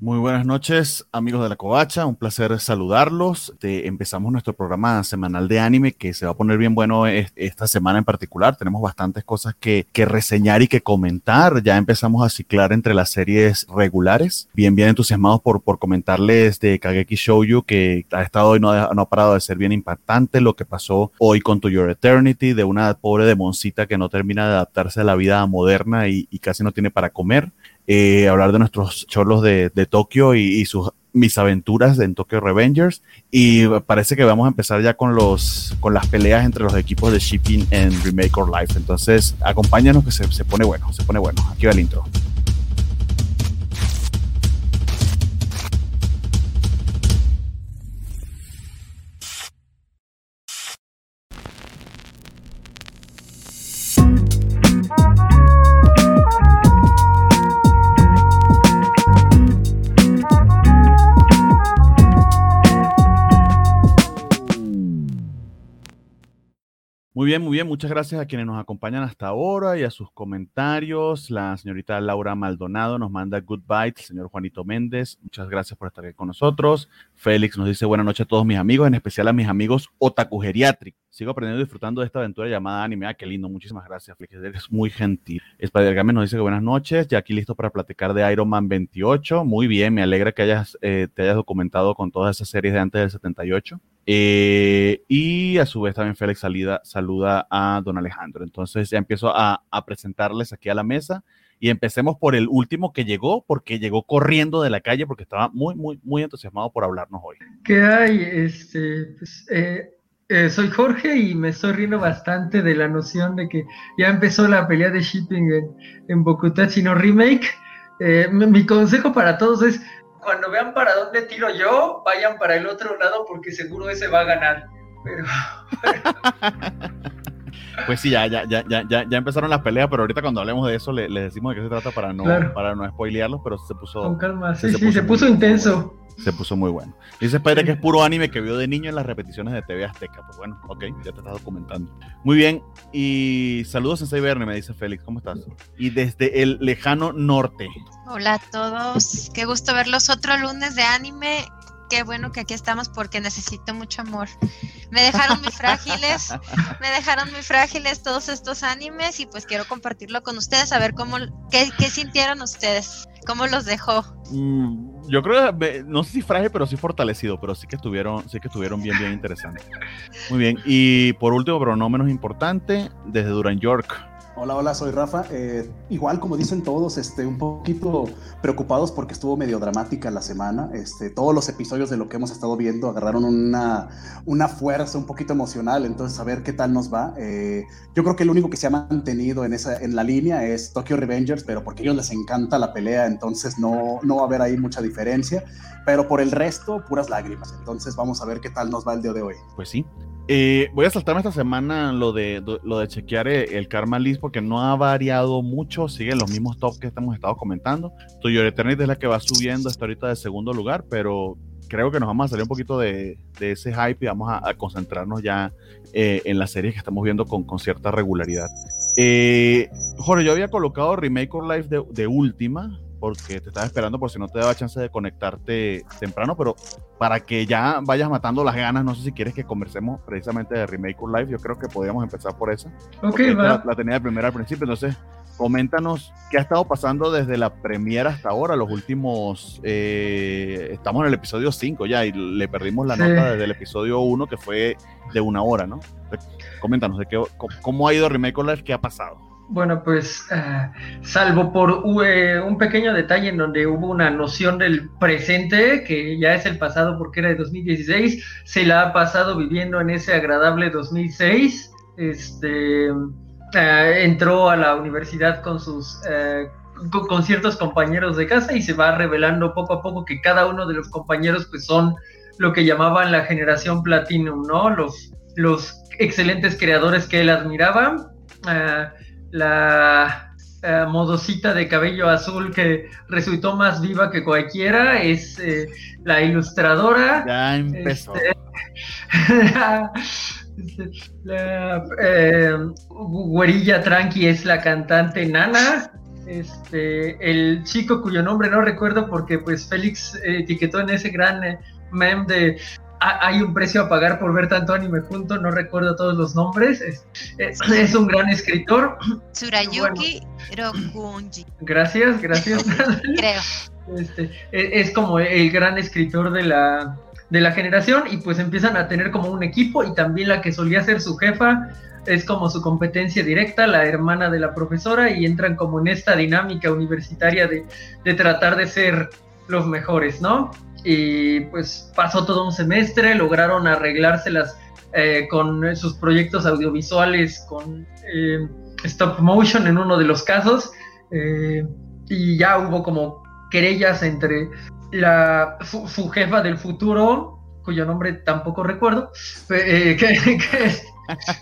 Muy buenas noches, amigos de la Covacha. Un placer saludarlos. empezamos nuestro programa semanal de anime que se va a poner bien bueno esta semana en particular. Tenemos bastantes cosas que, reseñar y que comentar. Ya empezamos a ciclar entre las series regulares. Bien, bien entusiasmados por, por comentarles de Kageki Shouju que ha estado y no ha, no ha parado de ser bien impactante. Lo que pasó hoy con To Your Eternity de una pobre demoncita que no termina de adaptarse a la vida moderna y casi no tiene para comer. Eh, hablar de nuestros cholos de, Tokio y, sus mis aventuras en Tokyo Revengers y parece que vamos a empezar ya con los con las peleas entre los equipos de shipping en Remake or Life. Entonces, acompáñanos que se, se pone bueno, se pone bueno. Aquí va el intro. Muy bien, muy bien. Muchas gracias a quienes nos acompañan hasta ahora y a sus comentarios. La señorita Laura Maldonado nos manda goodbye, el señor Juanito Méndez. Muchas gracias por estar aquí con nosotros. Félix nos dice buenas noches a todos mis amigos, en especial a mis amigos Otaku Geriátrico. Sigo aprendiendo y disfrutando de esta aventura llamada anime. Ah, qué lindo. Muchísimas gracias, Félix. Eres muy gentil. Spider Game nos dice buenas noches. Ya aquí listo para platicar de Iron Man 28. Muy bien. Me alegra que hayas, eh, te hayas documentado con todas esas series de antes del 78. Eh, y a su vez también Félix salida, saluda a don Alejandro. Entonces ya empiezo a, presentarles aquí a la mesa y empecemos por el último que llegó, porque llegó corriendo de la calle porque estaba muy, muy, muy entusiasmado por hablarnos hoy. ¿Qué hay? Este, pues, eh, eh, soy Jorge y me estoy riendo bastante de la noción de que ya empezó la pelea de shipping en, en Bokutachi no Remake. mi consejo para todos es cuando vean para dónde tiro yo, vayan para el otro lado porque seguro ese va a ganar. Pero, Pues sí, ya, ya, ya, ya, ya empezaron las peleas, pero ahorita cuando hablemos de eso les decimos de qué se trata para no, para no spoilearlos, pero se puso. Con calma, sí, sí, se puso intenso se puso muy bueno. Dice Padre que es puro anime que vio de niño en las repeticiones de TV Azteca. Pues bueno, ok, ya te estás documentando. Muy bien, y saludos en Verne, me dice Félix, ¿cómo estás? Y desde el lejano norte. Hola a todos, qué gusto verlos otro lunes de anime. Qué bueno que aquí estamos porque necesito mucho amor. Me dejaron muy frágiles, me dejaron muy frágiles todos estos animes y pues quiero compartirlo con ustedes, a ver cómo, qué, qué sintieron ustedes, cómo los dejó. Mm, yo creo, no sé si frágil, pero sí fortalecido, pero sí que estuvieron, sí que estuvieron bien, bien interesantes. Muy bien. Y por último, pero no menos importante, desde Duran York, Hola, hola, soy Rafa. Eh, igual, como dicen todos, este, un poquito preocupados porque estuvo medio dramática la semana. Este, todos los episodios de lo que hemos estado viendo agarraron una, una fuerza un poquito emocional. Entonces, a ver qué tal nos va. Eh, yo creo que el único que se ha mantenido en, esa, en la línea es Tokyo Revengers, pero porque a ellos les encanta la pelea, entonces no, no va a haber ahí mucha diferencia. Pero por el resto, puras lágrimas. Entonces, vamos a ver qué tal nos va el día de hoy. Pues sí. Eh, voy a saltarme esta semana lo de, lo de chequear eh, el Karma List porque no ha variado mucho, siguen los mismos tops que hemos estado comentando. Tuyo Eternity es la que va subiendo hasta ahorita de segundo lugar, pero creo que nos vamos a salir un poquito de, ese hype y vamos a, concentrarnos ya eh, en las series que estamos viendo con, con cierta regularidad. Jorge, yo había colocado Remake or Life de, de última, porque te estaba esperando por si no te daba chance de conectarte temprano, pero para que ya vayas matando las ganas, no sé si quieres que conversemos precisamente de Remake or Life, yo creo que podríamos empezar por esa. Ok, va. La, tenía de primera al principio, entonces coméntanos qué ha estado pasando desde la premiera hasta ahora, los últimos, eh, estamos en el episodio 5 ya y le perdimos la nota desde el episodio 1 que fue de una hora, ¿no? Coméntanos de qué, cómo ha ido Remake or Life, qué ha pasado. Bueno, pues eh, salvo por eh, un pequeño detalle en donde hubo una noción del presente, que ya es el pasado porque era de 2016, se la ha pasado viviendo en ese agradable 2006. Este, eh, entró a la universidad con sus con, ciertos compañeros de casa y se va revelando poco a poco que cada uno de los compañeros pues son lo que llamaban la generación Platinum, ¿no? Los, los excelentes creadores que él admiraba la eh, modosita de cabello azul que resultó más viva que cualquiera es eh, la ilustradora. Ya empezó. Este, la, eh, Güerilla Tranqui es la cantante Nana. este, el chico cuyo nombre no recuerdo porque pues Félix eh, etiquetó en ese gran meme de hay un precio a pagar por ver tanto anime junto, no recuerdo todos los nombres, es, un gran escritor. Tsurayuki Rokunji. Gracias, gracias. Creo. Este, e, es como el gran escritor de la, de la generación y pues empiezan a tener como un equipo y también la que solía ser su jefa es como su competencia directa, la hermana de la profesora y entran como en esta dinámica universitaria de, de tratar de ser los mejores, ¿no? Y pues pasó todo un semestre, lograron arreglárselas eh, con sus proyectos audiovisuales, con eh, stop motion en uno de los casos, eh, y ya hubo como querellas entre la, su, jefa del futuro, cuyo nombre tampoco recuerdo, que,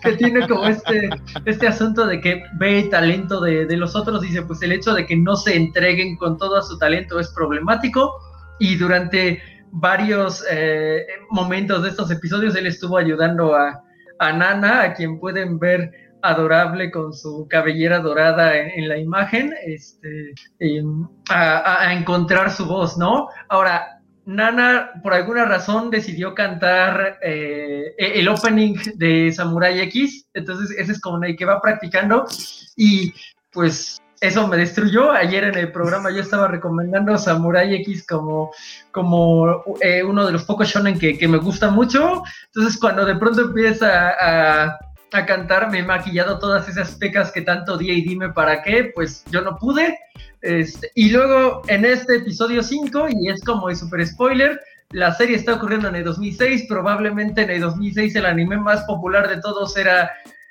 que, tiene como este, este asunto de que ve el talento de, de, los otros, dice, pues el hecho de que no se entreguen con todo su talento es problemático, y durante varios eh, momentos de estos episodios él estuvo ayudando a, Nana, a quien pueden ver adorable con su cabellera dorada en, la imagen, este, a, encontrar su voz, ¿no? Ahora, Nana por alguna razón decidió cantar eh, e-, el opening de Samurai X, entonces ese es como el que va practicando y pues eso me destruyó. Ayer en el programa yo estaba recomendando Samurai X como, como eh, uno de los pocos shonen que, que, me gusta mucho. Entonces, cuando de pronto empieza a, a, cantar, me he maquillado todas esas pecas que tanto di y dime para qué, pues yo no pude. Este, y luego en este episodio 5, y es como el super spoiler, la serie está ocurriendo en el 2006, probablemente en el 2006 el anime más popular de todos era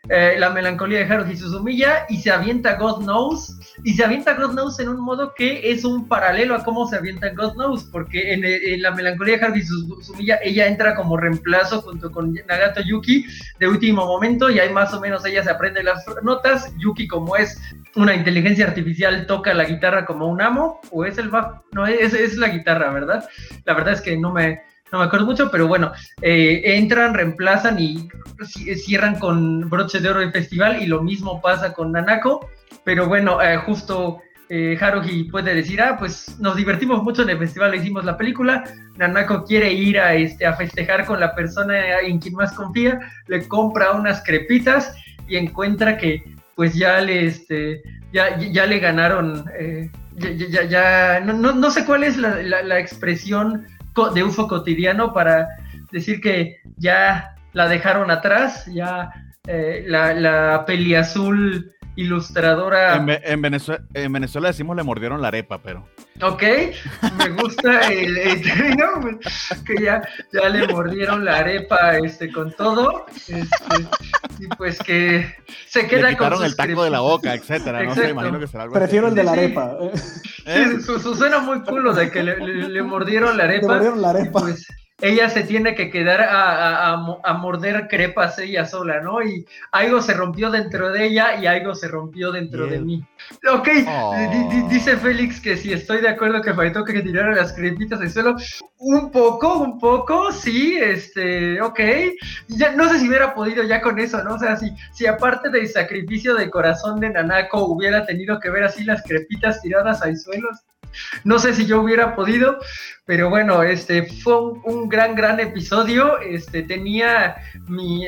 eh, la melancolía de Haruhi Suzumiya y se avienta God Knows y se avienta God Knows en un modo que es un paralelo a cómo se avienta God Knows porque en, la melancolía de Haruhi Suzumiya ella entra como reemplazo junto con Nagato Yuki de último momento y ahí más o menos ella se aprende las notas. Yuki como es una inteligencia artificial toca la guitarra como un amo o es el no es, es la guitarra verdad la verdad es que no me no me acuerdo mucho, pero bueno, eh, entran, reemplazan y cierran con broche de oro el festival y lo mismo pasa con Nanako, pero bueno, eh, justo eh, Haruhi puede decir, ah, pues nos divertimos mucho en el festival, le hicimos la película, Nanako quiere ir a, este, a festejar con la persona en quien más confía, le compra unas crepitas y encuentra que pues ya le, este, ya, ya le ganaron, eh, ya, ya, no, no, no, sé cuál es la, la expresión de uso cotidiano para decir que ya la dejaron atrás, ya eh, la, la peli azul ilustradora. En, Venezuela, en Venezuela decimos le mordieron la arepa, pero. Ok, me gusta el, término, pues, que ya, ya le mordieron la arepa este, con todo, este, y pues que se queda le quitaron el taco de la boca, etcétera, no sé, imagino que será algo Prefiero el de la arepa. Sí, su, suena muy culo de que le, le, mordieron la arepa. Le mordieron la arepa. Pues, ella se tiene que quedar a, morder crepas ella sola, ¿no? Y algo se rompió dentro de ella y algo se rompió dentro de mí. Ok, oh. dice Félix que si estoy de acuerdo que faltó que tiraran las crepitas al suelo. Un poco, un poco, sí, este, ok. Ya, no sé si hubiera podido ya con eso, ¿no? O sea, si, si aparte del sacrificio de corazón de Nanako hubiera tenido que ver así las crepitas tiradas al suelo, no sé si yo hubiera podido, pero bueno, este fue un, gran, gran episodio. Este tenía mi,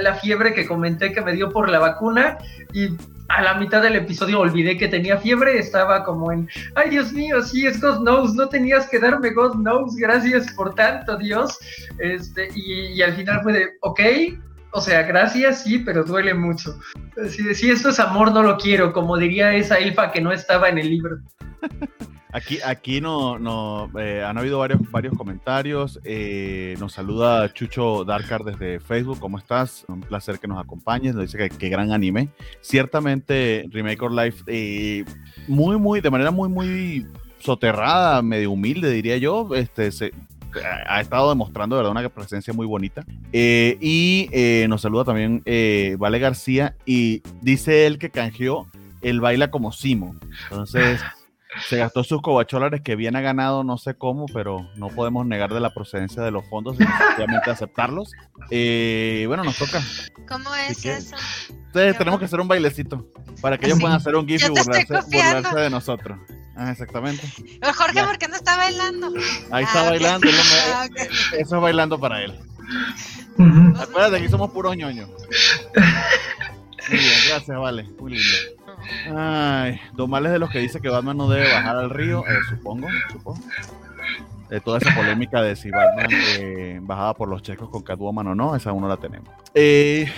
la, fiebre que comenté que me dio por la vacuna y a la mitad del episodio olvidé que tenía fiebre, estaba como en, ay Dios mío, sí es God knows, no tenías que darme God knows, gracias por tanto Dios, este, y, al final fue de, ok, o sea, gracias, sí, pero duele mucho. Si, esto es amor, no lo quiero, como diría esa elfa que no estaba en el libro. Aquí, aquí no, no eh, han habido varios, varios comentarios. Eh, nos saluda Chucho Darkar desde Facebook. ¿Cómo estás? Un placer que nos acompañes. Nos dice que, gran anime. Ciertamente, Remake or Life, eh, muy, muy, de manera muy, muy soterrada, medio humilde, diría yo. Este, se, ha estado demostrando, de verdad, una presencia muy bonita. y nos saluda también Vale García y dice él que canjeó el baila como Simo. Entonces, se gastó sus cobacholares que bien ha ganado, no sé cómo, pero no podemos negar de la procedencia de los fondos y sencillamente aceptarlos. Eh, bueno, nos toca. ¿Cómo es eso? Entonces tenemos que hacer un bailecito para que ellos puedan hacer un gif y burlarse, de nosotros. Ah, exactamente. Jorge, ¿por qué no está bailando? Ahí está ah, bailando. Ah, eso es bailando para él. Acuérdate, aquí somos puros ñoños. Muy bien, gracias, vale. Muy lindo. Ay, Domales de los que dice que Batman no debe bajar al río, eh, supongo, supongo. De toda esa polémica de si Batman eh, bajaba por los checos con Catwoman o no, esa aún no la tenemos. Eh,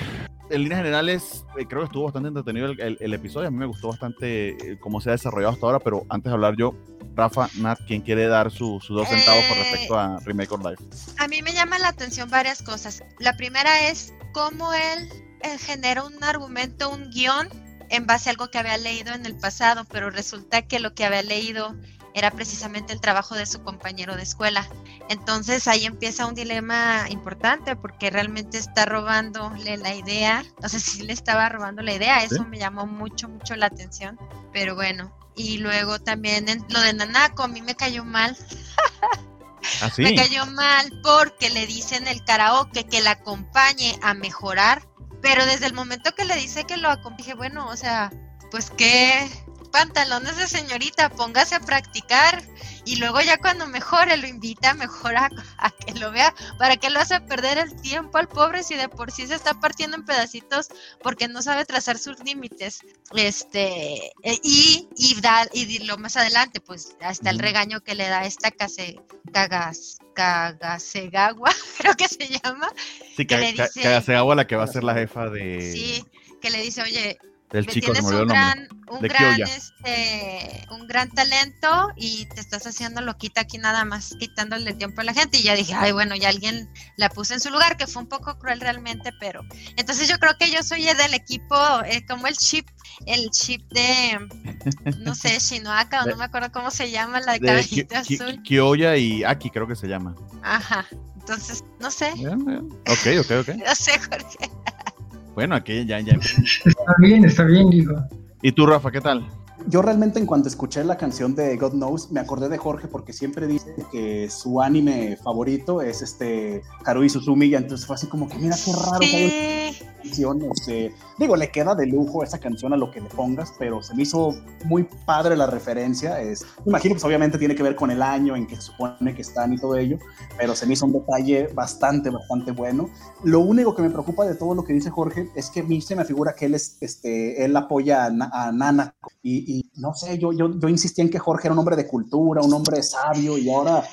en líneas generales, eh, creo que estuvo bastante entretenido el, episodio. A mí me gustó bastante eh, cómo se ha desarrollado hasta ahora, pero antes de hablar yo, Rafa, Nat, ¿quién quiere dar sus dos centavos con respecto a Remake or Life? A mí me llama la atención varias cosas. La primera es cómo él genera un argumento, un guion en base a algo que había leído en el pasado, pero resulta que lo que había leído era precisamente el trabajo de su compañero de escuela. Entonces ahí empieza un dilema importante porque realmente está robándole la idea, no sé si le estaba robando la idea, eso me llamó mucho, mucho la atención, pero bueno, y luego también lo de Nanako, a mí me cayó mal. ¿Ah, me cayó mal porque le dicen el karaoke que la acompañe a mejorar, pero desde el momento que le dice que lo acompañe, dije, bueno, o sea, pues qué, pantalones de señorita, póngase a practicar y luego ya cuando mejore lo invita mejor a, que lo vea, para que lo hace perder el tiempo al pobre si de por sí se está partiendo en pedacitos porque no sabe trazar sus límites. Este, e, y, y, da, y lo más adelante, pues hasta el regaño que le da esta case, cagas, Cagasegagua, creo que se llama. Sí, Cagasegagua la que va a ser la jefa de... Sí, que le dice, oye, el chico, tienes un gran, un gran, este, un gran talento y te estás haciendo loquita aquí nada más, quitándole el tiempo a la gente. Y ya dije, ay, bueno, ya alguien la puso en su lugar, que fue un poco cruel realmente, pero entonces yo creo que yo soy del equipo, eh, como el chip, el chip de, no sé, Shinoaka, o no me acuerdo cómo se llama, la de, de cabellito azul. Kyoya y Aki, creo que se llama. Ajá, entonces, no sé. Ok, ok, ok. no sé, Jorge. Bueno, aquí ya, ya. Está bien, está bien, digo. ¿Y tú, Rafa, qué tal? Yo realmente en cuanto escuché la canción de God Knows me acordé de Jorge porque siempre dice que su anime favorito es este Harui Suzumi y entonces fue así como que mira qué raro sí. canción, este, digo le queda de lujo esa canción a lo que le pongas pero se me hizo muy padre la referencia es imagino que obviamente tiene que ver con el año en que se supone que están y todo ello pero se me hizo un detalle bastante bastante bueno lo único que me preocupa de todo lo que dice Jorge es que a mí se me figura que él es este él apoya a, a Nana y y no sé, yo, yo, yo insistía en que Jorge era un hombre de cultura, un hombre sabio, y ahora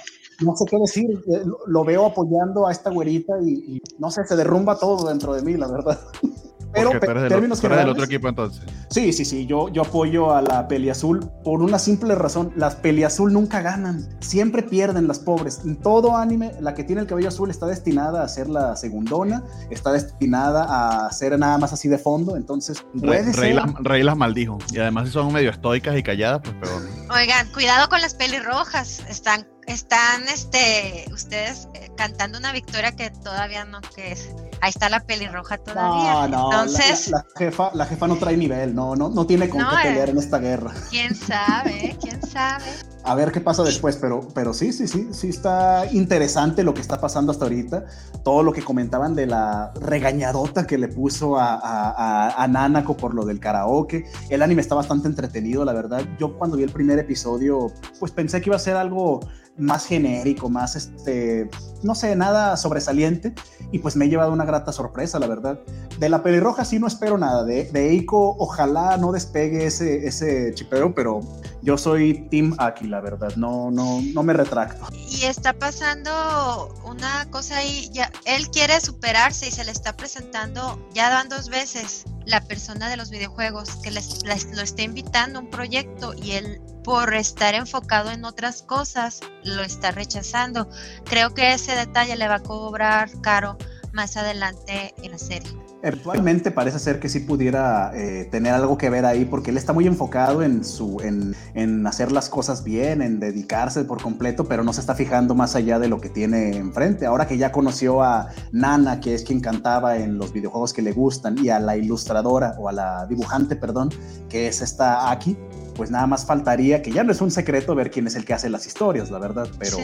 no sé qué decir, eh, lo veo apoyando a esta güerita y, y no sé, se derrumba todo dentro de mí, la verdad. Pero términos del otro equipo entonces. Sí, sí, sí, yo, yo apoyo a la Peli Azul por una simple razón. Las Peli Azul nunca ganan, siempre pierden las pobres. En todo anime, la que tiene el cabello azul está destinada a ser la segundona, está destinada a ser nada más así de fondo, entonces puede Rey, ser... Rey, las, maldijo. Y además si son medio estoicas y calladas, pues peor. Oigan, cuidado con las pelirrojas, están están este ustedes eh, cantando una victoria que todavía no que es ahí está la pelirroja todavía. No, no, Entonces, la, jefa, la jefa no trae nivel, no, no, no tiene con qué pelear en esta guerra. Quién sabe, quién sabe. A ver qué pasa después, pero, pero sí, sí, sí, sí está interesante lo que está pasando hasta ahorita. Todo lo que comentaban de la regañadota que le puso a, a, a, Nanako por lo del karaoke. El anime está bastante entretenido, la verdad. Yo cuando vi el primer episodio, pues pensé que iba a ser algo más genérico, más este, no sé, nada sobresaliente. Y pues me he llevado una grata sorpresa, la verdad. De la pelirroja sí no espero nada. De, de Eiko, ojalá no despegue ese, ese chipero, pero yo soy Team Aki, la verdad. No, no, no me retracto. Y está pasando una cosa ahí. Ya, él quiere superarse y se le está presentando, ya dan dos veces, la persona de los videojuegos que les, lo está invitando a un proyecto y él por estar enfocado en otras cosas lo está rechazando. Creo que ese detalle le va a cobrar caro más adelante en la serie. Actualmente parece ser que sí pudiera eh, tener algo que ver ahí porque él está muy enfocado en, su, en, en, hacer las cosas bien, en dedicarse por completo, pero no se está fijando más allá de lo que tiene enfrente. Ahora que ya conoció a Nana, que es quien cantaba en los videojuegos que le gustan, y a la ilustradora o a la dibujante, perdón, que es esta Aki, pues nada más faltaría, que ya no es un secreto ver quién es el que hace las historias, la verdad, pero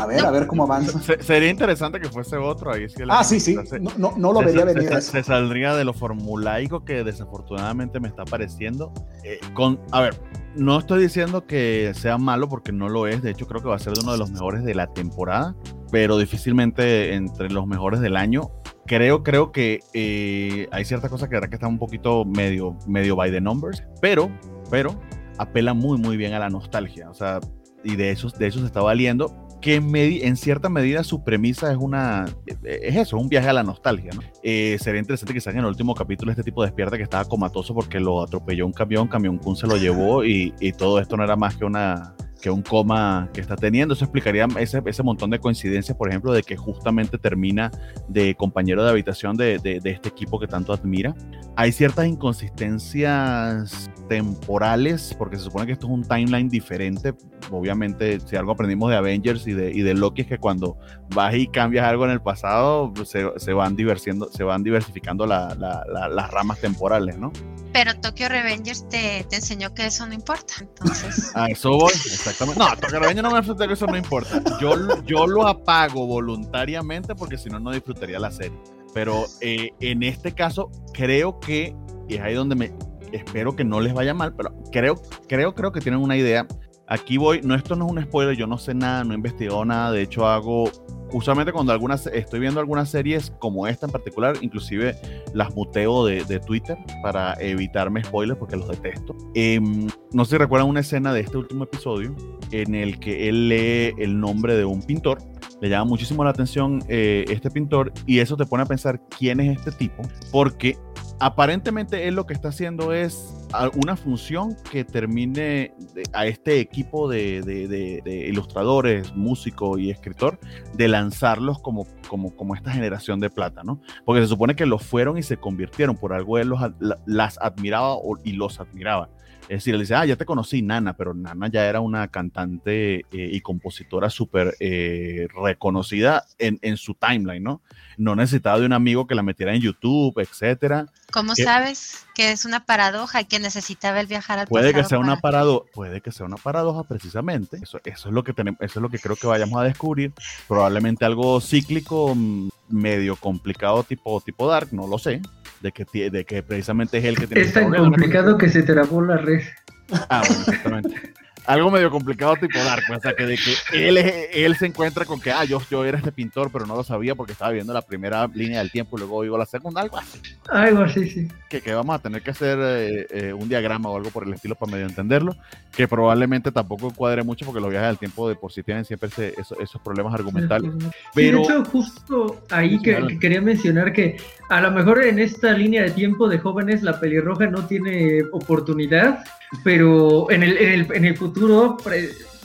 a ver, a ver cómo avanza. sería interesante que fuese otro ahí. ah, sí, sí, no, no, lo vería venir. Se, saldría de lo formulaico que desafortunadamente me está pareciendo. Eh, con, a ver, no estoy diciendo que sea malo porque no lo es, de hecho creo que va a ser uno de los mejores de la temporada, pero difícilmente entre los mejores del año creo, creo que eh, hay ciertas cosas que, que están un poquito medio, medio by the numbers, pero, pero apela muy, muy bien a la nostalgia. O sea, y de eso, de eso se está valiendo. Que en, cierta medida su premisa es una es eso, un viaje a la nostalgia, ¿no? Eh, sería interesante que salga en el último capítulo este tipo despierta que estaba comatoso porque lo atropelló un camión, camión Kun se lo llevó y, y todo esto no era más que una que un coma que está teniendo. Eso explicaría ese, ese montón de coincidencias, por ejemplo, de que justamente termina de compañero de habitación de, de, este equipo que tanto admira. Hay ciertas inconsistencias temporales, porque se supone que esto es un timeline diferente. Obviamente, si algo aprendimos de Avengers y de, y de Loki es que cuando vas y cambias algo en el pasado, se, se van, se van diversificando la, la, las ramas temporales, ¿no? Pero Tokyo Revengers te, te, enseñó que eso no importa, entonces. A eso voy, exactamente. No, Tokyo Revengers no me enseñó que eso no importa. Yo, yo lo apago voluntariamente porque si no, no disfrutaría la serie. Pero eh, en este caso, creo que, y es ahí donde me espero que no les vaya mal, pero creo, creo, creo que tienen una idea. Aquí voy, no, esto no es un spoiler, yo no sé nada, no he investigado nada, de hecho hago usualmente cuando algunas, estoy viendo algunas series como esta en particular, inclusive las muteo de, de Twitter para evitarme spoilers porque los detesto. Em, no sé si recuerdan una escena de este último episodio en el que él lee el nombre de un pintor. Le llama muchísimo la atención eh, este pintor y eso te pone a pensar quién es este tipo, porque aparentemente él lo que está haciendo es una función que termine a este equipo de, ilustradores, músico y escritor de lanzarlos como, como, como esta generación de plata, ¿no? Porque se supone que los fueron y se convirtieron, por algo él los, las admiraba y los admiraba. Es decir, él dice, ah, ya te conocí, Nana, pero Nana ya era una cantante eh, y compositora súper eh, reconocida en, en, su timeline, ¿no? No necesitaba de un amigo que la metiera en YouTube, etcétera. ¿Cómo sabes que es una paradoja y que necesitaba el viajar al puede Que sea una parado puede que sea una paradoja, precisamente. Eso, eso, es lo que tenemos, eso es lo que creo que vayamos a descubrir. Probablemente algo cíclico, mm, medio complicado, tipo, tipo Dark, no lo sé de que, de que precisamente es él que tiene... Es tan complicado que se trabó la red. Ah, bueno, exactamente algo medio complicado tipo Dark, o sea, que de que él, él se encuentra con que, ah, yo, yo era este pintor, pero no lo sabía porque estaba viendo la primera línea del tiempo y luego digo la segunda, algo así. Algo así, sí. Que, que vamos a tener que hacer eh, eh, un diagrama o algo por el estilo para medio entenderlo, que probablemente tampoco cuadre mucho porque los viajes del tiempo de por sí tienen siempre esos problemas argumentales. Pero... de hecho, justo ahí que, quería mencionar que a lo mejor en esta línea de tiempo de jóvenes la pelirroja no tiene oportunidad, pero en el, en el, en el futuro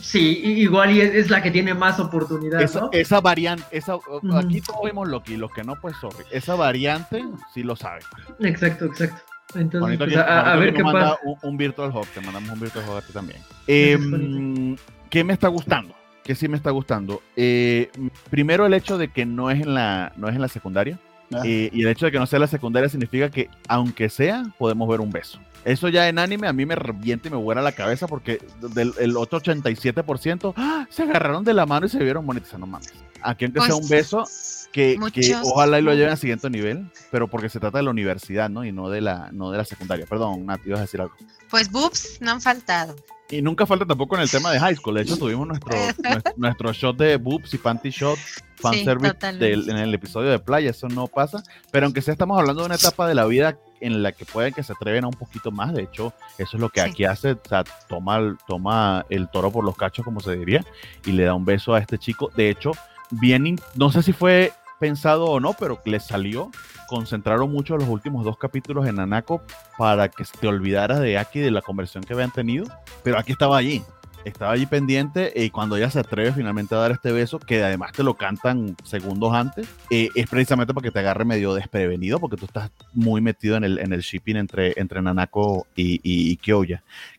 sí, igual y es, la que tiene más oportunidad. Esa, esa variante, esa, aquí todos vemos Loki, los que no, pues sorry. Esa variante sí lo sabe. Exacto, exacto. Entonces, pues, a, ver qué pasa. Un, Virtual Hub, te mandamos un Virtual Hub a ti también. Eh, ¿Qué me está gustando? ¿Qué sí me está gustando? Eh, primero el hecho de que no es en la, no es en la secundaria. Ah. Y el hecho de que no sea la secundaria significa que, aunque sea, podemos ver un beso. Eso ya en anime a mí me revienta y me vuela la cabeza porque del el otro 87% ¡ah! se agarraron de la mano y se vieron bonitas. No mames. Aquí aunque sea un beso, que, que, ojalá y lo lleven al siguiente nivel, pero porque se trata de la universidad, ¿no? Y no de la, no de la secundaria. Perdón, Nati, ibas a decir algo. Pues boobs no han faltado. Y nunca falta tampoco en el tema de high school. De hecho, tuvimos nuestro, nuestro, shot de boobs y panty shot fanservice en el episodio de playa. Eso no pasa. Pero aunque sea, estamos hablando de una etapa de la vida en la que pueden que se atreven a un poquito más. De hecho, eso es lo que aquí hace. O sea, toma, toma el toro por los cachos, como se diría, y le da un beso a este chico. De hecho, bien, no sé si fue pensado o no, pero le salió. Concentraron mucho los últimos dos capítulos en Anako para que te olvidaras de Aki de la conversión que habían tenido. Pero aquí estaba allí, estaba allí pendiente y cuando ella se atreve finalmente a dar este beso, que además te lo cantan segundos antes, eh, es precisamente para que te agarre medio desprevenido, porque tú estás muy metido en el, shipping entre, entre Nanako y, y.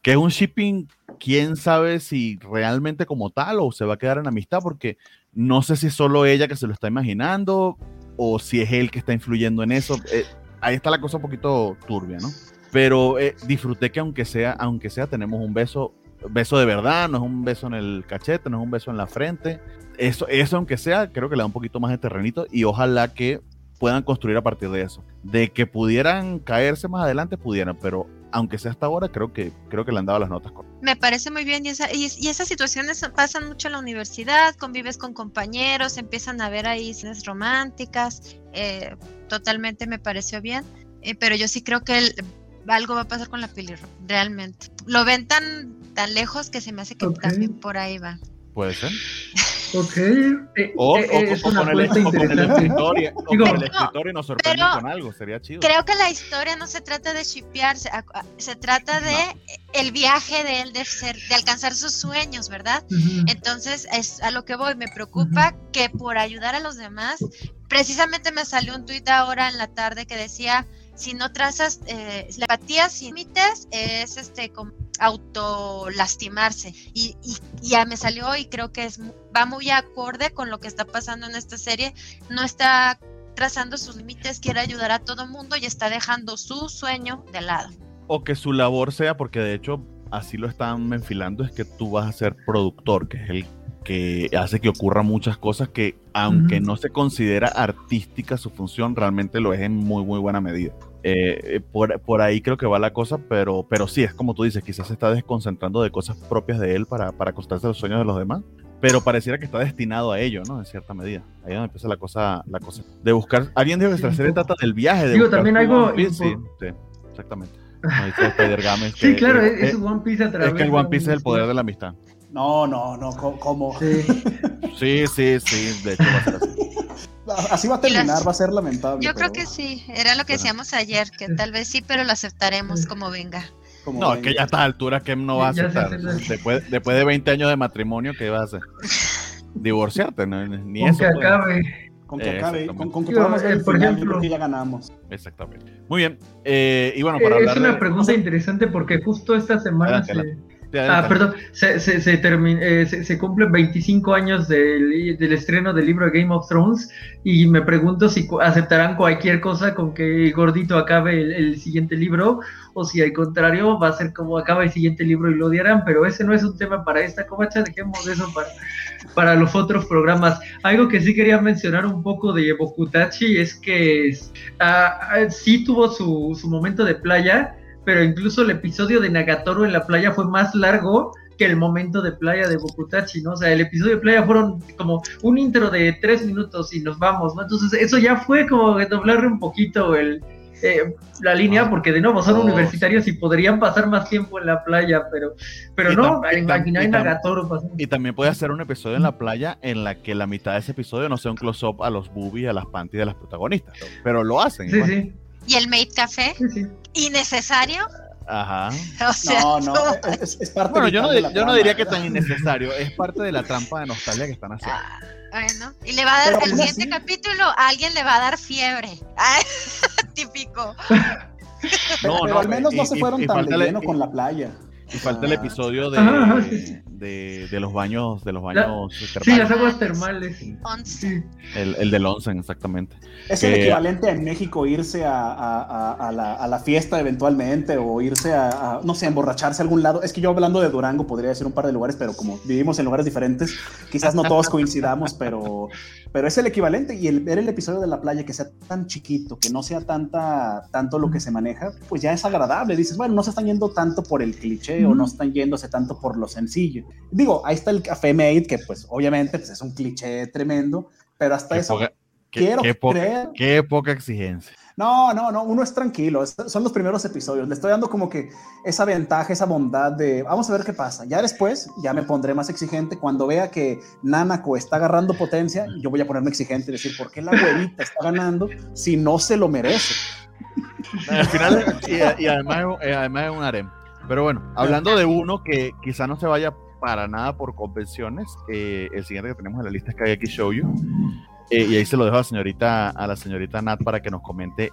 Que es un shipping, quién sabe si realmente como tal o se va a quedar en amistad, porque no sé si es solo ella que se lo está imaginando o si es él que está influyendo en eso. Eh, ahí está la cosa un poquito turbia, ¿no? pero eh, disfruté que aunque sea, aunque sea, tenemos un beso, beso de verdad, no es un beso en el cachete, no es un beso en la frente. Eso, eso aunque sea, creo que le da un poquito más de terrenito y ojalá que puedan construir a partir de eso. De que pudieran caerse más adelante, pudieran, pero aunque sea hasta ahora, creo que, creo que le han dado las notas correctas. Me parece muy bien y, esa, y, esas situaciones pasan mucho en la universidad, convives con compañeros, empiezan a ver ahí escenas románticas, eh, totalmente me pareció bien, eh, pero yo sí creo que algo va a pasar con la peli realmente. Lo ven tan, tan lejos que se me hace que también por ahí va. Puede ser. Ok. Eh, o, eh, es una con, el, escritorio, y nos sorprende con algo, sería chido. Creo que la historia no se trata de shipearse, se trata de el viaje de él de ser, de alcanzar sus sueños, ¿verdad? Entonces, es a lo que voy, me preocupa que por ayudar a los demás, precisamente me salió un tuit ahora en la tarde que decía si no trazas eh, la empatía sin límites es este como auto lastimarse y, ya me salió y creo que es va muy acorde con lo que está pasando en esta serie. No está trazando sus límites quiere ayudar a todo mundo y está dejando su sueño de lado. O que su labor sea porque de hecho así lo están enfilando es que tú vas a ser productor que es el que hace que ocurran muchas cosas que aunque no se considera artística su función realmente lo es en muy muy buena medida eh, por, por, ahí creo que va la cosa, pero, pero sí, es como tú dices, quizás se está desconcentrando de cosas propias de él para, para acostarse los sueños de los demás, pero pareciera que está destinado a ello, ¿no? En cierta medida. Ahí es donde empieza la cosa, la cosa. De buscar, alguien dijo que esta serie trata del viaje. De Digo, también algo... Sí, sí, exactamente. sí, claro, es, One Piece a través Es que el One Piece es el poder de la amistad. No, no, no, ¿cómo? Sí, sí, sí, sí de hecho va a ser así. Así va a terminar, va a ser lamentable. Yo creo que sí, era lo que decíamos ayer, que tal vez sí, pero lo aceptaremos como venga. no, es que ya a estas alturas, ¿qué no va a aceptar? Después, después de 20 años de matrimonio, ¿qué vas a hacer? Divorciarte, ¿no? ni con eso. Que acabe. Con que acabe, con, que podamos ver por ejemplo, que ya ganamos. Exactamente. Muy bien. Eh, y bueno, para eh, hablar Es una pregunta interesante porque justo esta semana se, Ah, perdón, se, se, se, eh, se, cumplen 25 años del, del, estreno del libro Game of Thrones y me pregunto si aceptarán cualquier cosa con que Gordito acabe el, siguiente libro o si al contrario va a ser como acaba el siguiente libro y lo odiarán, pero ese no es un tema para esta covacha, dejemos eso para, para los otros programas. Algo que sí quería mencionar un poco de Bokutachi es que ah, ah, sí tuvo su, su momento de playa, pero incluso el episodio de Nagatoro en la playa fue más largo que el momento de playa de Bokutachi, ¿no? O sea, el episodio de playa fueron como un intro de tres minutos y nos vamos, ¿no? Entonces eso ya fue como doblarle un poquito el, eh, la línea, ah, porque de nuevo son universitarios y podrían pasar más tiempo en la playa, pero, pero no, en, Nagatoro Y también puede hacer un episodio en la playa en la que la mitad de ese episodio no sea un close-up a los boobies, a las panties de las protagonistas, pero lo hacen. Sí, sí. ¿Y el made café? ¿Innecesario? Ajá. O sea, no, no, es, parte Bueno, yo no, yo no diría que tan innecesario, es parte de la trampa de nostalgia que están haciendo. Ah, bueno, y le va a dar el siguiente capítulo, a alguien le va a dar fiebre. típico. No, pero, al menos no se fueron tan lleno con la playa. Y falta el episodio de, de, de, los baños, de los baños termales. Sí, las aguas termales. El, el del onsen, exactamente. Es el equivalente en México irse a, a, a, la, a, la, fiesta eventualmente o irse a, no sé, emborracharse a algún lado. Es que yo hablando de Durango podría decir un par de lugares, pero como vivimos en lugares diferentes, quizás no todos coincidamos, pero, pero es el equivalente. Y el ver el episodio de la playa que sea tan chiquito, que no sea tanta, tanto lo que se maneja, pues ya es agradable. Dices, bueno, no se están yendo tanto por el cliché o no están yéndose tanto por lo sencillo. Digo, ahí está el café made, que pues obviamente pues, es un cliché tremendo, pero hasta eso quiero creer. Qué poca exigencia. No, no, no, uno es tranquilo, son los primeros episodios, le estoy dando como que esa ventaja, esa bondad de, vamos a ver qué pasa, ya después, ya me pondré más exigente, cuando vea que Nanako está agarrando potencia, yo voy a ponerme exigente y decir, ¿por qué la abuelita está ganando si no se lo merece? Al final, y, además, eh, además es un harem. Pero bueno, hablando de uno que quizá no se vaya para nada por convenciones, eh, el siguiente que tenemos en la lista es Kageki Shoujo. Eh, y ahí se lo dejo a la señorita, a la señorita Nat para que nos comente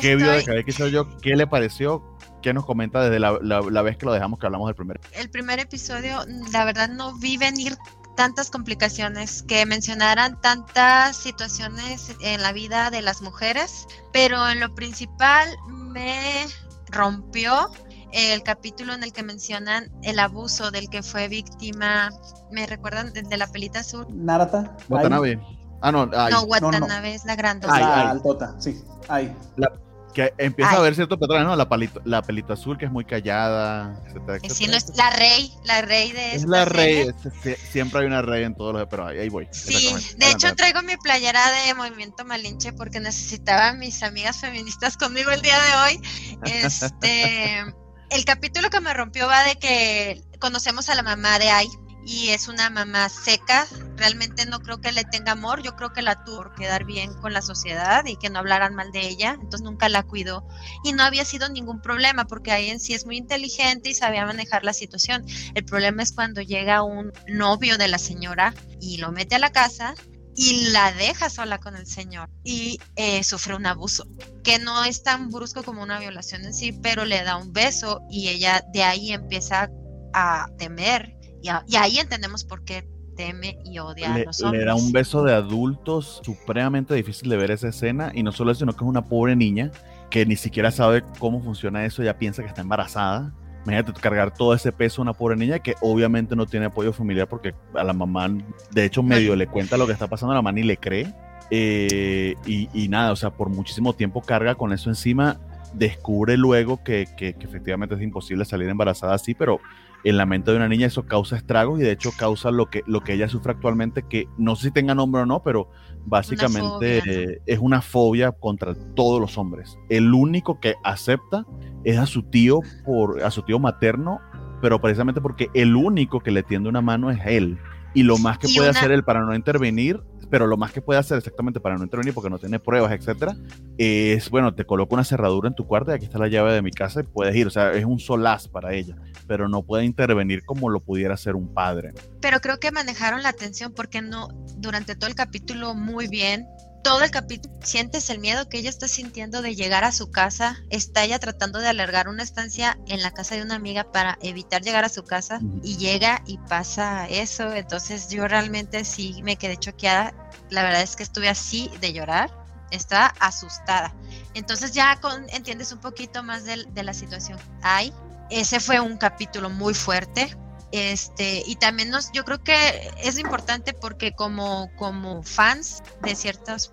qué vio de Kageki Shoujo, qué le pareció, qué nos comenta desde la, la, vez que lo dejamos que hablamos del primer. El primer episodio, la verdad no vi venir tantas complicaciones, que mencionaran tantas situaciones en la vida de las mujeres, pero en lo principal me rompió el capítulo en el que mencionan el abuso del que fue víctima, ¿me recuerdan? De, la pelita azul. Narata. Watanabe. Ah, no, no, Watanabe es la grande. La altota, sí. Ahí. La, que empieza a ver cierto patrón, ¿no? La, palito, la pelito azul que es muy callada, etcétera, Sí, no es la rey, la rey de Es la rey, siempre hay una rey en todos los, pero ahí, voy. Sí, de hecho traigo mi playera de Movimiento Malinche porque necesitaba a mis amigas feministas conmigo el día de hoy. Este, el capítulo que me rompió va de que conocemos a la mamá de Ai, y es una mamá seca. Realmente no creo que le tenga amor, yo creo que la tuvo por quedar bien con la sociedad y que no hablaran mal de ella, entonces nunca la cuidó y no había sido ningún problema porque ahí en sí es muy inteligente y sabía manejar la situación. El problema es cuando llega un novio de la señora y lo mete a la casa y la deja sola con el señor y eh, sufre un abuso, que no es tan brusco como una violación en sí, pero le da un beso y ella de ahí empieza a temer y, ahí entendemos por qué teme y odia a los hombres. Le da un beso de adultos supremamente difícil de ver esa escena y no solo eso, sino que es una pobre niña que ni siquiera sabe cómo funciona eso, ya piensa que está embarazada. Imagínate cargar todo ese peso a una pobre niña que obviamente no tiene apoyo familiar porque a la mamá, de hecho, medio le cuenta lo que está pasando a la mamá y le cree. Eh, y, nada, o sea, por muchísimo tiempo carga con eso encima. Descubre luego que, que, que efectivamente es imposible salir embarazada así, pero en la mente de una niña eso causa estragos y de hecho causa lo que, lo que ella sufre actualmente, que no sé si tenga nombre o no, pero básicamente es una fobia contra todos los hombres. El único que acepta es a su tío, por, a su tío materno, pero precisamente porque el único que le tiende una mano es él. Y lo más que puede hacer él para no intervenir pero lo más que puede hacer exactamente para no intervenir porque no tiene pruebas, etcétera, es, bueno, te coloco una cerradura en tu cuarto y aquí está la llave de mi casa y puedes ir, o sea, es un solaz para ella, pero no puede intervenir como lo pudiera hacer un padre. Pero creo que manejaron la atención porque no, durante todo el capítulo muy bien, todo el capítulo sientes el miedo que ella está sintiendo de llegar a su casa. Está ella tratando de alargar una estancia en la casa de una amiga para evitar llegar a su casa y llega y pasa eso. Entonces yo realmente sí me quedé choqueada. La verdad es que estuve así de llorar. Estaba asustada. Entonces ya entiendes un poquito más de, la situación. Ay, ese fue un capítulo muy fuerte este, y también nos, yo creo que es importante porque como, como fans de ciertas,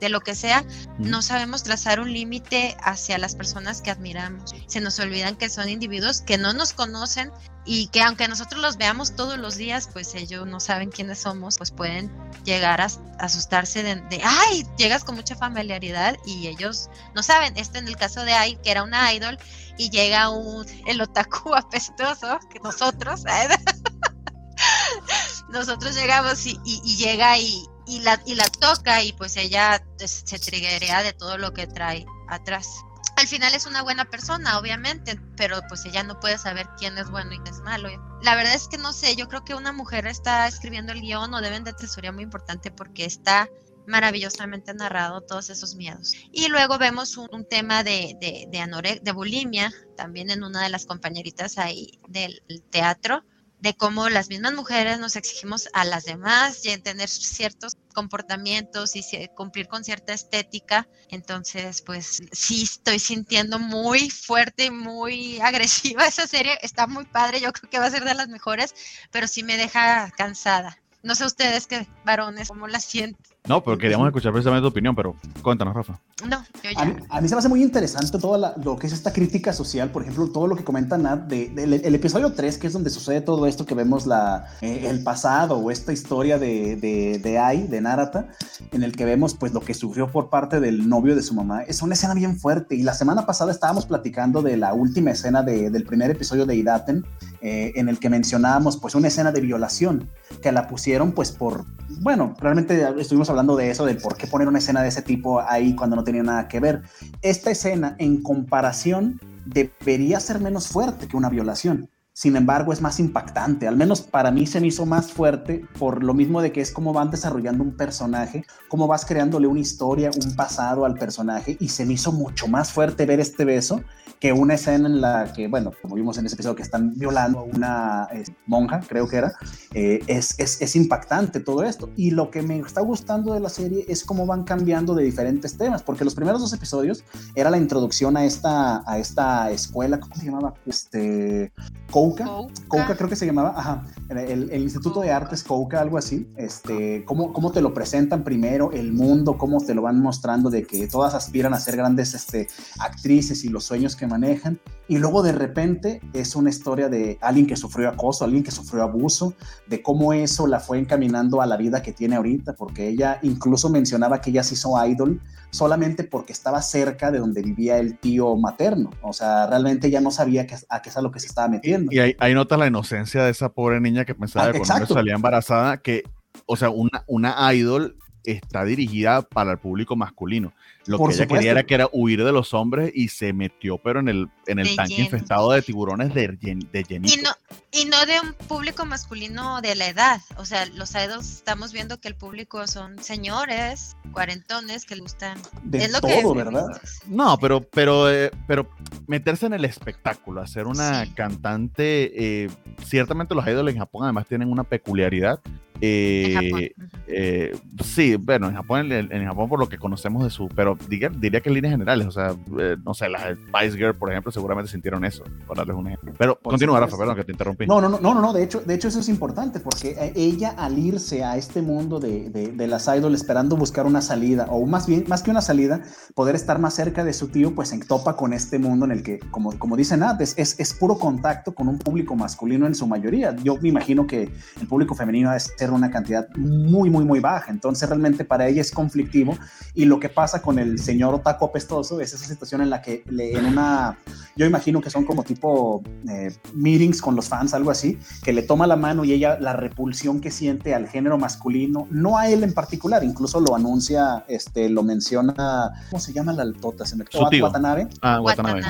de lo que sea, no sabemos trazar un límite hacia las personas que admiramos. Se nos olvidan que son individuos que no nos conocen y que aunque nosotros los veamos todos los días, pues ellos no saben quiénes somos, pues pueden llegar a asustarse de, de ay, llegas con mucha familiaridad y ellos no saben. Este en el caso de Ai, que era una idol, y llega un el otaku apestoso que nosotros nosotros llegamos y, llega y, la, y la toca y pues ella pues, se triguea de todo lo que trae atrás. Al final es una buena persona, obviamente, pero pues ella no puede saber quién es bueno y quién es malo. La verdad es que no sé, yo creo que una mujer está escribiendo el guion o deben de tesoría muy importante porque está maravillosamente narrado todos esos miedos. Y luego vemos un, tema de, de, de, de bulimia, también en una de las compañeritas ahí del teatro, de cómo las mismas mujeres nos exigimos a las demás y en tener ciertos comportamientos y cumplir con cierta estética. Entonces, pues sí estoy sintiendo muy fuerte y muy agresiva esa serie. Está muy padre, yo creo que va a ser de las mejores, pero sí me deja cansada. No sé ustedes qué varones, cómo la sienten. No, pero queríamos escuchar precisamente tu opinión, pero cuéntanos, Rafa. No, yo ya. A mí, se me hace muy interesante todo lo que es esta crítica social, por ejemplo, todo lo que comenta Nat de, el episodio 3, que es donde sucede todo esto que vemos la, eh, el pasado o esta historia de, de, de Ai, de Narata, en el que vemos pues lo que sufrió por parte del novio de su mamá. Es una escena bien fuerte y la semana pasada estábamos platicando de la última escena del primer episodio de Idaten, eh, en el que mencionábamos pues una escena de violación que la pusieron pues por, bueno, realmente estuvimos hablando de eso, de por qué poner una escena de ese tipo ahí cuando no tenía nada que ver. Esta escena en comparación debería ser menos fuerte que una violación. Sin embargo, es más impactante. Al menos para mí se me hizo más fuerte por lo mismo de que es como van desarrollando un personaje, cómo vas creándole una historia, un pasado al personaje y se me hizo mucho más fuerte ver este beso que una escena en la que, bueno, como vimos en ese episodio, que están violando a una eh, monja, creo que era, eh, es, es, es, impactante todo esto. Y lo que me está gustando de la serie es cómo van cambiando de diferentes temas, porque los primeros dos episodios era la introducción a esta, a esta escuela, ¿cómo se llamaba? Este, Kouka, Kouka creo que se llamaba, ajá, el, el Instituto de Artes Kouka, algo así, este, cómo, cómo te lo presentan primero, el mundo, cómo te lo van mostrando de que todas aspiran a ser grandes este, actrices y los sueños que manejan. Y luego de repente es una historia de alguien que sufrió acoso, alguien que sufrió abuso, de cómo eso la fue encaminando a la vida que tiene ahorita, porque ella incluso mencionaba que ella se hizo idol solamente porque estaba cerca de donde vivía el tío materno. O sea, realmente ella no sabía que, a qué es a lo que se estaba metiendo. Y ahí, ahí nota la inocencia de esa pobre niña que pensaba ah, que cuando salía embarazada, que, o sea, una, una idol está dirigida para el público masculino. Lo que ella quería era que era huir de los hombres y se metió, pero en el, en el tanque infestado de tiburones de, de llenito. Y no, y no de un público masculino de la edad. O sea, los idols estamos viendo que el público son señores, cuarentones que le gustan. De es lo todo, ¿verdad? No, pero, pero, eh, pero meterse en el espectáculo, hacer una cantante. Eh, ciertamente los idols en Japón además tienen una peculiaridad eh, eh, sí, bueno, en Japón, en, Japón por lo que conocemos de su, pero diría, diría que en líneas generales, o sea, eh, no sé, las Spice Girl, por ejemplo, seguramente sintieron eso, por darles un ejemplo. Pero continúa, Rafa, perdón que te interrumpí. No, no, no, no, no, de hecho, de hecho eso es importante porque ella al irse a este mundo de, de, las idols esperando buscar una salida, o más bien, más que una salida, poder estar más cerca de su tío, pues se topa con este mundo en el que, como, como dicen antes, es, es puro contacto con un público masculino en su mayoría. Yo me imagino que el público femenino es ser una cantidad muy, muy, muy baja. Entonces realmente para ella es conflictivo. Y lo que pasa con el señor Otaku apestoso es esa situación en la que le, en una, yo imagino que son como tipo eh, meetings con los fans, algo así, que le toma la mano y ella la repulsión que siente al género masculino, no a él en particular, incluso lo anuncia, este, lo menciona, ¿cómo se llama la altota? Se me Watanabe. Ah, Watanabe.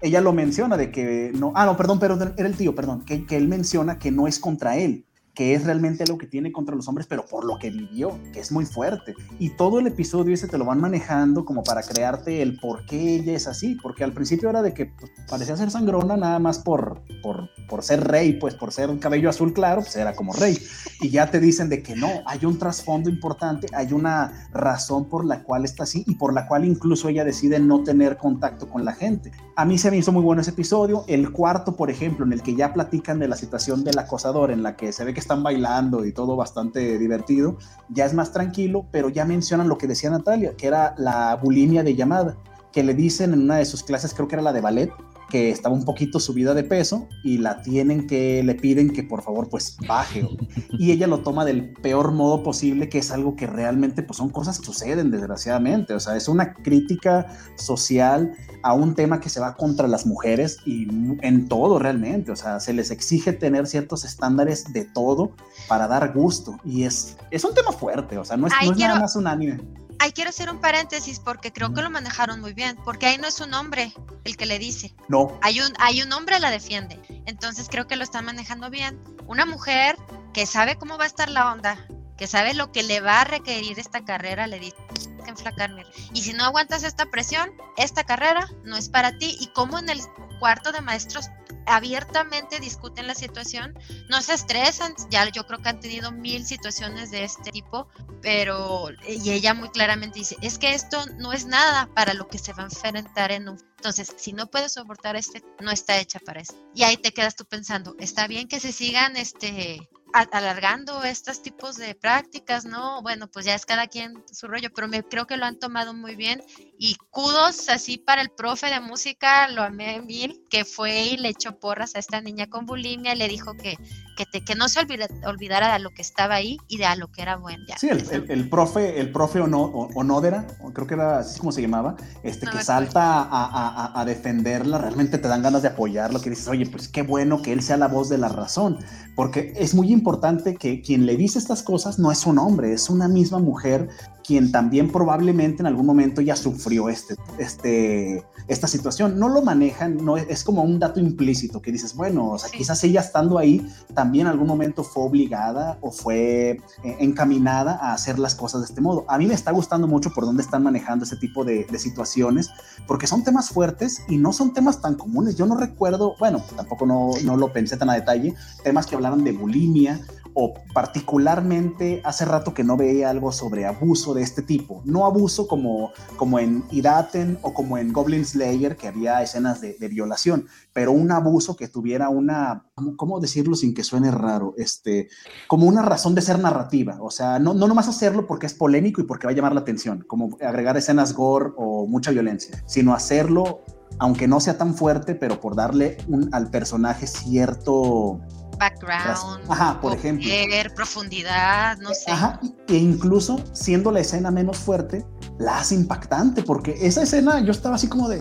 Ella lo menciona de que no, ah, no, perdón, pero era el tío, perdón, que, que él menciona que no es contra él, que es realmente lo que tiene contra los hombres, pero por lo que vivió, que es muy fuerte. Y todo el episodio ese te lo van manejando como para crearte el por qué ella es así, porque al principio era de que pues, parecía ser sangrona nada más por, por, por ser rey, pues por ser cabello azul claro, pues era como rey. Y ya te dicen de que no, hay un trasfondo importante, hay una razón por la cual está así y por la cual incluso ella decide no tener contacto con la gente. A mí se me hizo muy bueno ese episodio. El cuarto, por ejemplo, en el que ya platican de la situación del acosador, en la que se ve que están bailando y todo bastante divertido, ya es más tranquilo, pero ya mencionan lo que decía Natalia, que era la bulimia de llamada, que le dicen en una de sus clases, creo que era la de ballet, que estaba un poquito subida de peso y la tienen que, le piden que por favor pues baje. Y ella lo toma del peor modo posible, que es algo que realmente pues son cosas que suceden desgraciadamente. O sea, es una crítica social a un tema que se va contra las mujeres y en todo realmente. O sea, se les exige tener ciertos estándares de todo para dar gusto. Y es, es un tema fuerte, o sea, no es, no es nada más un anime ahí quiero hacer un paréntesis porque creo que lo manejaron muy bien, porque ahí no es un hombre el que le dice. No. Hay un, hay un hombre la defiende. Entonces creo que lo están manejando bien. Una mujer que sabe cómo va a estar la onda, que sabe lo que le va a requerir esta carrera, le dice que enflacarme. Y si no aguantas esta presión, esta carrera no es para ti. Y como en el cuarto de maestros abiertamente discuten la situación, no se estresan, ya yo creo que han tenido mil situaciones de este tipo, pero y ella muy claramente dice, es que esto no es nada para lo que se va a enfrentar en un... Entonces, si no puedes soportar este, no está hecha para eso. Y ahí te quedas tú pensando, está bien que se sigan este alargando estos tipos de prácticas, ¿no? Bueno, pues ya es cada quien su rollo, pero me creo que lo han tomado muy bien y kudos así para el profe de música, lo amé mil, que fue y le echó porras a esta niña con bulimia, le dijo que, que, te, que no se olvidara de lo que estaba ahí y de a lo que era bueno. sí, el, el, profe, el profe Onodera, creo que era así como se llamaba, este, que salta a, a, a, defenderla, realmente te dan ganas de apoyarlo, que dices, oye, pues qué bueno que él sea la voz de la razón, porque es muy importante que quien le dice estas cosas no es un hombre, es una misma mujer quien también probablemente en algún momento ya sufrió este, este, esta situación. No lo manejan, no es, como un dato implícito que dices, bueno, o sea, quizás ella estando ahí también en algún momento fue obligada o fue eh, encaminada a hacer las cosas de este modo. A mí me está gustando mucho por dónde están manejando ese tipo de, de situaciones, porque son temas fuertes y no son temas tan comunes. Yo no recuerdo, bueno, tampoco no, no lo pensé tan a detalle, temas que hablaran de bulimia o particularmente hace rato que no veía algo sobre abuso de este tipo. No abuso como, como en Idaten o como en Goblin Slayer, que había escenas de, violación, pero un abuso que tuviera una, ¿cómo decirlo sin que suene raro? Este, como una razón de ser narrativa. O sea, no, no nomás hacerlo porque es polémico y porque va a llamar la atención, como agregar escenas gore o mucha violencia, sino hacerlo aunque no sea tan fuerte, pero por darle un, al personaje cierto background, Ajá, por ejemplo. profundidad, no sé. Ajá, e incluso siendo la escena menos fuerte, la hace impactante, porque esa escena yo estaba así como de,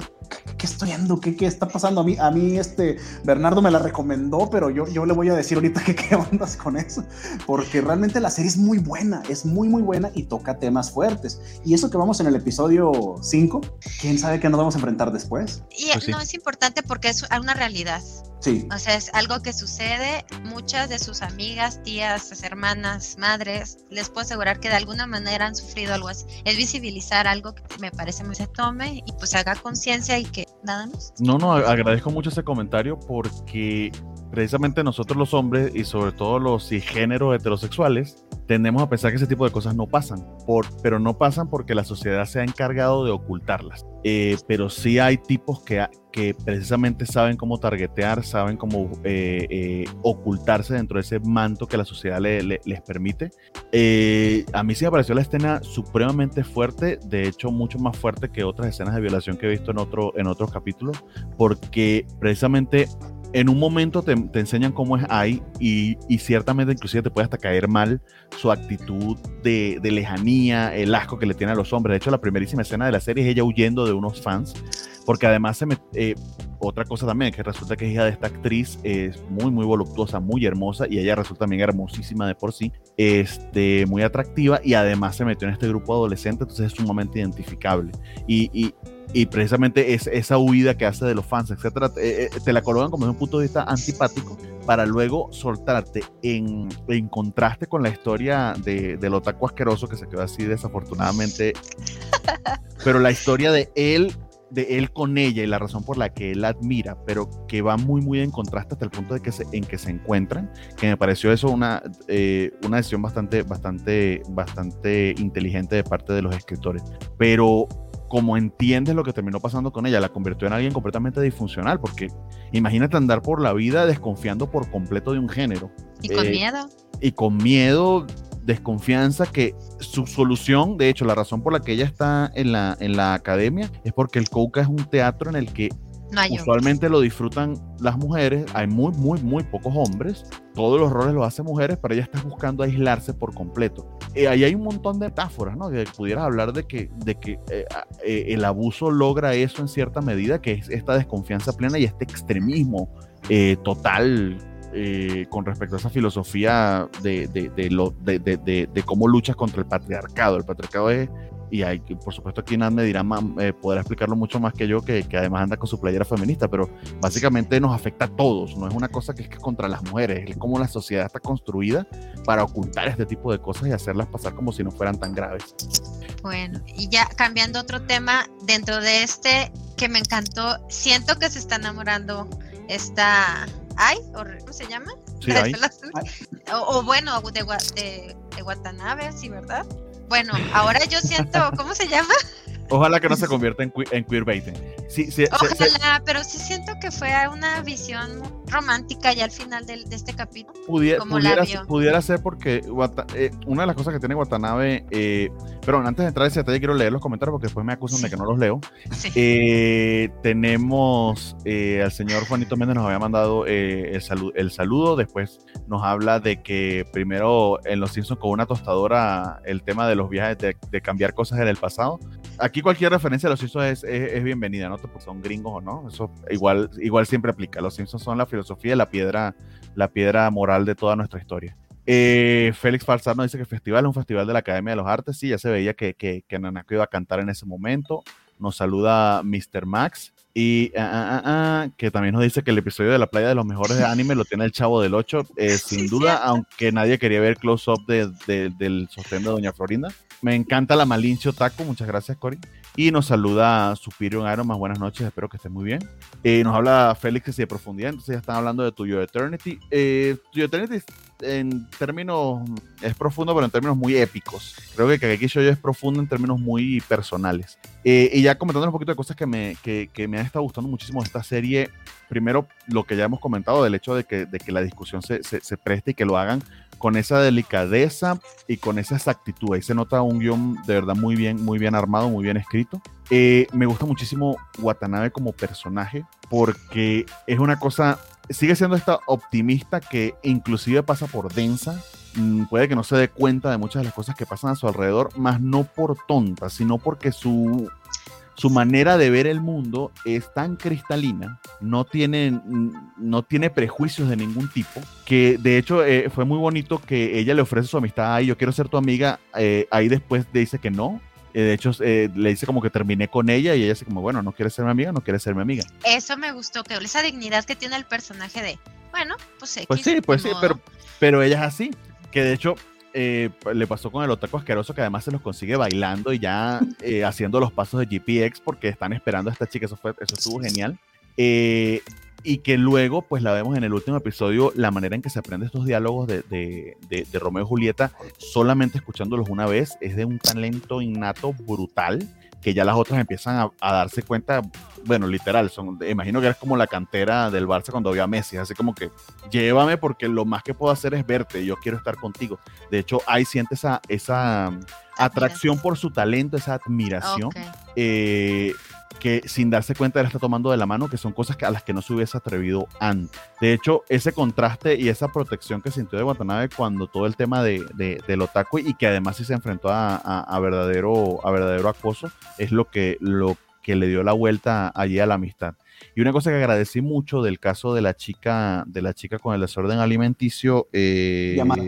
¿qué, estoy viendo? ¿Qué, ¿Qué, está pasando? A mí, a mí este Bernardo me la recomendó, pero yo, yo le voy a decir ahorita que qué ondas con eso, porque realmente la serie es muy buena, es muy, muy buena y toca temas fuertes. Y eso que vamos en el episodio 5, ¿quién sabe qué nos vamos a enfrentar después? Y pues no es importante porque es una realidad. Sí. O sea, es algo que sucede. Muchas de sus amigas, tías, hermanas, madres, les puedo asegurar que de alguna manera han sufrido algo así. Es visibilizar algo que me parece muy se tome y pues haga conciencia y que nada más. No, no, agradezco mucho ese comentario porque precisamente nosotros los hombres y sobre todo los cisgéneros heterosexuales tendemos a pensar que ese tipo de cosas no pasan, por, pero no pasan porque la sociedad se ha encargado de ocultarlas. Eh, pero sí hay tipos que, que precisamente saben cómo targetear, saben cómo eh, eh, ocultarse dentro de ese manto que la sociedad les permite. a mí sí me pareció la escena supremamente fuerte, de hecho mucho más fuerte que otras escenas de violación que he visto en, otro, en otros capítulos, porque precisamente en un momento te, enseñan cómo es ahí y, ciertamente inclusive te puede hasta caer mal su actitud de, lejanía, el asco que le tiene a los hombres. De hecho, la primerísima escena de la serie es ella huyendo de unos fans, porque además eh, otra cosa también, que resulta que es hija de esta actriz, es muy, muy voluptuosa, muy hermosa, y ella resulta también hermosísima de por sí, este, muy atractiva, y además se metió en este grupo adolescente, entonces es sumamente identificable. y, y precisamente es esa huida que hace de los fans, etcétera, te, eh, te la colocan como desde un punto de vista antipático para luego soltarte en, en contraste con la historia de, del otaku asqueroso que se quedó así desafortunadamente, pero la historia de él de él con ella y la razón por la que él la admira, pero que va muy, muy en contraste hasta el punto de que se, en que se encuentran, que me pareció eso una, eh, una decisión bastante, bastante, bastante inteligente de parte de los escritores. Pero como entiendes lo que terminó pasando con ella, la convirtió en alguien completamente disfuncional, porque imagínate andar por la vida desconfiando por completo de un género. Y con eh, miedo. Y con miedo, desconfianza, que su solución, de hecho, la razón por la que ella está en la, en la academia es porque el Coca es un teatro en el que Usualmente lo disfrutan las mujeres, hay muy, muy, muy pocos hombres. Todos los roles los hacen mujeres, pero ella está buscando aislarse por completo. Eh, ahí hay un montón de metáforas, ¿no? Que pudieras hablar de que, de que eh, eh, el abuso logra eso en cierta medida, que es esta desconfianza plena y este extremismo total con respecto a esa filosofía de, de, de, lo, de, cómo luchas contra el patriarcado. El patriarcado es y hay, por supuesto aquí Nan me dirá, eh, podrá explicarlo mucho más que yo, que, que, además anda con su playera feminista, pero básicamente nos afecta a todos, no es una cosa que es que contra las mujeres, es como la sociedad está construida para ocultar este tipo de cosas y hacerlas pasar como si no fueran tan graves. Bueno, y ya cambiando otro tema, dentro de este que me encantó, siento que se está enamorando esta... ¿Ay? ¿Cómo se llama? Sí, o, o, bueno, de, de, de Watanabe, sí, ¿verdad? Bueno, ahora yo siento, ¿cómo se llama? Ojalá que no se convierta en, en queerbaiting. Sí, sí, Ojalá, pero sí siento que fue una visión romántica ya al final de, este capítulo. pudiera, pudiera ser porque eh, una de las cosas que tiene Watanabe, eh, pero antes de entrar a ese detalle quiero leer los comentarios porque después me acusan de que no los leo. Eh, tenemos al señor Juanito Méndez nos había mandado el, el saludo, después nos habla de que primero en Los Simpsons con una tostadora el tema de los viajes, de, de cambiar cosas en el pasado aquí cualquier referencia a los Simpsons es, bienvenida, ¿no? Pues son gringos o no, eso igual, igual siempre aplica. Los Simpsons son la filosofía y la piedra, la piedra moral de toda nuestra historia. Eh, Félix Falsar nos dice que el festival es un festival de la Academia de los Artes. Sí, ya se veía que, que, que Nanako iba a cantar en ese momento. nos saluda Mr. Max. Y ah, ah, ah, que también nos dice que el episodio de la playa de los mejores de anime lo tiene el chavo del 8. Eh, sin duda, aunque nadie quería ver close-up del sostén de Doña Florinda. Me encanta la Malincio Taco. Muchas gracias, Cory. Y nos saluda Superior. Más buenas noches. Espero que esté muy bien. Eh, nos habla Félix de profundidad. Entonces ya están hablando de Tuyo Eternity. Eh, Tuyo Eternity en términos es profundo, pero en términos muy épicos. Creo que Kageki Shoujo es profundo en términos muy personales. Eh, y ya comentando un poquito de cosas que me, que, que me han estado gustando muchísimo de esta serie. Primero, lo que ya hemos comentado del hecho de que, de que la discusión se, se preste y que lo hagan con esa delicadeza y con esa exactitud. Ahí se nota un guion de verdad muy bien, muy bien armado, muy bien escrito. Eh, me gusta muchísimo Watanabe como personaje porque es una cosa sigue siendo esta optimista que inclusive pasa por densa. Mm, puede que no se dé cuenta de muchas de las cosas que pasan a su alrededor, más no por tonta, sino porque su, su manera de ver el mundo es tan cristalina, no tiene, no tiene prejuicios de ningún tipo, que de hecho eh, fue muy bonito que ella le ofrece su amistad, ahí yo quiero ser tu amiga, eh, ahí después dice que no, eh, de hecho, le dice como que terminé con ella y ella dice como, bueno, no quiere ser mi amiga, no quiere ser mi amiga. Eso me gustó, que esa dignidad que tiene el personaje de, bueno, pues X, Pues sí, pues sí, pero, pero ella es así, que de hecho eh, le pasó con el otaku asqueroso que además se los consigue bailando y ya eh, haciendo los pasos de GPX porque están esperando a esta chica, eso, fue, eso estuvo genial. Eh, y que luego pues la vemos en el último episodio, la manera en que se aprende estos diálogos de, de, de, de Romeo y Julieta, solamente escuchándolos una vez, es de un talento innato brutal que ya las otras empiezan a, a, darse cuenta, bueno, literal, son, imagino que eres como la cantera del Barça cuando vio a Messi, así como que llévame porque lo más que puedo hacer es verte, yo quiero estar contigo. De hecho, ahí siente esa, esa atracción por su talento, esa admiración. Okay. Eh, que sin darse cuenta él está tomando de la mano, que son cosas que, a las que no se hubiese atrevido antes. De hecho, ese contraste y esa protección que sintió de Watanabe cuando todo el tema de, de, del otaku y que además sí se enfrentó a, a, a, verdadero, a verdadero acoso, es lo que, lo que le dio la vuelta allí a la amistad. Y una cosa que agradecí mucho del caso de la chica, de la chica con el desorden alimenticio, eh, Yamara.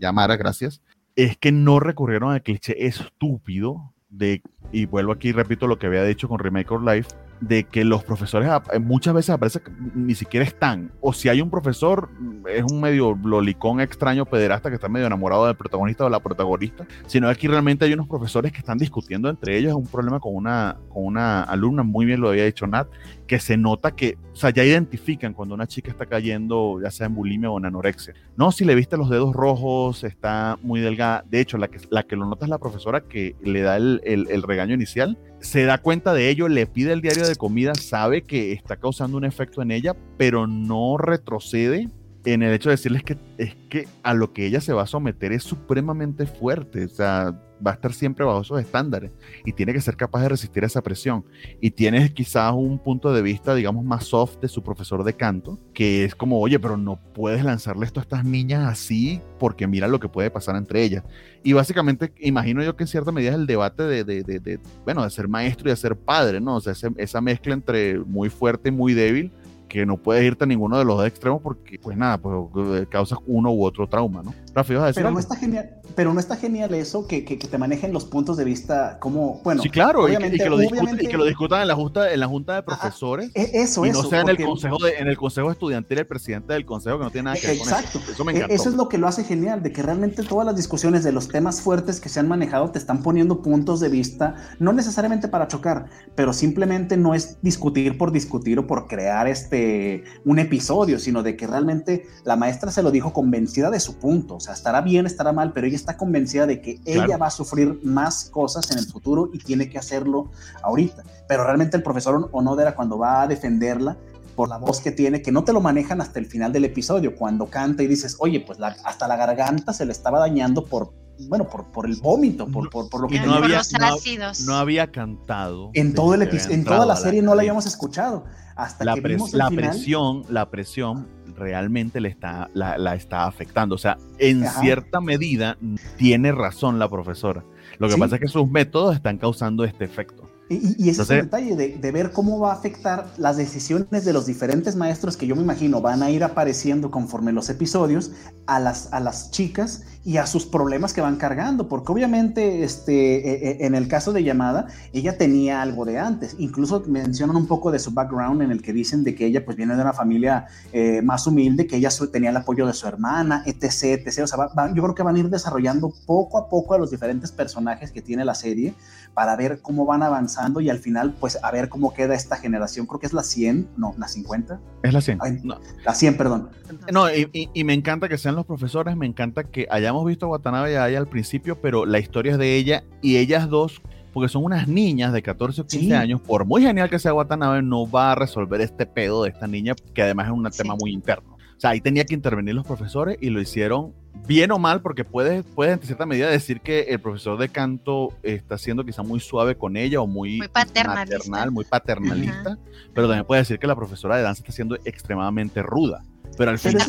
Yamara, gracias, es que no recurrieron al cliché estúpido de, y vuelvo aquí y repito lo que había dicho con Remake of Life, de que los profesores muchas veces aparece que ni siquiera están. O si hay un profesor, es un medio lolicón extraño, pederasta, que está medio enamorado del protagonista o la protagonista, sino aquí realmente hay unos profesores que están discutiendo entre ellos. Un problema con una, con una alumna, muy bien lo había dicho Nat, que se nota que, o sea, ya identifican cuando una chica está cayendo, ya sea en bulimia o en anorexia. No, si le viste los dedos rojos, está muy delgada. De hecho, la que, la que lo nota es la profesora que le da el, el, el regaño inicial se da cuenta de ello, le pide el diario de comida, sabe que está causando un efecto en ella, pero no retrocede en el hecho de decirles que es que a lo que ella se va a someter es supremamente fuerte, o sea, va a estar siempre bajo esos estándares y tiene que ser capaz de resistir esa presión. Y tienes quizás un punto de vista, digamos, más soft de su profesor de canto, que es como, oye, pero no puedes lanzarle esto a estas niñas así porque mira lo que puede pasar entre ellas. Y básicamente, imagino yo que en cierta medida es el debate de, de, de, bueno, de ser maestro y de ser padre, ¿no? O sea, esa mezcla entre muy fuerte y muy débil que no puedes irte a ninguno de los dos extremos porque, pues nada, pues causas uno u otro trauma, ¿no? Rafi, ¿vas a decir pero, algo? no está genial, pero no está genial eso que, que, que, te manejen los puntos de vista como, bueno. Sí, claro, y que, y que, lo, discutan, y que lo discutan en la, junta, en la junta de profesores. Ah, eso, y eso. no sea en el, consejo de, en el consejo estudiantil el presidente del consejo que no tiene nada que ver Exacto. con eso. Eso me encantó. Eso es lo que lo hace genial, de que realmente todas las discusiones de los temas fuertes que se han manejado te están poniendo puntos de vista, no necesariamente para chocar, pero simplemente no es discutir por discutir o por crear este un episodio, sino de que realmente la maestra se lo dijo convencida de su punto. O sea, estará bien, estará mal, pero ella está convencida de que claro. ella va a sufrir más cosas en el futuro y tiene que hacerlo ahorita. Pero realmente el profesor Onoda cuando va a defenderla, por la voz que tiene, que no te lo manejan hasta el final del episodio, cuando canta y dices, oye, pues la, hasta la garganta se le estaba dañando por, bueno, por, por el vómito, por, por, por lo que no había, no, no, había cantado. En todo el en toda la serie la no la habíamos escuchado. Hasta la, que pres vimos la final, presión, la presión realmente le está, la, la está afectando. O sea, en Ajá. cierta medida tiene razón la profesora. Lo que ¿Sí? pasa es que sus métodos están causando este efecto. Y, ese es el detalle de, ver cómo va a afectar las decisiones de los diferentes maestros que yo me imagino van a ir apareciendo conforme los episodios a las, a las chicas y a sus problemas que van cargando, porque obviamente este, e, e, en el caso de Llamada, ella tenía algo de antes, incluso mencionan un poco de su background en el que dicen de que ella pues viene de una familia eh, más humilde, que ella tenía el apoyo de su hermana, etc, etc, o sea, yo creo que van a ir desarrollando poco a poco a los diferentes personajes que tiene la serie para ver cómo van avanzando y al final pues a ver cómo queda esta generación, creo que es la 100, no, la 50. Es la 100. La 100, perdón. No, y, y me encanta que sean los profesores, me encanta que haya hemos visto a Watanabe ya al principio, pero la historia es de ella y ellas dos, porque son unas niñas de 14 o 15 años, por muy genial que sea Watanabe, no va a resolver este pedo de esta niña, que además es un tema muy interno. O sea, ahí tenía que intervenir los profesores y lo hicieron bien o mal, porque puedes, puedes en cierta medida decir que el profesor de canto está siendo quizá muy suave con ella o muy, muy paternalista, maternal, muy paternalista, pero también puede decir que la profesora de danza está siendo extremadamente ruda. Pero al final,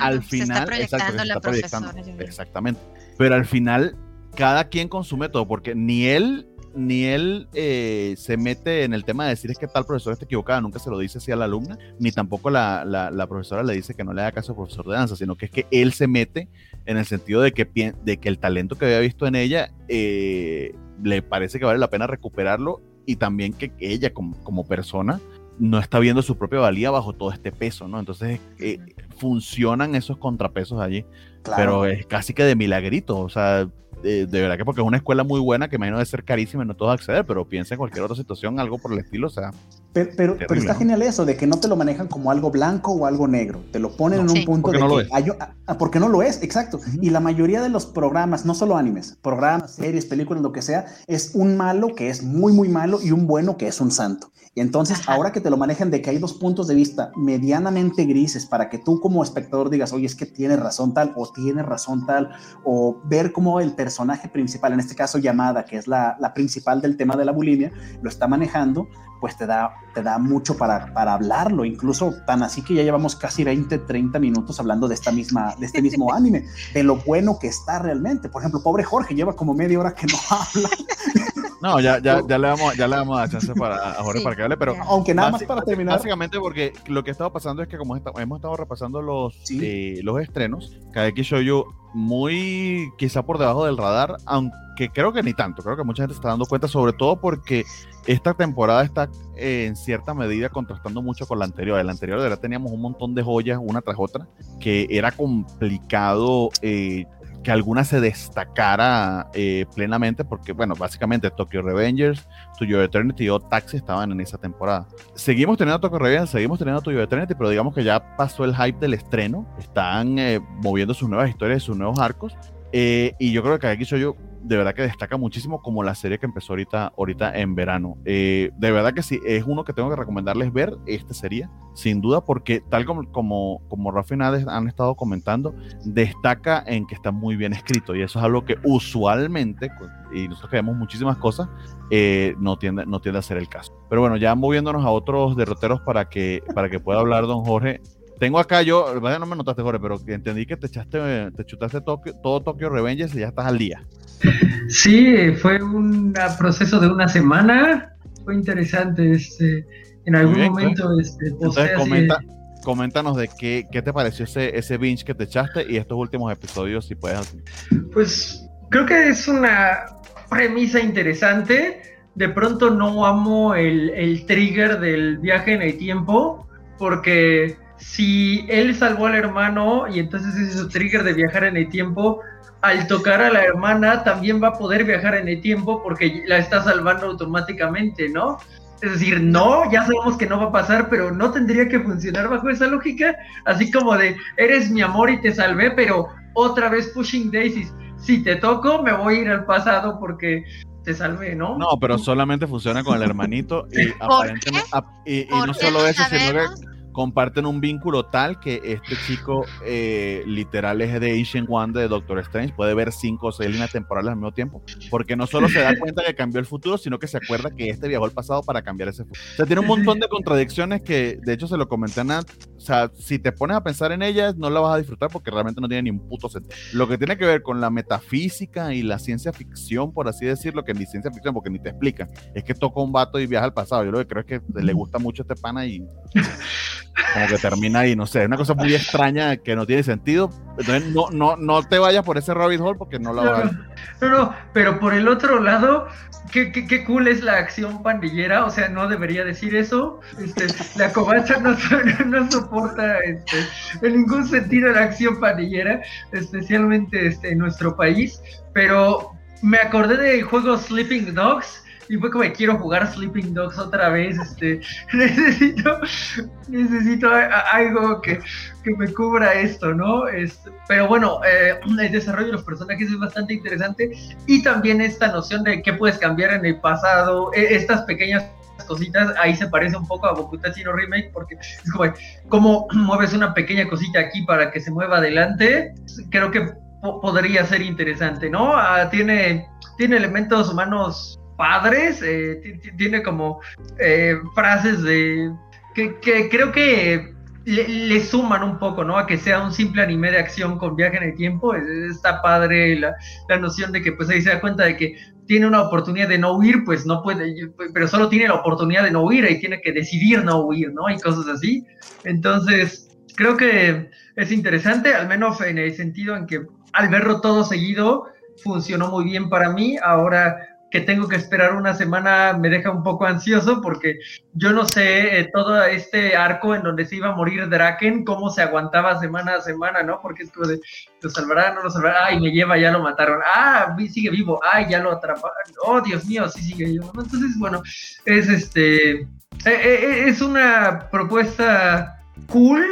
al final, exactamente. Pero al final, cada quien consume todo, porque ni él ni él eh, se mete en el tema de decir es que tal profesor está equivocada, nunca se lo dice así a la alumna, ni tampoco la, la, profesora le dice que no le haga caso al profesor de danza, sino que es que él se mete en el sentido de que, de que el talento que había visto en ella eh, le parece que vale la pena recuperarlo y también que ella como, como persona no está viendo su propia valía bajo todo este peso, ¿no? Entonces eh, funcionan esos contrapesos allí, pero es casi que de milagrito, o sea, de, verdad que porque es una escuela muy buena que imagino de ser carísima y no todos acceder, pero piensa en cualquier otra situación, algo por el estilo, o sea. Pero, pero, está genial eso, de que no te lo manejan como algo blanco o algo negro, te lo ponen en un punto de no que hay, ah, porque no lo es, exacto. Y la mayoría de los programas, no solo animes, programas, series, películas, lo que sea, es un malo que es muy, muy malo y un bueno que es un santo. Y entonces, ahora que te lo manejan de que hay dos puntos de vista medianamente grises para que tú como espectador digas, oye, es que tiene razón tal o tiene razón tal, o ver cómo el personaje principal, en este caso llamada, que es la, la principal del tema de la bulimia, lo está manejando, pues te da, te da mucho para, para hablarlo, incluso tan así que ya llevamos casi 20, 30 minutos hablando de, esta misma, de este mismo anime, de lo bueno que está realmente. Por ejemplo, pobre Jorge lleva como media hora que no habla. No, ya, ya, ya, le damos, ya le damos a chance para, a Jorge para que hable, pero... Aunque nada más para terminar... Básicamente porque lo que ha estado pasando es que como hemos estado repasando los, eh, los estrenos, Kadeki Shoujo muy quizá por debajo del radar, aunque creo que ni tanto, creo que mucha gente está dando cuenta, sobre todo porque esta temporada está eh, en cierta medida contrastando mucho con la anterior. En la anterior de verdad teníamos un montón de joyas una tras otra, que era complicado eh, que alguna se destacara eh, plenamente, porque, bueno, básicamente Tokyo Revengers, To Your Eternity o Taxi estaban en esa temporada. Seguimos teniendo Tokyo Revengers, seguimos teniendo To Eternity, pero digamos que ya pasó el hype del estreno, están eh, moviendo sus nuevas historias, sus nuevos arcos, eh, y yo creo que aquí soy yo de verdad que destaca muchísimo como la serie que empezó ahorita, ahorita en verano. Eh, de verdad que sí, es uno que tengo que recomendarles ver, esta serie, sin duda, porque tal como, como, como Rafa y Nades han estado comentando, destaca en que está muy bien escrito y eso es algo que usualmente, y nosotros que vemos muchísimas cosas, eh, no, tiende, no tiende a ser el caso. Pero bueno, ya moviéndonos a otros derroteros para que, para que pueda hablar don Jorge, tengo acá yo, no me notaste, Jorge, pero entendí que te echaste, te chutaste todo Tokyo Revengers y ya estás al día. Sí, fue un proceso de una semana. Fue interesante. Este, en algún momento, este, coméntanos de qué, qué, te pareció ese, ese binge que te echaste y estos últimos episodios, si puedes. Pues creo que es una premisa interesante. De pronto no amo el, el trigger del viaje en el tiempo, porque si él salvó al hermano y entonces ese es su trigger de viajar en el tiempo, al tocar a la hermana también va a poder viajar en el tiempo porque la está salvando automáticamente, ¿no? Es decir, no, ya sabemos que no va a pasar, pero no tendría que funcionar bajo esa lógica, así como de, eres mi amor y te salvé, pero otra vez pushing daisies. Si te toco, me voy a ir al pasado porque te salvé, ¿no? No, pero solamente funciona con el hermanito y aparentemente, y, no solo eso, sino que comparten un vínculo tal que este chico eh, literal es de Ancient One de Doctor Strange, puede ver cinco o seis líneas temporales al mismo tiempo, porque no solo se da cuenta que cambió el futuro, sino que se acuerda que este viajó al pasado para cambiar ese futuro. O sea, tiene un montón de contradicciones que, de hecho, se lo comenté a Nat, o sea, si te pones a pensar en ellas, no la vas a disfrutar porque realmente no tiene ni un puto sentido. Lo que tiene que ver con la metafísica y la ciencia ficción, por así decirlo, que ni ciencia ficción, porque ni te explican, es que toca un vato y viaja al pasado. Yo lo que creo es que le gusta mucho este pana y como que termina ahí, no sé, es una cosa muy extraña que no tiene sentido. No, no, no te vayas por ese rabbit hole porque no la a... No, no, pero por el otro lado, qué, qué, qué, cool es la acción pandillera, o sea, no debería decir eso. Este, la covacha no, no soporta este, en ningún sentido la acción pandillera, especialmente este, en nuestro país, pero me acordé del juego Sleeping Dogs y fue como quiero jugar Sleeping Dogs otra vez, este, necesito, necesito algo que, que me cubra esto, ¿no? Este, pero bueno, eh, el desarrollo de los personajes es bastante interesante y también esta noción de qué puedes cambiar en el pasado, e, estas pequeñas cositas, ahí se parece un poco a Bokutachi no Remake, porque es como, cómo mueves una pequeña cosita aquí para que se mueva adelante, creo que podría ser interesante, ¿no? Ah, tiene, tiene elementos humanos padres, eh, tiene como eh, frases de que, que creo que le, le, suman un poco, ¿no? A que sea un simple anime de acción con viaje en el tiempo. Está padre la, la, noción de que pues ahí se da cuenta de que tiene una oportunidad de no huir, pues no puede, pero solo tiene la oportunidad de no huir y tiene que decidir no huir, ¿no? Y cosas así. Entonces, creo que es interesante, al menos en el sentido en que al verlo todo seguido, funcionó muy bien para mí. Ahora que tengo que esperar una semana me deja un poco ansioso porque yo no sé eh, todo este arco en donde se iba a morir Draken, cómo se aguantaba semana a semana, ¿no? Porque es como de, lo salvará, no lo salvará, ay, me lleva, ya lo mataron, ah, sigue vivo, ay, ya lo atraparon, oh, Dios mío, sí sigue vivo. Entonces, bueno, es este, eh, eh, es una propuesta cool,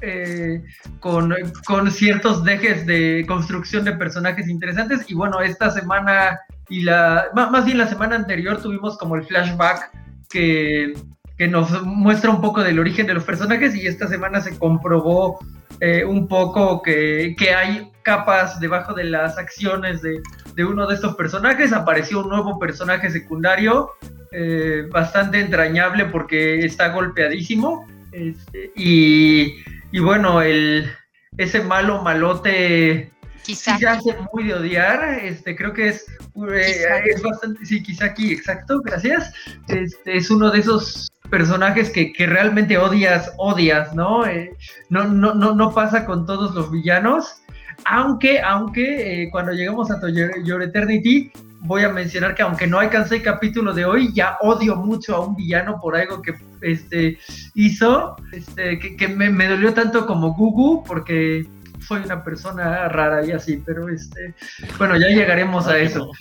eh, con, con, ciertos dejes de construcción de personajes interesantes. Y bueno, esta semana y la, más bien la semana anterior tuvimos como el flashback que, que nos muestra un poco del origen de los personajes y esta semana se comprobó eh, un poco que, que, hay capas debajo de las acciones de, de, uno de estos personajes. Apareció un nuevo personaje secundario eh, bastante entrañable porque está golpeadísimo. Este, y y bueno, el, ese malo malote quizá ya hace muy de odiar, este, creo que es, eh, es bastante, sí, quizá aquí, exacto, gracias. Este, es uno de esos personajes que, que realmente odias, odias, ¿no? Eh, no, no, no, no pasa con todos los villanos, aunque, aunque eh, cuando llegamos a Your Eternity, voy a mencionar que aunque no alcancé el capítulo de hoy, ya odio mucho a un villano por algo que este, hizo, este, que, que me, me, dolió tanto como Gugu, porque soy una persona rara y así, pero este, bueno, ya llegaremos a eso.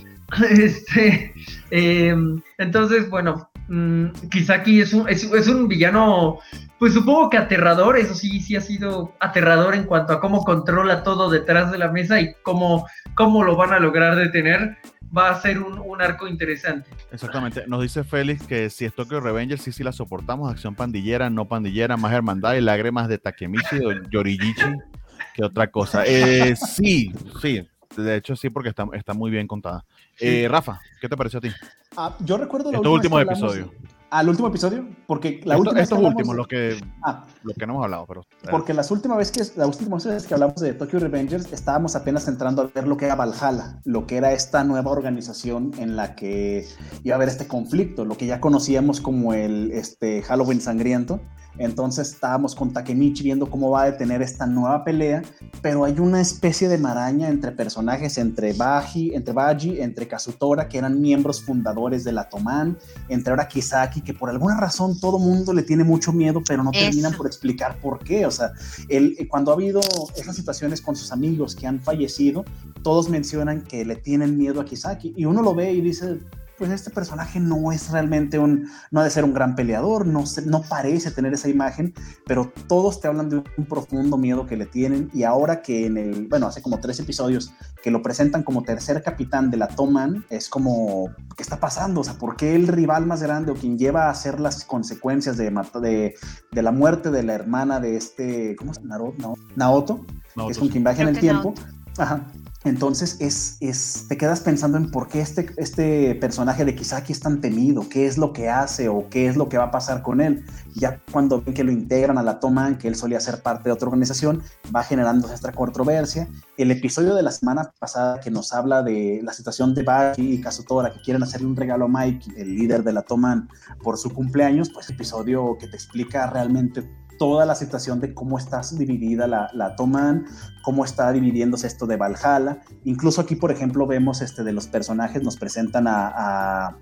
Este, eh, entonces, bueno, mmm, Kisaki es un, es, es un villano, pues supongo que aterrador, eso sí, sí ha sido aterrador en cuanto a cómo controla todo detrás de la mesa y cómo, cómo lo van a lograr detener va a ser un, un, arco interesante. Exactamente. Nos dice Félix que si es Tokyo Revengers, sí, sí la soportamos. Acción pandillera, no pandillera, más hermandad y lágrimas de Takemichi o Yorigichi que otra cosa. Eh, sí, sí. De hecho, sí, porque está, está muy bien contada. Eh, Rafa, ¿qué te pareció a ti? Ah, yo recuerdo estos últimos episodios. ¿Al último episodio? Porque la Esto, última estos últimos, los que, ah, los que no hemos hablado, pero. Porque las últimas vez que la última vez que hablamos de Tokyo Revengers estábamos apenas entrando a ver lo que era Valhalla, lo que era esta nueva organización en la que iba a haber este conflicto, lo que ya conocíamos como el este, Halloween sangriento. Entonces estábamos con Takemichi viendo cómo va a detener esta nueva pelea, pero hay una especie de maraña entre personajes, entre Baji, entre Baji, entre Kazutora, que eran miembros fundadores de la Toman, entre ahora Kisaki, que por alguna razón todo mundo le tiene mucho miedo, pero no terminan por explicar por qué. O sea, él, cuando ha habido esas situaciones con sus amigos que han fallecido, todos mencionan que le tienen miedo a Kisaki y uno lo ve y dice, pues este personaje no es realmente un, no ha de ser un gran peleador, no, no parece tener esa imagen, pero todos te hablan de un profundo miedo que le tienen y ahora que en el, bueno, hace como tres episodios que lo presentan como tercer capitán de la Toman, es como, ¿qué está pasando? O sea, ¿por qué el rival más grande o quien lleva a hacer las consecuencias de, de, de la muerte de la hermana de este, ¿cómo se llama? Naoto, que es con quien viaja en el tiempo. Ajá, entonces es, es, te quedas pensando en por qué este, este personaje de Kisaki es tan temido, qué es lo que hace o qué es lo que va a pasar con él. Ya cuando ven que lo integran a la toma, que él solía ser parte de otra organización, va generando esta controversia. El episodio de la semana pasada que nos habla de la situación de Baki y Kazutora que quieren hacerle un regalo a Mike, el líder de la Toman, por su cumpleaños, pues episodio que te explica realmente toda la situación de cómo está dividida la, la Toman, cómo está dividiéndose esto de Valhalla. Incluso aquí, por ejemplo, vemos este de los personajes, nos presentan a, a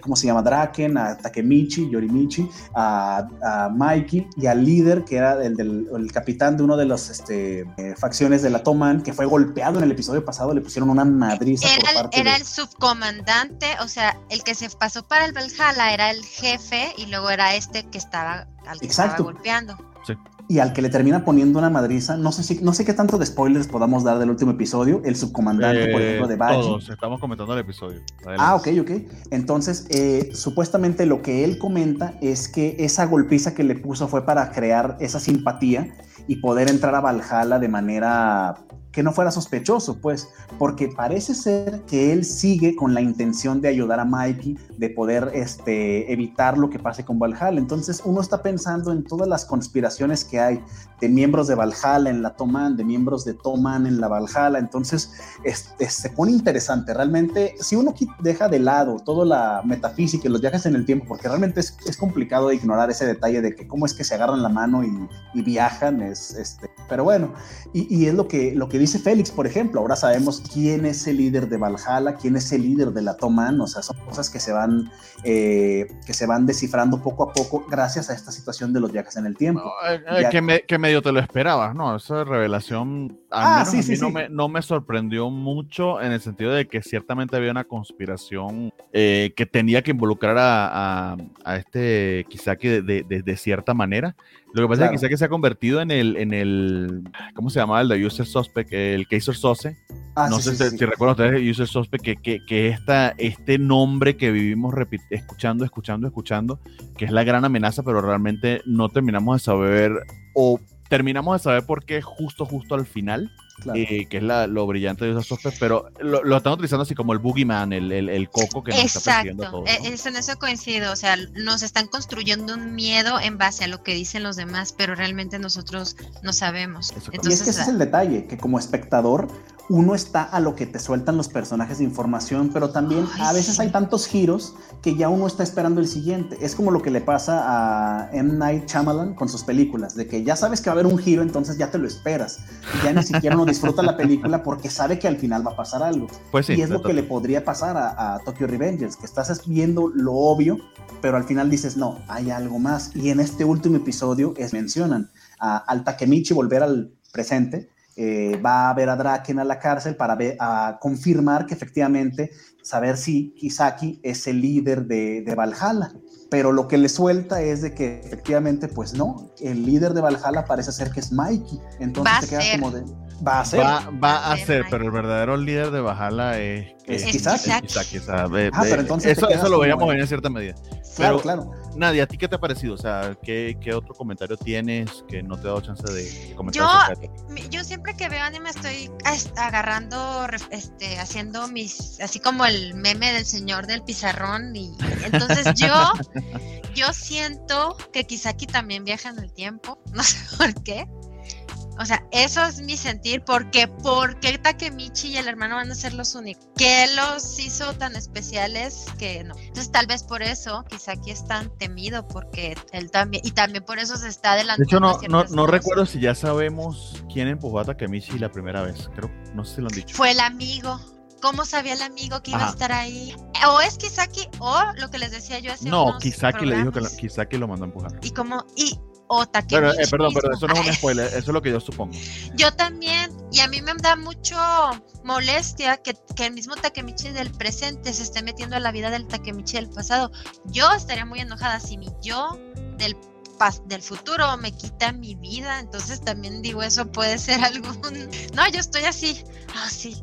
¿cómo se llama? Draken, a Takemichi, Yorimichi, a, a Mikey y al líder, que era el, del, el capitán de uno de las este, eh, facciones de la Toman, que fue golpeado en el episodio pasado, le pusieron una madriza. Era, por parte era de... el subcomandante, o sea, el que se pasó para el Valhalla era el jefe y luego era este que estaba al que Exacto. estaba golpeando. Sí. y al que le termina poniendo una madriza, no sé si, no sé qué tanto de spoilers podamos dar del último episodio, el subcomandante, por Eh, ejemplo, de Baji. Todos, estamos comentando el episodio. Adelante. Ah, ok, ok. Entonces, eh, supuestamente lo que él comenta es que esa golpiza que le puso fue para crear esa simpatía y poder entrar a Valhalla de manera que no fuera sospechoso, pues, porque parece ser que él sigue con la intención de ayudar a Mikey, de poder este, evitar lo que pase con Valhalla. Entonces, uno está pensando en todas las conspiraciones que hay de miembros de Valhalla en la Toman, de miembros de Toman en la Valhalla. Entonces, este, se pone interesante. Realmente, si uno deja de lado toda la metafísica y los viajes en el tiempo, porque realmente es, es complicado ignorar ese detalle de que cómo es que se agarran la mano y, y viajan, es, este, pero bueno, y, y es lo que, lo que dice Félix, por ejemplo, ahora sabemos quién es el líder de Valhalla, quién es el líder de la Toman, o sea, son cosas que se van, eh, que se van descifrando poco a poco gracias a esta situación de los viajes en el tiempo. No, eh, eh, Ya- que, me- que medio te lo esperabas, ¿no? Esa revelación al Ah, menos sí, a sí, mí no, sí. Me, no me sorprendió mucho en el sentido de que ciertamente había una conspiración eh, que tenía que involucrar a, a- a este Kisaki de, de- de- de cierta manera. Lo que pasa Claro. es que Kisaki se ha convertido en el, en el, ¿cómo se llamaba? El de User Suspect, el Kaiser Sose. Ah, no sí, sé sí, si, sí. recuerdan ustedes User Suspect, que, que, que esta, este nombre que vivimos escuchando, escuchando, escuchando, que es la gran amenaza, pero realmente no terminamos de saber o terminamos de saber por qué justo, justo al final, Claro. eh, que es la, lo brillante de User Suspect, pero lo, lo están utilizando así como el boogeyman, el, el, el coco que nos está Exacto, todos. e- ¿no? es- en eso coincido, o sea, nos están construyendo un miedo en base a lo que dicen los demás, pero realmente nosotros no sabemos. Y es que ese es el detalle, que como espectador uno está a lo que te sueltan los personajes de información, pero también Ay, a veces sí. hay tantos giros que ya uno está esperando el siguiente. Es como lo que le pasa a M. Night Shyamalan con sus películas, de que ya sabes que va a haber un giro, entonces ya te lo esperas. Y ya ni siquiera uno disfruta la película porque sabe que al final va a pasar algo. Pues sí, y es lo que le podría pasar a, a Tokyo Revengers, que estás viendo lo obvio, pero al final dices, no, hay algo más. Y en este último episodio es, mencionan a, al Takemichi volver al presente, eh, va a ver a Draken a la cárcel para ver, a confirmar que efectivamente saber si Kisaki es el líder de, de Valhalla. Pero lo que le suelta es de que efectivamente, pues no, el líder de Valhalla parece ser que es Mikey. Entonces Va a te queda ser. como de, va a ser. Va, va a ser pero el verdadero líder de Bajala es, Es es Kisaki. Kisaki, o sea, ve- Ah, ve- pero entonces eso, eso lo veíamos en cierta medida. claro, pero- claro. Nadia, ¿a ti qué te ha parecido? O sea, ¿qué, qué otro comentario tienes que no te he dado chance de comentar? Yo- Yo siempre que veo anime estoy agarrando, este, haciendo mis, así como el meme del señor del pizarrón y entonces yo, yo siento que Kisaki también viaja en el tiempo, no sé por qué. O sea, eso es mi sentir, porque ¿por qué Takemichi y el hermano van a ser los únicos? ¿Qué los hizo tan especiales que no? Entonces tal vez por eso Kisaki es tan temido, porque él también, y también por eso se está De adelantando. hecho, no, no, no recuerdo si ya sabemos quién empujó a Takemichi la primera vez. Creo, no sé si lo han dicho. Fue el amigo. ¿Cómo sabía el amigo que iba a estar ahí? O es Kisaki, o lo que les decía yo hace No, unos Kisaki le dijo que lo, programas. Kisaki lo mandó a empujar. Y como, y o Takemichi. Pero, eh, perdón, pero eso no es un spoiler, eso es lo que yo supongo. Yo también, y a mí me da mucho molestia que, que el mismo Takemichi del presente se esté metiendo a la vida del Takemichi del pasado. Yo estaría muy enojada si mi yo del del futuro me quita mi vida, entonces también digo, eso puede ser algún... No, yo estoy así, así,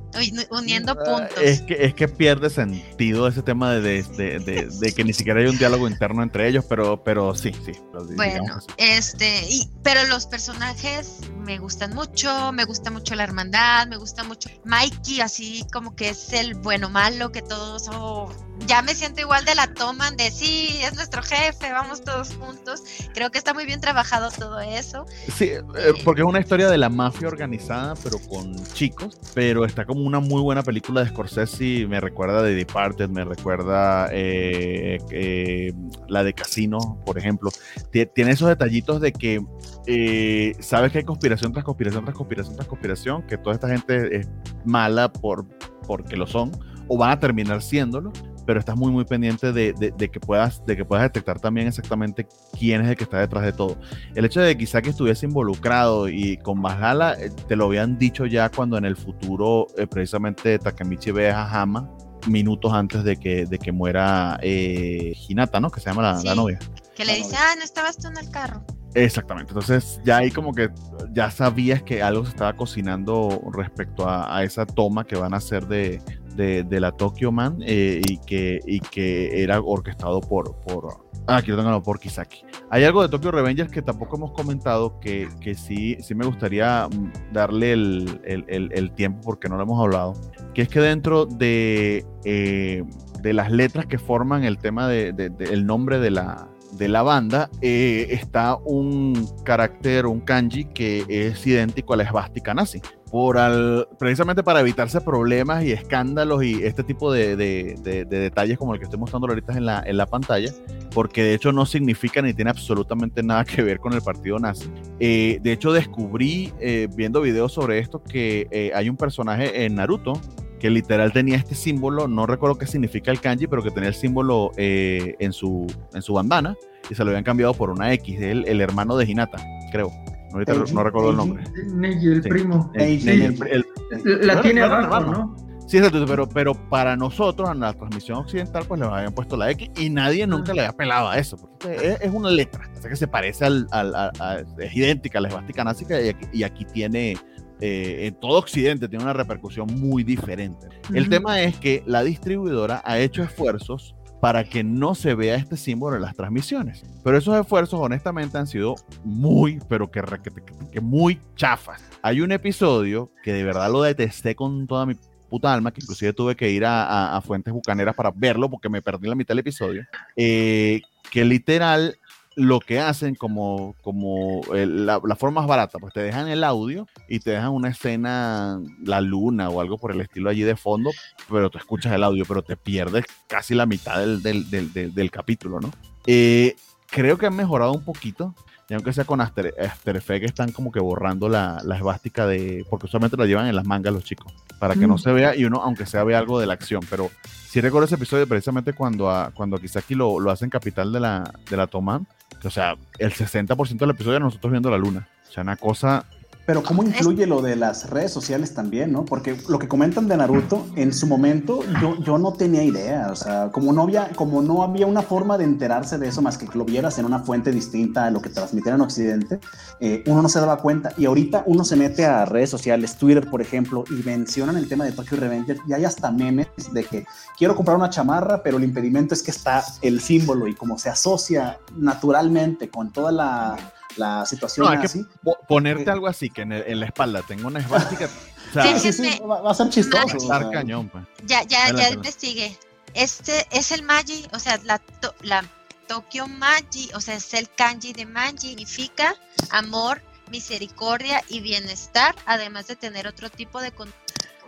uniendo Ah, puntos. Es que, es que pierde sentido ese tema de, de, de- de- que ni siquiera hay un diálogo interno entre ellos, pero, pero sí, sí. Bueno, este, y, pero los personajes me gustan mucho, me gusta mucho la hermandad, me gusta mucho Mikey, así como que es el bueno malo, que todos, oh, ya me siento igual de la toman, de sí, es nuestro jefe, vamos todos juntos. Creo que está muy bien trabajado todo eso. Sí, eh, porque es una historia de la mafia organizada, pero con chicos. Pero está como una muy buena película de Scorsese. Me recuerda de Departed, me recuerda eh, eh, la de Casino, por ejemplo. Tie- Tiene esos detallitos de que eh, sabes que hay conspiración tras conspiración tras conspiración tras conspiración, que toda esta gente es mala por, porque lo son, o van a terminar siéndolo. Pero estás muy, muy pendiente de, de- de que puedas, de que puedas detectar también exactamente quién es el que está detrás de todo el hecho de que Kisaki estuviese involucrado y con Valhalla, eh, te lo habían dicho ya cuando en el futuro eh, precisamente Takemichi ve a Hama minutos antes de que, de que muera eh, Hinata, ¿no? Que se llama la, novia. Que le dice, ah, no estabas tú en el carro. Exactamente, entonces ya ahí como que ya sabías que algo se estaba cocinando respecto a, a esa toma que van a hacer de, de, de la Tokyo Man eh, y, que, y que era orquestado por, por, ah, aquí lo tengo, por Kisaki. Hay algo de Tokyo Revengers que tampoco hemos comentado que, que sí, sí me gustaría mm, darle el, el- el- tiempo porque no lo hemos hablado, que es que dentro de, eh, de las letras que forman el tema de, de- de- nombre de la, de la banda eh, está un carácter, un kanji que es idéntico a la esvástica nazi. Por al, precisamente para evitarse problemas y escándalos y este tipo de, de- de- de detalles como el que estoy mostrando ahorita en la, en la pantalla, porque de hecho no significa ni tiene absolutamente nada que ver con el partido nazi. Eh, de hecho descubrí eh, viendo videos sobre esto que eh, hay un personaje en Naruto que literal tenía este símbolo, no recuerdo qué significa el kanji, pero que tenía el símbolo en, su, en su bandana y se lo habían cambiado por una X, el, el hermano de Hinata, creo. Ahorita Eiji, no recuerdo el nombre. Neji, el Sí. primo. El- Eiji. el- el- La tiene abajo, hermano. ¿no? Sí, exacto, pero, pero para nosotros, en la transmisión occidental, pues le habían puesto la X y nadie nunca le había pelado a eso. Porque es, es una letra, o sea que se parece al, al- a- a- es idéntica a la esvástica nazi y aquí, y aquí tiene, eh, en todo Occidente, tiene una repercusión muy diferente. El tema es que la distribuidora ha hecho esfuerzos para que no se vea este símbolo en las transmisiones. Pero esos esfuerzos honestamente han sido muy, pero que, que- que muy chafas. Hay un episodio que de verdad lo detesté con toda mi puta alma, que inclusive tuve que ir a, a- a fuentes bucaneras para verlo porque me perdí la mitad del episodio, eh, que literal lo que hacen como, como el- la, la forma más barata, pues te dejan el audio y te dejan una escena, la luna o algo por el estilo allí de fondo, pero tú escuchas el audio, pero te pierdes casi la mitad del, del, del- del- capítulo, ¿no? Eh, creo que han mejorado un poquito, y aunque sea con After, After Effects, están como que borrando la, la esvástica de, porque usualmente la llevan en las mangas los chicos, para que no Mm. se vea y uno, aunque sea, vea algo de la acción, pero sí recuerdo ese episodio precisamente cuando a, cuando a Kisaki lo, lo hacen capital de la, de la Toman, o sea, el 60% del episodio nosotros viendo la luna. O sea, una cosa Pero cómo influye lo de las redes sociales también, ¿no? Porque lo que comentan de Naruto, en su momento yo, yo no tenía idea, o sea, como no, había, como no había una forma de enterarse de eso más que que lo vieras en una fuente distinta a lo que transmitieron en Occidente, eh, uno no se daba cuenta. Y ahorita uno se mete a redes sociales, Twitter, por ejemplo, y mencionan el tema de Tokyo Revenger y hay hasta memes de que quiero comprar una chamarra, pero el impedimento es que está el símbolo y como se asocia naturalmente con toda la, la situación No, hay que así. po- ponerte algo así, que en, el- en la espalda tenga una esvástica. O sea, Sí, Sí, sí. va, va a ser chistoso. Sea. estar cañón, pues. Ya, ya, ya Adelante. investigué. Este es el Maji, o sea, la, to- la Tokyo Maji, o sea, es el kanji de Maji, significa amor, misericordia y bienestar, además de tener otro tipo de... con-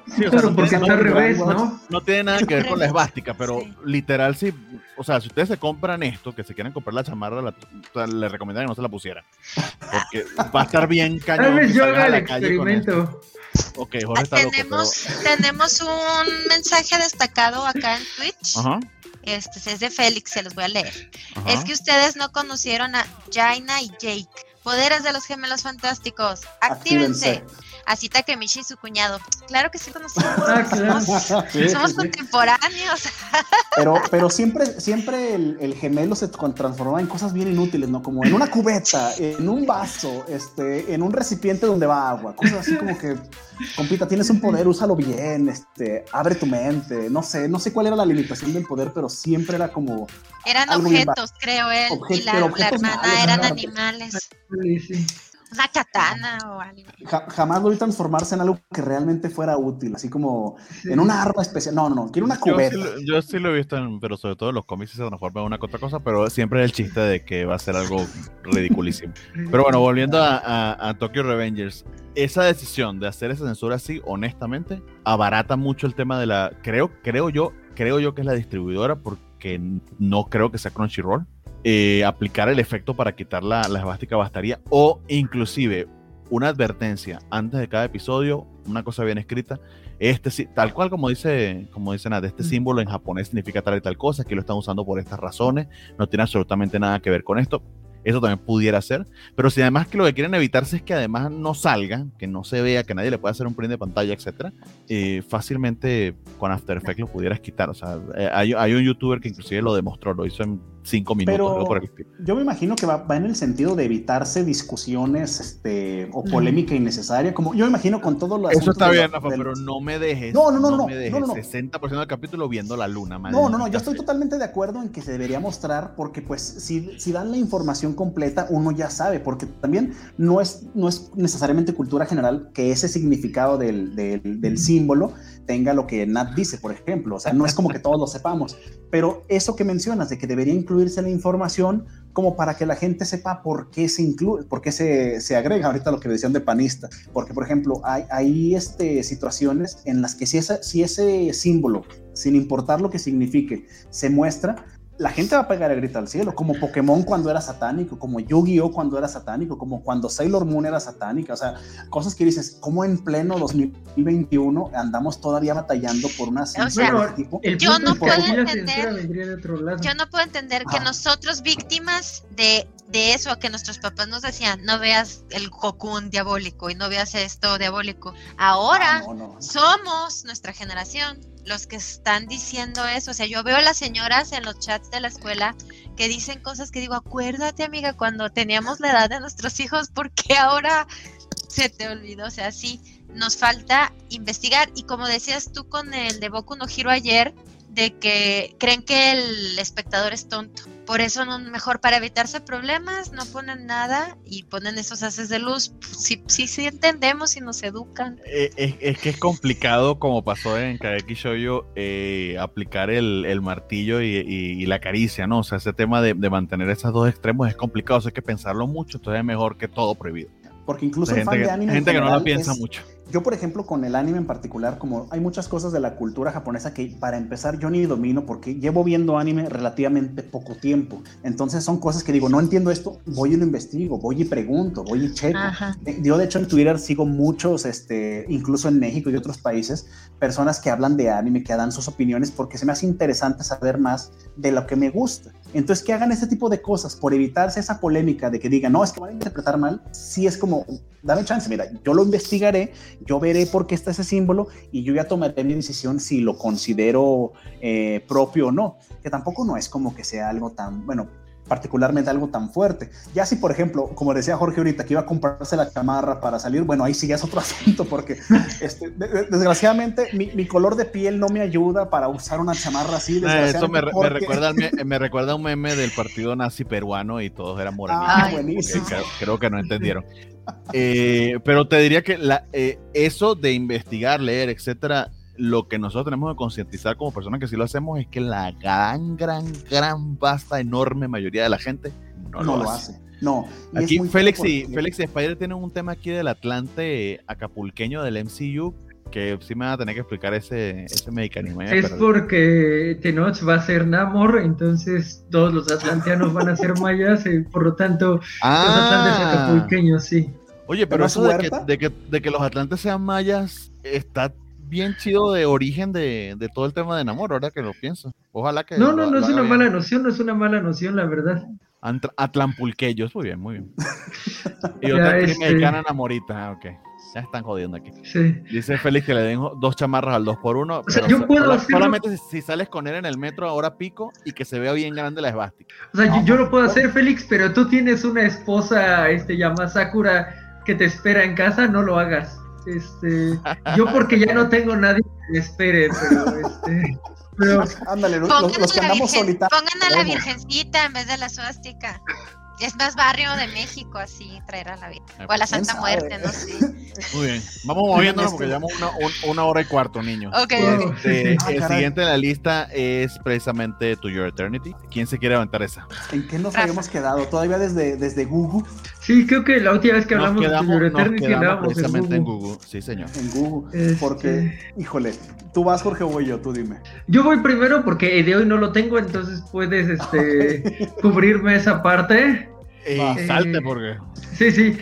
Sí, o sea, Claro, no porque tiene- está al revés, no, ¿no? No tiene nada que ver con la esvástica, pero Sí. literal sí, o sea, si ustedes se compran esto, que se quieren comprar la chamarra, la, o sea, les recomendaría que no se la pusieran. Porque va a estar bien cañón. Tal yo haga el experimento. Ok, Jorge está loco, tenemos, tenemos un mensaje destacado acá en Twitch. Ajá. este es de Félix, se los voy a leer. Ajá. Es que ustedes no conocieron a Jaina y Jake. Poderes de los gemelos fantásticos. Actívense. Así Takemichi y su cuñado. Claro que sí conocimos. Ah, claro. Somos, Sí, somos sí, contemporáneos. Pero, pero siempre, siempre el, el gemelo se transformaba en cosas bien inútiles, ¿no? Como en una cubeta, en un vaso, este, en un recipiente donde va agua, cosas así como que, compita, tienes un poder, úsalo bien, este, abre tu mente, no sé, no sé cuál era la limitación del poder, pero siempre era como, Eran objetos, creo él. Y la, hermana malos, eran animales. Sí, sí. Una katana o algo. ja- jamás lo vi transformarse en algo que realmente fuera útil, así como en una arma especial, no, no, no, quiero una Yo cubeta. sí, lo, yo sí lo he visto, en- pero sobre todo en los cómics se transforma en una otra cosa, pero siempre es el chiste de que va a ser algo ridiculísimo. Pero bueno, volviendo a, a- a Tokyo Revengers, esa decisión de hacer esa censura así, honestamente, abarata mucho el tema de la. Creo, creo yo, creo yo que es la distribuidora, porque no creo que sea Crunchyroll. Eh, aplicar el efecto para quitar la, la esvástica bastaría, o inclusive una advertencia antes de cada episodio, una cosa bien escrita. Este tal cual como dice, como dice Nat, este Mm. símbolo en japonés significa tal y tal cosa, que lo están usando por estas razones, no tiene absolutamente nada que ver con esto. Eso también pudiera ser. Pero si además que lo que quieren evitarse es que además no salga, que no se vea, que nadie le pueda hacer un print de pantalla, etcétera, eh, fácilmente con After Effects lo pudieras quitar. O sea, eh, hay, hay un youtuber que inclusive lo demostró, lo hizo en cinco minutos. Pero- algo por el. Yo me imagino que va, va en el sentido de evitarse discusiones este, o polémica innecesaria. Como yo me imagino con todo lo Eso está bien, Rafa, del- pero no me dejes. No, no, no, no, me dejes no, no, no. 60% del capítulo viendo la luna, No, no, no, yo estoy totalmente de acuerdo en que se debería mostrar porque pues si, si dan la información completa uno ya sabe, porque también no es, no es necesariamente cultura general que ese significado del, del- del símbolo tenga lo que Nat dice, por ejemplo, o sea, no es como que todos lo sepamos, pero eso que mencionas de que debería incluirse la información como para que la gente sepa por qué se incluye, por qué se, se agrega ahorita lo que decían de panista, porque por ejemplo hay, hay este, situaciones en las que si, esa, si ese símbolo sin importar lo que signifique, se muestra, la gente va a pegar el grito al cielo, como Pokémon cuando era satánico, como Yu-Gi-Oh cuando era satánico, como cuando Sailor Moon era satánica, o sea, cosas que dices, como en pleno 2021 andamos todavía batallando por una censura sea, de este tipo. El Yo no puedo entender-. Yo no puedo entender que Ah. nosotros víctimas de, de eso, que nuestros papás nos decían, no veas el Cocoon diabólico y no veas esto diabólico. Ahora Ah, no, no. somos nuestra generación los que están diciendo eso. O sea, yo veo a las señoras en los chats de la escuela que dicen cosas que digo, acuérdate amiga, cuando teníamos la edad de nuestros hijos, ¿por qué ahora se te olvidó? O sea, sí, nos falta investigar. Y como decías tú con el de Boku no Hiro ayer, de que creen que el espectador es tonto. Por eso no, mejor para evitarse problemas no ponen nada y ponen esos haces de luz. Sí, sí, sí entendemos y nos educan. Eh, Es, es que es complicado, como pasó en Kageki Shoujo, eh, aplicar el, el martillo y, y- y la caricia, ¿no? O sea, ese tema de, de mantener esos dos extremos es complicado, o sea, hay que pensarlo mucho, entonces es mejor que todo prohibido. Porque incluso Hay el gente fan que, de anime en gente que no la general piensa es- mucho. Yo, por ejemplo, con el anime en particular, como hay muchas cosas de la cultura japonesa que para empezar yo ni domino porque llevo viendo anime relativamente poco tiempo. Entonces son cosas que digo, no entiendo esto, voy y lo investigo, voy y pregunto, voy y checo. Ajá. Eh, Yo, de hecho, en Twitter sigo muchos, este, incluso en México y otros países, personas que hablan de anime, que dan sus opiniones, porque se me hace interesante saber más de lo que me gusta. Entonces, que hagan este tipo de cosas por evitarse esa polémica de que digan, no, es que van a interpretar mal, sí es como, dame chance, mira, yo lo investigaré, yo veré por qué está ese símbolo y yo ya tomaré mi decisión si lo considero eh, propio o no, que tampoco no es como que sea algo tan, bueno, particularmente algo tan fuerte. Ya si, por ejemplo, como decía Jorge ahorita, que iba a comprarse la chamarra para salir, bueno, ahí sí ya es otro asunto, porque este, de- de- desgraciadamente mi, mi color de piel no me ayuda para usar una chamarra así. Eh, Eso me, recuerda, me, me recuerda a un meme del partido nazi peruano y todos eran morenitos. Ah, buenísimo. Creo, creo que no entendieron. Eh, pero te diría que la, eh, eso de investigar, leer, etcétera, lo que nosotros tenemos que concientizar como personas que sí lo hacemos es que la gran, gran, gran, vasta, enorme mayoría de la gente no, no, lo, hace. No. y Aquí Félix y, porque- Félix y Spider tienen un tema aquí del Atlante acapulqueño del MCU que sí me van a tener que explicar ese, ese mecanismo. Es porque Tenoch va a ser Namor, entonces todos los atlanteanos van a ser mayas, y por lo tanto los atlantes Ah, acapulqueños, sí. oye, pero ¿Pero eso de que, de, que, de que los atlantes sean mayas está bien chido de origen de, de todo el tema de enamor, ahora que lo pienso. Ojalá que. No, no, no es una mala noción, no es una mala noción, la verdad. Antr- Atlampulqueños, muy bien, muy bien. Y otra este- mexicana enamorita, ah, ok. Ya están jodiendo aquí. Sí. Dice Félix que le den dos chamarras al 2x1. O sea, yo puedo hacerlo- solamente si, si sales con él en el metro ahora pico y que se vea bien grande la esvástica. O sea, yo, No, yo lo puedo hacer, Félix, pero tú tienes una esposa, este, llamada Sakura, que te espera en casa, no lo hagas. Este, yo porque ya no tengo nadie que me espere, pero este, pero Ándale, los, los que andamos solitarios. pongan a la virgencita en vez de la suástica. Es más barrio de México, así traer a la Virgen. O a la ¿Quién Santa sabe? Muerte, no sé. Muy bien. Vamos moviéndonos este- porque llevamos una, un- una hora y cuarto, niños. Ok, Wow. ok. Este. Ah, el caray. siguiente en la lista es precisamente To Your Eternity. ¿Quién se quiere aventar esa? ¿En qué nos Rafa. habíamos quedado? Todavía desde, desde Google. Sí, creo que la última vez que Nos hablamos quedamos, de Your nos Eternity quedamos precisamente en Google. Google. Sí, señor. En Google. Este- Porque, híjole, tú vas, Jorge, o voy yo, tú dime. Yo voy primero porque de hoy no lo tengo, entonces puedes este, cubrirme esa parte. Eh, Va. salte Eh, porque. Sí, sí.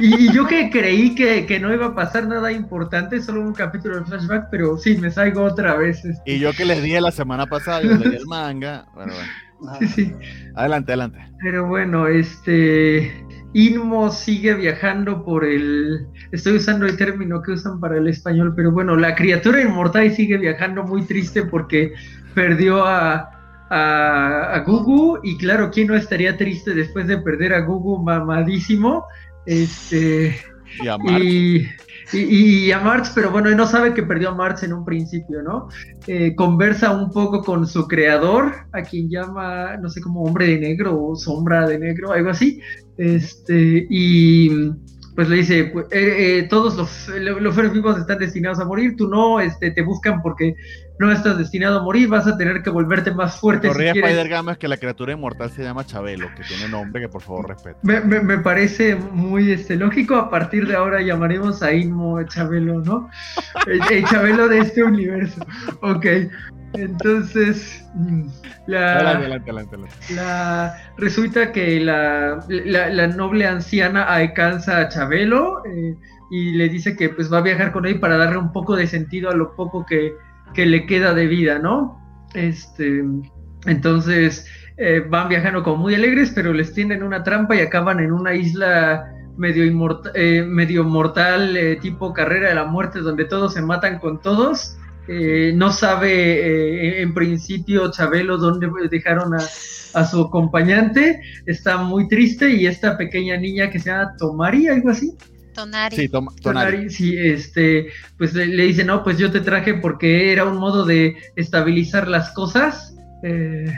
Y, y yo que creí que, que no iba a pasar nada importante, solo un capítulo de flashback, pero sí, me salgo otra vez. este. Y yo que les dije la semana pasada, yo leí el manga. Bueno, bueno. Ah, Sí, sí. Adelante, adelante. Pero bueno, este. Inmo sigue viajando por el. Estoy usando el término que usan para el español, pero bueno, la criatura inmortal sigue viajando muy triste porque perdió a, a, a Gugu. Y claro, ¿quién no estaría triste después de perder a Gugu mamadísimo? Este. Y a March. Y, y, a March, pero bueno, no sabe que perdió a March en un principio, ¿no? Eh, conversa un poco con su creador, a quien llama, no sé, como hombre de negro o sombra de negro, algo así. Este, y pues le dice, pues, eh, eh, todos los, los vivos están destinados a morir, tú no, este, te buscan porque no estás destinado a morir, vas a tener que volverte más fuerte si Corría quieres. Spider Gama es que la criatura inmortal se llama Chabelo, que tiene nombre que por favor respete. Me, me- me parece muy este, lógico. A partir de ahora llamaremos a Inmo Chabelo, ¿no? El, el Chabelo de este universo. Ok. Entonces, mm, Adelante, la, adelante, adelante. adelante. la- resulta que la, la- la noble anciana alcanza a Chabelo eh, y le dice que pues va a viajar con él para darle un poco de sentido a lo poco que, que le queda de vida, ¿no? Este, entonces eh, van viajando como muy alegres, pero les tienden una trampa y acaban en una isla medio, inmorta- eh, medio mortal, eh, tipo carrera de la muerte, donde todos se matan con todos. Eh, no sabe en principio Chabelo dónde dejaron a, a su acompañante, está muy triste y esta pequeña niña que se llama Tomari, algo así, Tonari. Sí, toma, Tonari. Tonari, sí, este, pues le, le dice, no, pues yo te traje porque era un modo de estabilizar las cosas. Eh,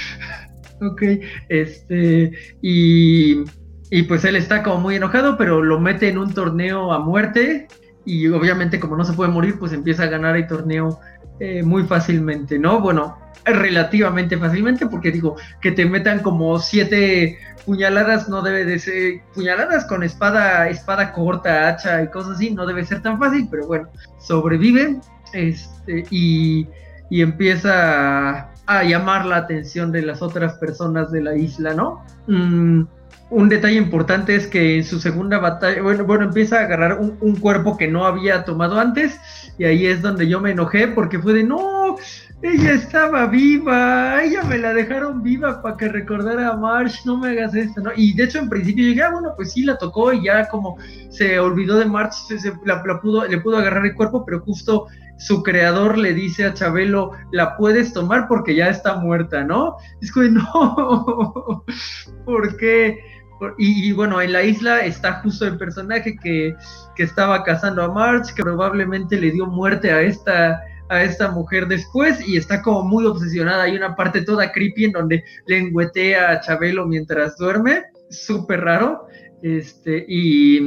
ok, este, y, y pues él está como muy enojado, pero lo mete en un torneo a muerte y obviamente como no se puede morir, pues empieza a ganar el torneo eh, muy fácilmente, ¿no? Bueno, relativamente fácilmente, porque digo, que te metan como siete puñaladas no debe de ser puñaladas con espada espada corta hacha y cosas así no debe ser tan fácil pero bueno sobrevive este y, y empieza a, llamar la atención de las otras personas de la isla no Mm, un detalle importante es que en su segunda batalla bueno bueno empieza a agarrar un, un cuerpo que no había tomado antes y ahí es donde yo me enojé porque fue de no ella estaba viva, ella me la dejaron viva para que recordara a Marsh, no me hagas esto, ¿no? Y de hecho en principio yo dije, ah, bueno, pues sí la tocó y ya como se olvidó de Marsh, se, la, pudo, le pudo agarrar el cuerpo, pero justo su creador le dice a Chabelo, la puedes tomar porque ya está muerta, ¿no? Es como, no, ¿por qué? Y, y bueno, en la isla está justo el personaje que, que estaba cazando a March, que probablemente le dio muerte a esta a esta mujer después y está como muy obsesionada. Hay una parte toda creepy en donde lengüetea a Chabelo mientras duerme, súper raro. Este, y,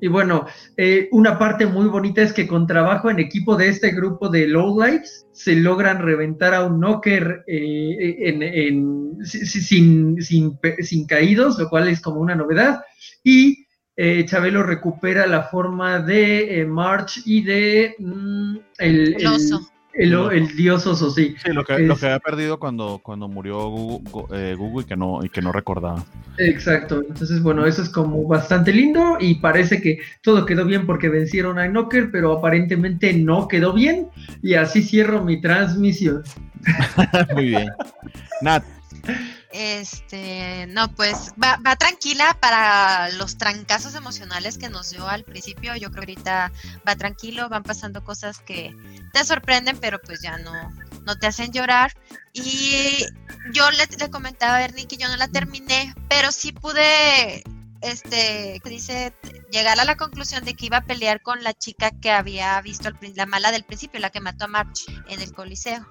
y bueno, eh, una parte muy bonita es que con trabajo en equipo de este grupo de lowlights se logran reventar a un knocker eh, en, en- si- si- sin, sin, sin caídos, lo cual es como una novedad. Y eh, Chabelo recupera la forma de eh, March y de mm, el, El oso. El, el dios oso, sí. Sí, lo que, lo que había perdido cuando, cuando murió Google, eh, y, que no, y que no recordaba. Exacto. Entonces, bueno, eso es como bastante lindo y parece que todo quedó bien porque vencieron a Knocker, pero aparentemente no quedó bien. Y así cierro mi transmisión. Muy bien. Nat, este, no, pues va, va, tranquila para los trancazos emocionales que nos dio al principio. Yo creo que ahorita va tranquilo, van pasando cosas que te sorprenden, pero pues ya no, no te hacen llorar. Y yo le, le comentaba a Bernie que yo no la terminé, pero sí pude, este, dice, llegar a la conclusión de que iba a pelear con la chica que había visto la mala del principio, la que mató a March en el Coliseo.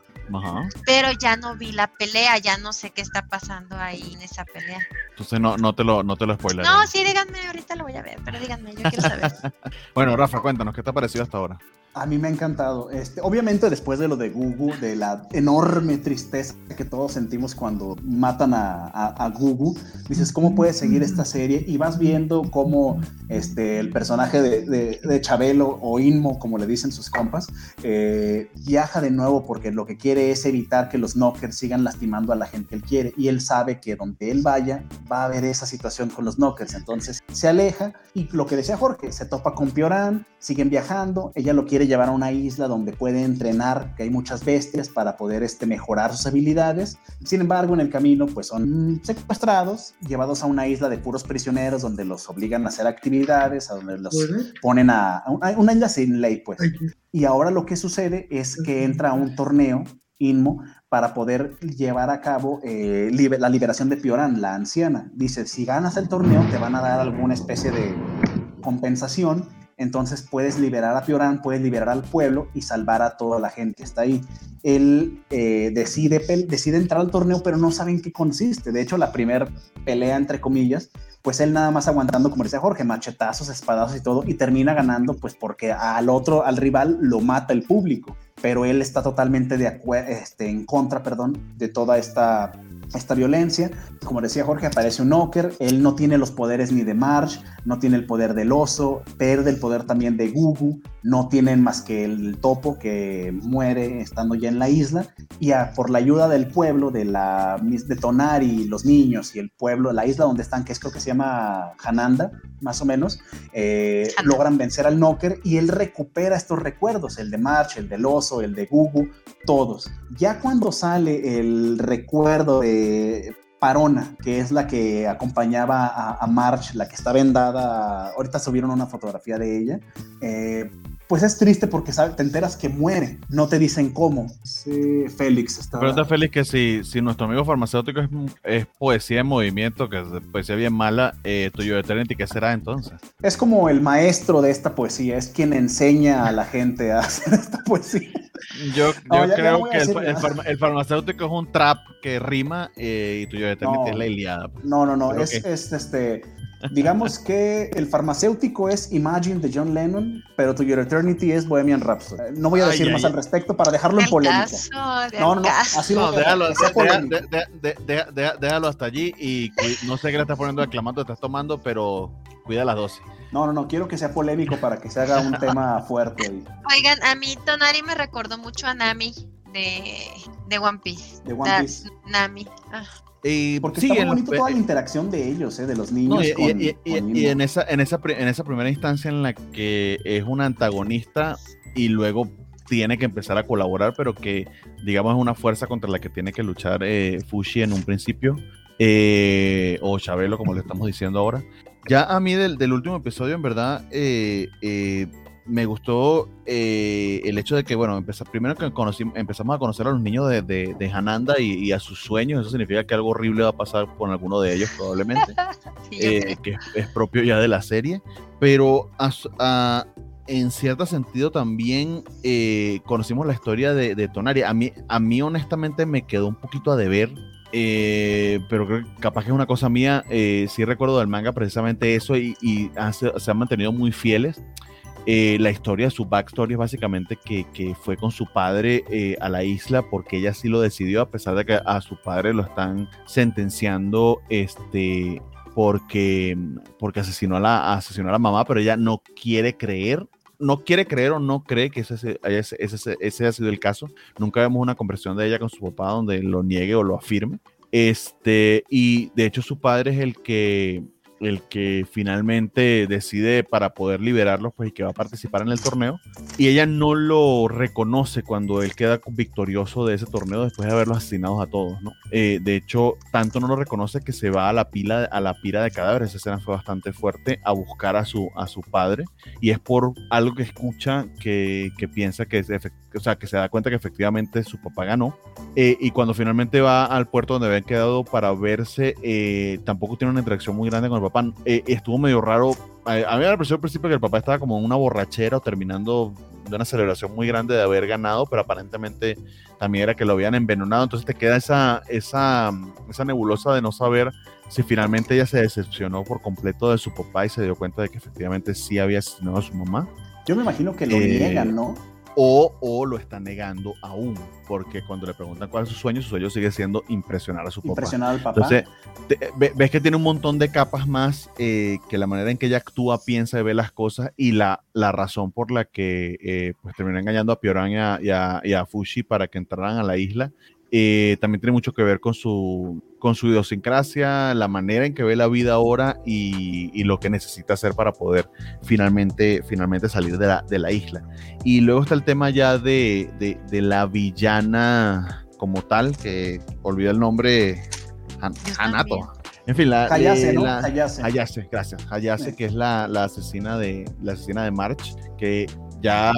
Pero ya no vi la pelea, ya no sé qué está pasando ahí en esa pelea. Entonces no, no te lo, no te lo spoileré. No, sí, díganme, ahorita lo voy a ver, pero díganme, yo quiero saber. bueno, Rafa, cuéntanos, ¿qué te ha parecido hasta ahora? A mí me ha encantado. Este, obviamente después de lo de Gugu, de la enorme tristeza que todos sentimos cuando matan a, Gugu, dices, ¿cómo puedes seguir esta serie? Y vas viendo cómo este, el personaje de, de, Chabelo o Inmo, como le dicen sus compas, eh, viaja de nuevo porque lo que quiere es evitar que los knockers sigan lastimando a la gente que él quiere. Y él sabe que donde él vaya va a haber esa situación con los knockers. Entonces se aleja y lo que decía Jorge, se topa con Pioran, siguen viajando, ella lo quiere llevar a una isla donde puede entrenar, que hay muchas bestias para poder este, mejorar sus habilidades. Sin embargo, en el camino, pues son secuestrados, llevados a una isla de puros prisioneros donde los obligan a hacer actividades, a donde los ponen a, una isla sin ley, pues. Y ahora lo que sucede es que entra a un torneo Inmo para poder llevar a cabo eh, la liberación de Pioran, la anciana. Dice, si ganas el torneo te van a dar alguna especie de compensación entonces puedes liberar a Pioran, puedes liberar al pueblo y salvar a toda la gente que está ahí. Él eh, decide, decide entrar al torneo, pero no sabe en qué consiste. De hecho, la primera pelea, entre comillas, pues él nada más aguantando, como decía Jorge, machetazos, espadazos y todo, y termina ganando, pues porque al otro, al rival, lo mata el público. Pero él está totalmente de este, en contra, perdón, de toda esta esta violencia. Como decía Jorge, aparece un Knocker, él no tiene los poderes ni de Marsh, no tiene el poder del oso, pierde el poder también de Gugu, no tienen más que el topo que muere estando ya en la isla, y por la ayuda del pueblo, de, la, de Tonari, los niños y el pueblo, la isla donde están, que es creo que se llama Hananda, más o menos, eh, logran vencer al Knocker y él recupera estos recuerdos, el de March, el del oso, el de Gugu, todos. Ya cuando sale el recuerdo de Parona, que es la que acompañaba a, March, la que está vendada, ahorita subieron una fotografía de ella, eh, pues es triste porque te enteras que muere, no te dicen cómo. Sí, Félix está. Pregunta Félix que si, si nuestro amigo farmacéutico es, poesía en movimiento, que es poesía bien mala, eh, tuyo de Eternity, ¿qué será entonces? Es como el maestro de esta poesía, es quien enseña a la gente a hacer esta poesía. Yo, creo que el, farmacéutico es un trap que rima eh, y tuyo de Eternity es la Iliada. Pues. No, no, no, es, es este Digamos que el farmacéutico es Imagine de John Lennon, pero To Your Eternity es Bohemian Rhapsody. No voy a decir más al respecto para dejarlo en polémica. no, no, no, así no, déjalo, déjalo hasta allí y no sé qué le estás poniendo aclamando, estás tomando, pero cuida las dosis. No, no, no, quiero que sea polémico para que se haga un tema fuerte. Oigan, a mí Tonari me recordó mucho a Nami de, de One Piece. De One Piece. Nami. Ah. Porque sí, está muy bonito toda la interacción de ellos, ¿eh? de los niños. y, en, esa, en, esa, en esa primera instancia en la que es un antagonista y luego tiene que empezar a colaborar, pero que digamos es una fuerza contra la que tiene que luchar eh, Fushi en un principio, eh, o Chabelo, como le estamos diciendo ahora. Ya a mí del, del último episodio, en verdad, eh, me gustó eh, el hecho de que, bueno, primero que empezamos a conocer a los niños de, de, Hananda y, a sus sueños, eso significa que algo horrible va a pasar con alguno de ellos probablemente, eh, que es, propio ya de la serie, pero en cierto sentido también eh, conocimos la historia de, de, Tonari. A mí, a mí honestamente me quedó un poquito a deber. pero creo que capaz que es una cosa mía, sí recuerdo del manga precisamente eso y, se han mantenido muy fieles. Eh, la historia, su backstory es básicamente que, que fue con su padre eh, a la isla porque ella sí lo decidió, a pesar de que a su padre lo están sentenciando este, porque, porque asesinó, a la, asesinó a la mamá, pero ella no quiere creer no quiere creer o no cree que ese, ese, ese, ha sido el caso. Nunca vemos una conversación de ella con su papá donde lo niegue o lo afirme. Este, y de hecho su padre es el que el que finalmente decide para poder liberarlos, pues y que va a participar en el torneo. Y ella no lo reconoce cuando él queda victorioso de ese torneo después de haberlos asesinado a todos, ¿no? Eh, de hecho, tanto no lo reconoce que se va a la pila, a la pila de cadáveres. Esa escena fue bastante fuerte a buscar a su, a su padre. Y es por algo que escucha que, que piensa que es o sea, que se da cuenta que efectivamente su papá ganó. Eh, y cuando finalmente va al puerto donde habían quedado para verse, eh, tampoco tiene una interacción muy grande con el papá. Eh, estuvo medio raro. A, mí me pareció al principio que el papá estaba como en una borrachera o terminando de una celebración muy grande de haber ganado, pero aparentemente también era que lo habían envenenado. Entonces te queda esa, esa, esa nebulosa de no saber si finalmente ella se decepcionó por completo de su papá y se dio cuenta de que efectivamente sí había asesinado a su mamá. Yo me imagino que lo niegan, ¿no? O, lo está negando aún, porque cuando le preguntan cuál es su sueño, su sueño sigue siendo impresionar a su papá. Impresionar al papá. Entonces, ves que tiene un montón de capas más eh, que la manera en que ella actúa, piensa y ve las cosas y la, la razón por la que eh, pues terminó engañando a Pioran y a, y a Fushi para que entraran a la isla eh, también tiene mucho que ver con su, con su idiosincrasia, la manera en que ve la vida ahora y, lo que necesita hacer para poder finalmente, finalmente salir de la, de la isla. Y luego está el tema ya de, de, la villana como tal, que olvida el nombre, Hanato. En fin, la Hayase, ¿no? Hayase. gracias. Hayase, que es la, la, asesina de la asesina de March, que ya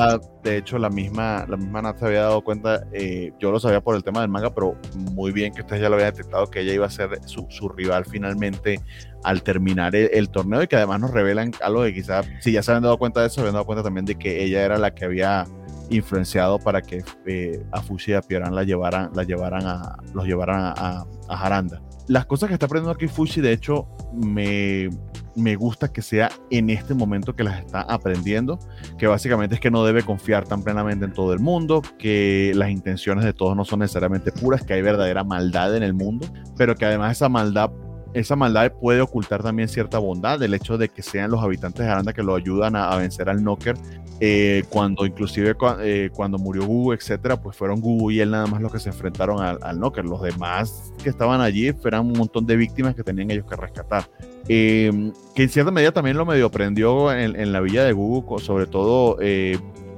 de hecho la misma, la misma Nat se había dado cuenta, eh, yo lo sabía por el tema del manga, pero muy bien que ustedes ya lo habían detectado, que ella iba a ser su, su rival finalmente al terminar el, torneo y que además nos revelan algo que quizás, si ya se habían dado cuenta de eso, se habían dado cuenta también de que ella era la que había influenciado para que eh, a Fushi y a Pioran la llevaran, la llevaran a, los llevaran a, a, a. Las cosas que está aprendiendo aquí Fushi, de hecho, me, me gusta que sea en este momento que las está aprendiendo, que básicamente es que no debe confiar tan plenamente en todo el mundo, que las intenciones de todos no son necesariamente puras, que hay verdadera maldad en el mundo, pero que además esa maldad esa maldad puede ocultar también cierta bondad, el hecho de que sean los habitantes de Aranda que lo ayudan a, vencer al Knocker, eh, cuando inclusive eh, cuando murió Gugu, etcétera, pues fueron Gugu y él nada más los que se enfrentaron al, al Knocker, los demás que estaban allí eran un montón de víctimas que tenían ellos que rescatar. Eh, que en cierta medida también lo medio aprendió en, la villa de Gugu, sobre todo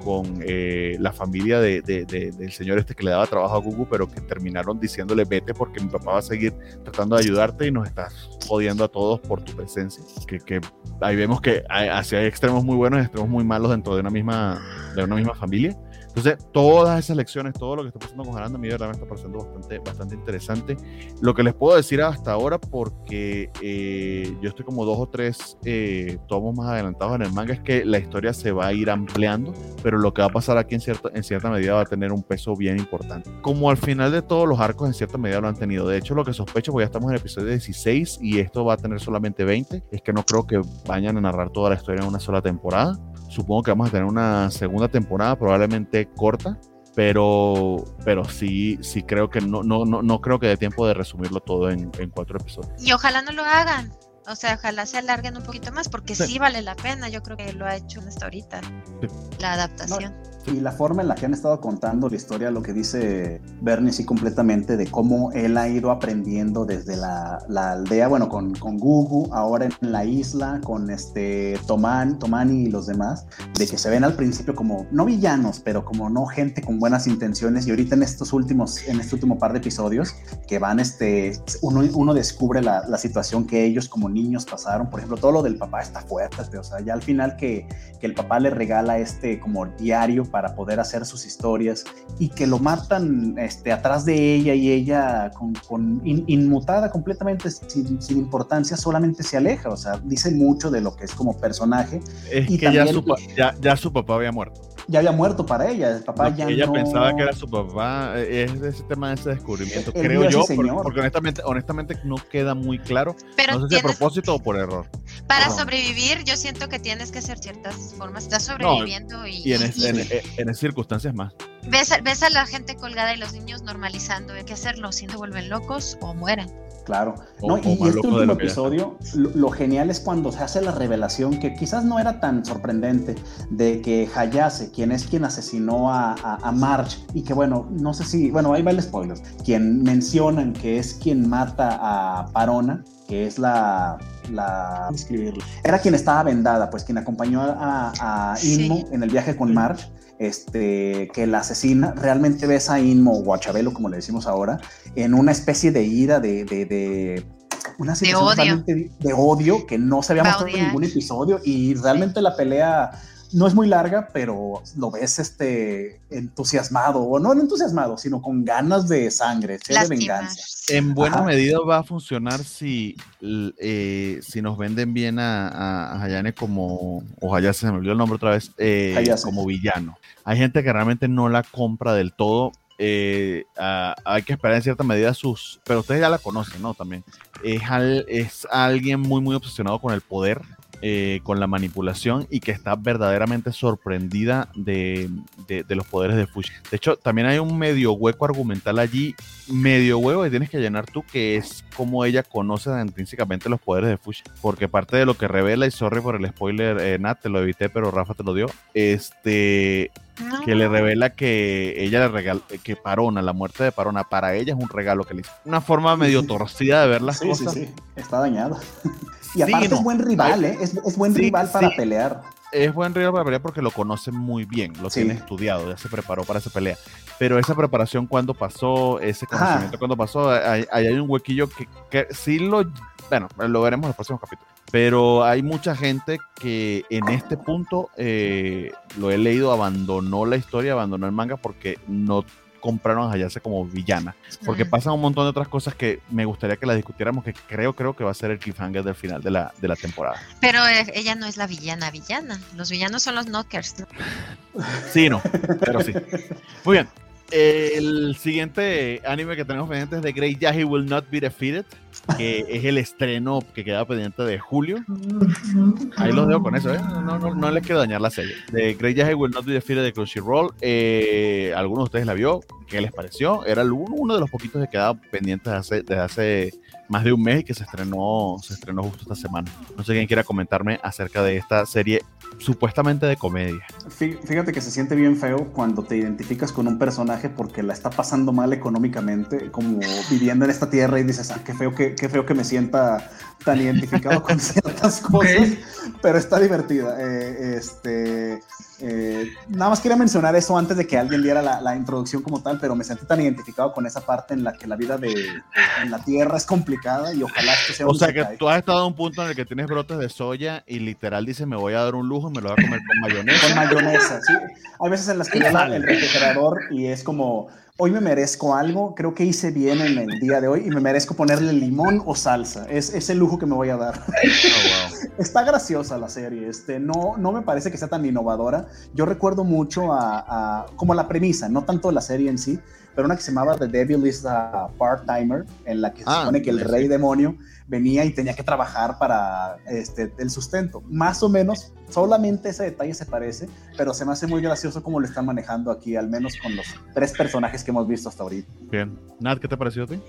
con eh, la familia de, del señor este que le daba trabajo a Google, pero que terminaron diciéndole vete porque mi papá va a seguir tratando de ayudarte y nos estás jodiendo a todos por tu presencia. Que, que ahí vemos que hay, hay extremos muy buenos y extremos muy malos dentro de una misma, de una misma familia. Entonces, todas esas lecciones, todo lo que está pasando con Aranda, a mí de está pareciendo bastante, bastante interesante. Lo que les puedo decir hasta ahora, porque eh, yo estoy como dos o tres eh, tomos más adelantados en el manga, es que la historia se va a ir ampliando, pero lo que va a pasar aquí en cierta, en cierta medida va a tener un peso bien importante. Como al final de todos los arcos, en cierta medida lo han tenido. De hecho, lo que sospecho, porque ya estamos en el episodio 16 y esto va a tener solamente 20, es que no creo que vayan a narrar toda la historia en una sola temporada Supongo que vamos a tener una segunda temporada, probablemente corta, pero, pero sí, sí creo que no, no, no, no creo que dé tiempo de resumirlo todo en, en cuatro episodios. Y ojalá no lo hagan. O sea, ojalá se alarguen un poquito más, porque sí, vale la pena. Yo creo que lo ha hecho hasta ahorita, la adaptación. Y la forma en la que han estado contando la historia, lo que dice Bernie, sí, completamente, de cómo él ha ido aprendiendo desde la, la aldea, bueno, con, con Gugu, ahora en la isla, con este Toman, Tomani y los demás, de que se ven al principio como, no villanos, pero como no gente con buenas intenciones. Y ahorita en estos últimos, en este último par de episodios, que van, este, uno, uno descubre la, la situación que ellos como niños pasaron. Por ejemplo, todo lo del papá está fuerte, o sea, ya al final que, que, el papá le regala este como diario para poder hacer sus historias y que lo matan este, atrás de ella y ella con, con inmutada completamente sin, sin, importancia, solamente se aleja, o sea, dice mucho de lo que es como personaje. Es y que ya, su, ya, ya su papá había muerto ya había muerto para ella. El papá ya ella pensaba que era su papá. Eh, es ese tema de ese descubrimiento, creo yo, porque, honestamente, honestamente no queda muy claro. no sé si a propósito o por error. Para sobrevivir, yo siento que tienes que hacer ciertas formas. Estás sobreviviendo y. Y en, esas circunstancias más. Ves, ves a la gente colgada y los niños normalizando. ¿Qué hacerlo? Si no vuelven locos o mueren. Claro. no, y, este último episodio, lo, genial es cuando se hace la revelación, que quizás no era tan sorprendente, de que Hayase, quien es quien asesinó a, a, Marge, y que bueno, no sé si, bueno, ahí va el spoiler, quien mencionan que es quien mata a Parona, que es la, la era quien estaba vendada, pues quien acompañó a, a Inmo en el viaje con Marge este, que la asesina, realmente ves a Inmo o a Chabelo, como le decimos ahora, en una especie de ira, de, de, de una situación de odio. de odio que no se había mostrado en ningún episodio y realmente la pelea no es muy larga, pero lo ves este entusiasmado, o no entusiasmado, sino con ganas de sangre, de venganza. En buena medida va a funcionar si, eh, si nos venden bien a, a, Hayane como, o Hayase, se me olvidó el nombre otra vez, eh, como villano. Hay gente que realmente no la compra del todo. Eh, hay que esperar en cierta medida sus, pero ustedes ya la conocen, ¿no? También es, es alguien muy, muy obsesionado con el poder eh, con la manipulación y que está verdaderamente sorprendida de, los poderes de Fushi. De hecho, también hay un medio hueco argumental allí, medio huevo que tienes que llenar tú, que es como ella conoce intrínsecamente los poderes de Fushi. Porque parte de lo que revela, y sorry por el spoiler, eh, Nat, te lo evité, pero Rafa te lo dio, este, que le revela que ella le regala, que Parona, la muerte de Parona, para ella es un regalo que le hizo. Una forma medio torcida de ver las cosas. Sí, sí, está dañada. Y aparte es buen rival, ¿eh? Es, buen rival para pelear. Es buen rival para pelear porque lo conoce muy bien, lo tiene estudiado, ya se preparó para esa pelea. Pero esa preparación cuando pasó, ese conocimiento cuando pasó, ahí hay, un huequillo que, que sí lo, bueno, lo veremos en los próximos capítulos. Pero hay mucha gente que en este punto, eh, lo he leído, abandonó la historia, abandonó el manga porque no compraron a Hayase como villana. Porque pasan un montón de otras cosas que me gustaría que la discutiéramos, que creo, creo que va a ser el cliffhanger del final de la, de la temporada. Pero eh, ella no es la villana villana. Los villanos son los knockers, ¿no? Sí, no, pero sí. Muy bien. El siguiente anime que tenemos pendiente es de Great Yahi Will Not Be Defeated, que es el estreno que queda pendiente de julio. Ahí los dejo con eso, ¿eh? No, no, no les quiero dañar la serie. De Great Yahi Will Not Be Defeated de Crunchyroll. Eh, ¿Alguno de ustedes la vio? ¿Qué les pareció? Era uno, de los poquitos que quedaba pendiente desde desde hace más de un mes y que se estrenó, se estrenó justo esta semana. No sé quién quiera comentarme acerca de esta serie supuestamente de comedia. Fíjate que se siente bien feo cuando te identificas con un personaje porque la está pasando mal económicamente, como viviendo en esta tierra y dices, ah, qué feo que, qué feo que me sienta tan identificado con ciertas cosas, pero está divertida. Eh, este, eh, nada más quería mencionar eso antes de que alguien diera la, introducción como tal, pero me sentí tan identificado con esa parte en la que la vida de, en la tierra es complicada y ojalá que sea O sea que tú has estado en un punto en el que tienes brotes de soya y literal dice me voy a dar un lujo y me lo voy a comer con mayonesa. Con mayonesa, sí. Hay veces en las que el refrigerador y es como hoy me merezco algo, creo que hice bien en el día de hoy y me merezco ponerle limón o salsa. Es, es el lujo que me voy a dar. Oh, Está graciosa la serie, este, no, no me parece que sea tan innovadora. Yo recuerdo mucho a, como la premisa, no tanto la serie en sí, pero una que se llamaba The Devil is a Part-Timer, en la que se ah, supone que el rey demonio venía y tenía que trabajar para este, el sustento. Más o menos, solamente ese detalle se parece, pero se me hace muy gracioso cómo lo están manejando aquí, al menos con los tres personajes que hemos visto hasta ahorita. Bien. Nat, ¿qué te ha parecido a ti?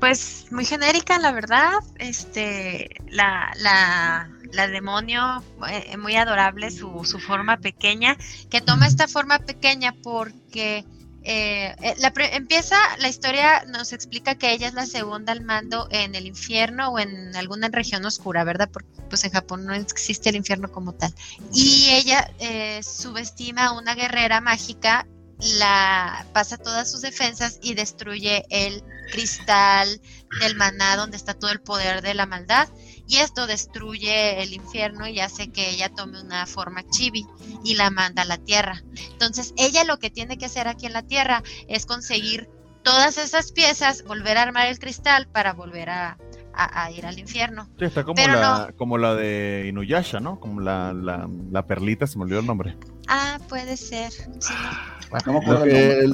Pues muy genérica, la verdad. Este, la, la, la demonio, eh, muy adorable su, su forma pequeña, que toma esta forma pequeña porque eh, eh, la empieza la historia, nos explica que ella es la segunda al mando en el infierno o en alguna región oscura, ¿verdad? Porque pues en Japón no existe el infierno como tal. Y ella eh, subestima a una guerrera mágica, la pasa todas sus defensas y destruye el cristal del maná donde está todo el poder de la maldad y esto destruye el infierno y hace que ella tome una forma chibi y la manda a la tierra. Entonces ella lo que tiene que hacer aquí en la tierra es conseguir todas esas piezas, volver a armar el cristal para volver a, ir al infierno. Sí, está como, la, como la de Inuyasha, ¿no? Como la, la, perlita, se me olvidó el nombre. Ah, puede ser. no acuerdo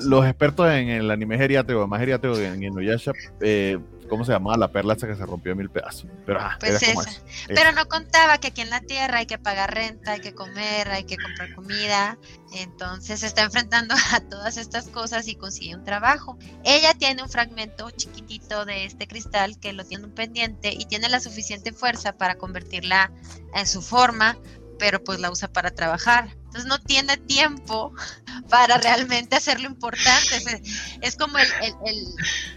los expertos en el anime geriátrico, más geriátrico en Inuyasha, eh, ¿cómo se llamaba? La perla esa que se rompió en mil pedazos. Pero, ah, pues esa. Pero no contaba que aquí en la tierra hay que pagar renta, hay que comer, hay que comprar comida. Entonces se está enfrentando a todas estas cosas y consigue un trabajo. Ella tiene un fragmento chiquitito de este cristal que lo tiene un pendiente y tiene la suficiente fuerza para convertirla en su forma, pero pues la usa para trabajar. Entonces no tiene tiempo para realmente hacer lo importante. Es, como el,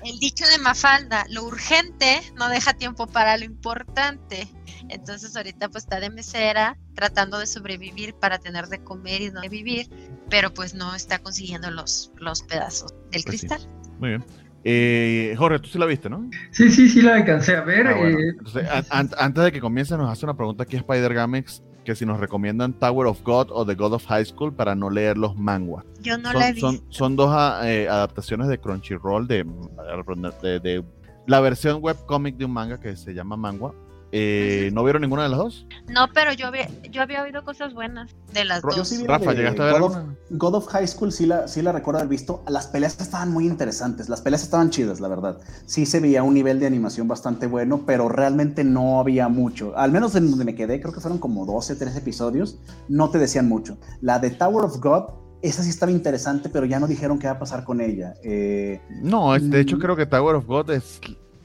el, dicho de Mafalda, lo urgente no deja tiempo para lo importante. Entonces ahorita pues está de mesera tratando de sobrevivir para tener de comer y no de vivir, pero pues no está consiguiendo los, los pedazos del pues cristal. Muy bien. Eh, Jorge, tú sí la viste, ¿no? Sí, sí, sí la alcancé a ver. Ah, eh. antes de que comience, nos hace una pregunta aquí Spider Gamex que si nos recomiendan Tower of God o The God of High School para no leer los manguas. Yo no son, la he visto. Son, dos ah, eh, adaptaciones de Crunchyroll de, de, de, la versión webcomic de un manga que se llama Mangua eh, ¿No vieron ninguna de las dos? No, pero yo había, yo había oído cosas buenas de las dos. Rafa, ¿llegaste a ver God of, God of, High School sí la, sí la recuerdo haber visto. Las peleas estaban muy interesantes, las peleas estaban chidas, la verdad. Sí se veía un nivel de animación bastante bueno, pero realmente no había mucho. Al menos en donde me quedé, creo que fueron como 12, 13 episodios, no te decían mucho. La de Tower of God esa sí estaba interesante, pero ya no dijeron qué va a pasar con ella. Eh, no, de hecho mm. creo que Tower of God es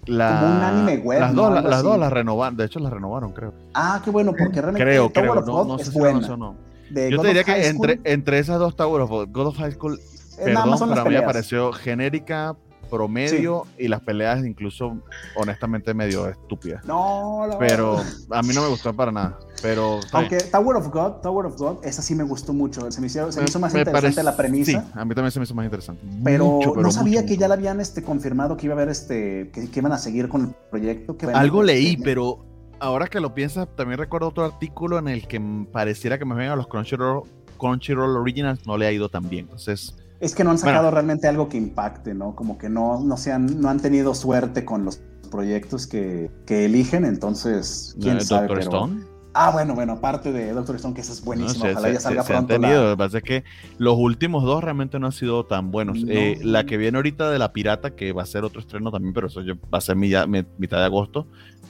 la, como un anime web. Las dos, las dos las renovaron, de hecho las renovaron, creo. Ah, qué bueno, porque realmente creo, creo, no, no sé si o no. Yo te diría que entre, entre esas dos Tower of God of High School, perdón, pero a mí me pareció genérica, promedio y las peleas incluso honestamente medio estúpidas. No, Pero a mí no me gustó para nada. Pero aunque Tower of God, Tower of God, esa sí me gustó mucho. Se me hizo, se me hizo más interesante la premisa. Sí, a mí también se me hizo más interesante. Pero, no sabía que ya la habían este, confirmado que iba a haber este que, iban a seguir con el proyecto. Que Algo leí, pero ahora que lo piensas, también recuerdo otro artículo en el que pareciera que me ven a los Crunchyroll, Crunchyroll Originals no le ha ido tan bien. Entonces, es que no han sacado realmente algo que impacte, ¿no? Como que no, no, sean, no han tenido suerte con los proyectos que, que eligen, entonces, quién sabe. Doctor Stone? Ah, bueno, bueno, aparte de Doctor Stone, que eso es buenísimo, ojalá ya salga pronto. Lo que pasa es que los últimos dos realmente no han sido tan buenos. Eh, la que viene ahorita de La Pirata, que va a ser otro estreno también, pero eso va a ser mitad de agosto,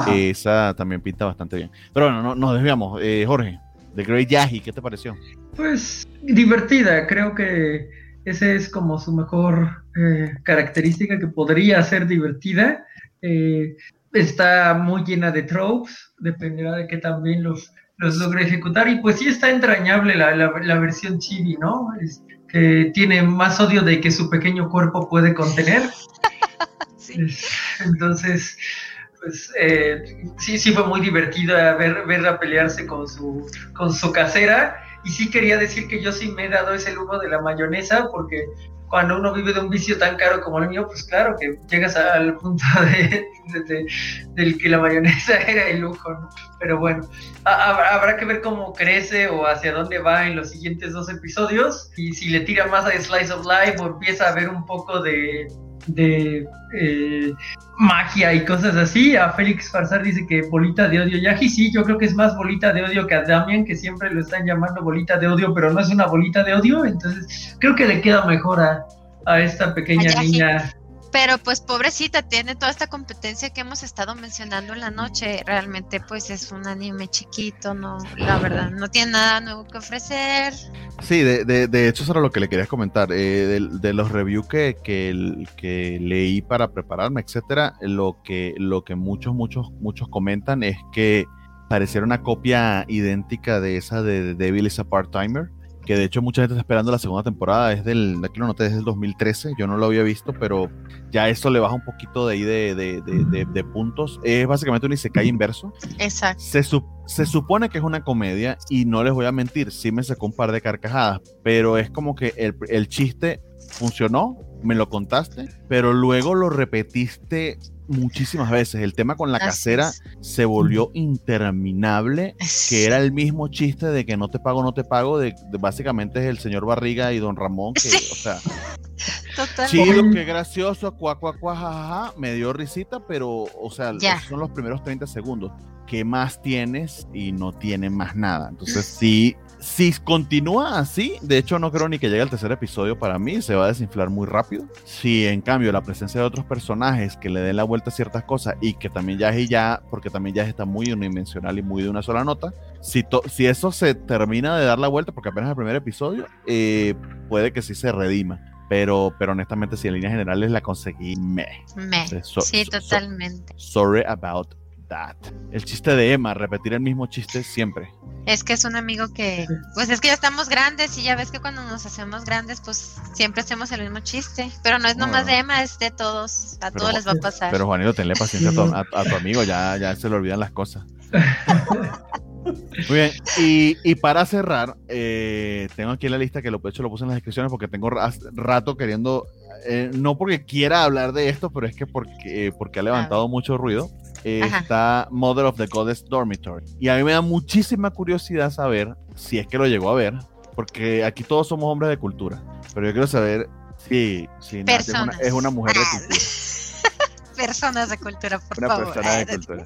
esa también pinta bastante bien. Pero bueno, no, nos desviamos. Eh, Jorge, The Great Yahi, ¿qué te pareció? Pues divertida, creo que esa es como su mejor eh, característica que podría ser divertida. Eh, está muy llena de tropes, dependerá de que también los, los logre ejecutar. Y pues sí está entrañable la, la, versión chibi, ¿no? que tiene más odio de que su pequeño cuerpo puede contener. Entonces, pues eh, sí, sí fue muy divertida ver, verla pelearse con su, con su casera y sí quería decir que yo sí me he dado ese lujo de la mayonesa, porque cuando uno vive de un vicio tan caro como el mío, pues claro que llegas al punto de, del que la mayonesa era el lujo, ¿no? Pero bueno, habrá que ver cómo crece o hacia dónde va en los siguientes dos episodios, y si le tira más a Slice of Life o empieza a ver un poco de, de eh, magia y cosas así. A Félix Farsar dice que bolita de odio. Yaji sí, yo creo que es más bolita de odio que a Damian, que siempre lo están llamando bolita de odio, pero no es una bolita de odio. Entonces creo que le queda mejor a, a esta pequeña niña pero pues pobrecita, tiene toda esta competencia que hemos estado mencionando en la noche. Realmente pues es un anime chiquito, no, la verdad, no tiene nada nuevo que ofrecer. Sí, de, de, de hecho eso era lo que le quería comentar. Eh, de, los reviews que, que, leí para prepararme, etcétera, lo que, lo que muchos, muchos, muchos comentan es que pareciera una copia idéntica de esa de Devil is a Part-Timer que de hecho mucha gente está esperando la segunda temporada, es del, aquí lo noté, es del 2013, yo no lo había visto, pero ya esto le baja un poquito de ahí de, de, de, puntos. Es básicamente un Isekai inverso. Exacto. Se, se supone que es una comedia y no les voy a mentir, sí me sacó un par de carcajadas, pero es como que el, el chiste funcionó, me lo contaste, pero luego lo repetiste muchísimas veces. El tema con la casera se volvió interminable, que era el mismo chiste de que no te pago, no te pago, de, básicamente es el señor Barriga y don Ramón, que, o sea, chido, qué gracioso, cuá, cuá, cuá, jajaja, me dio risita, pero, o sea, son los primeros 30 segundos. ¿Qué más tienes? Y no tiene más nada. Entonces sí, si continúa así, de hecho no creo ni que llegue al tercer episodio para mí, se va a desinflar muy rápido. Si en cambio la presencia de otros personajes que le den la vuelta a ciertas cosas y que también ya es ya, porque también ya está muy unidimensional y muy de una sola nota, si, si eso se termina de dar la vuelta, porque apenas el primer episodio, eh, puede que sí se redima. Pero, pero honestamente, si en líneas generales la conseguí, me. Me. sí, totalmente. sorry about that. El chiste de Emma, repetir el mismo chiste siempre. Es que es un amigo que, pues es que ya estamos grandes y ya ves que cuando nos hacemos grandes, pues siempre hacemos el mismo chiste. Pero no es nomás de Emma, es de todos. A todos les va a pasar. Pero Juanito, tenle paciencia a tu, amigo, ya, ya se le olvidan las cosas. Muy bien, y, para cerrar, eh, tengo aquí la lista que lo, de hecho lo puse en las descripciones porque tengo rato queriendo, eh, no porque quiera hablar de esto, pero es que porque, porque ha levantado mucho ruido. Eh, está Mother of the Goddess Dormitory. Y a mí me da muchísima curiosidad saber si es que lo llegó a ver, porque aquí todos somos hombres de cultura, pero yo quiero saber si, si es, una, mujer de ah. cultura. personas de cultura, por una favor. Persona de cultura.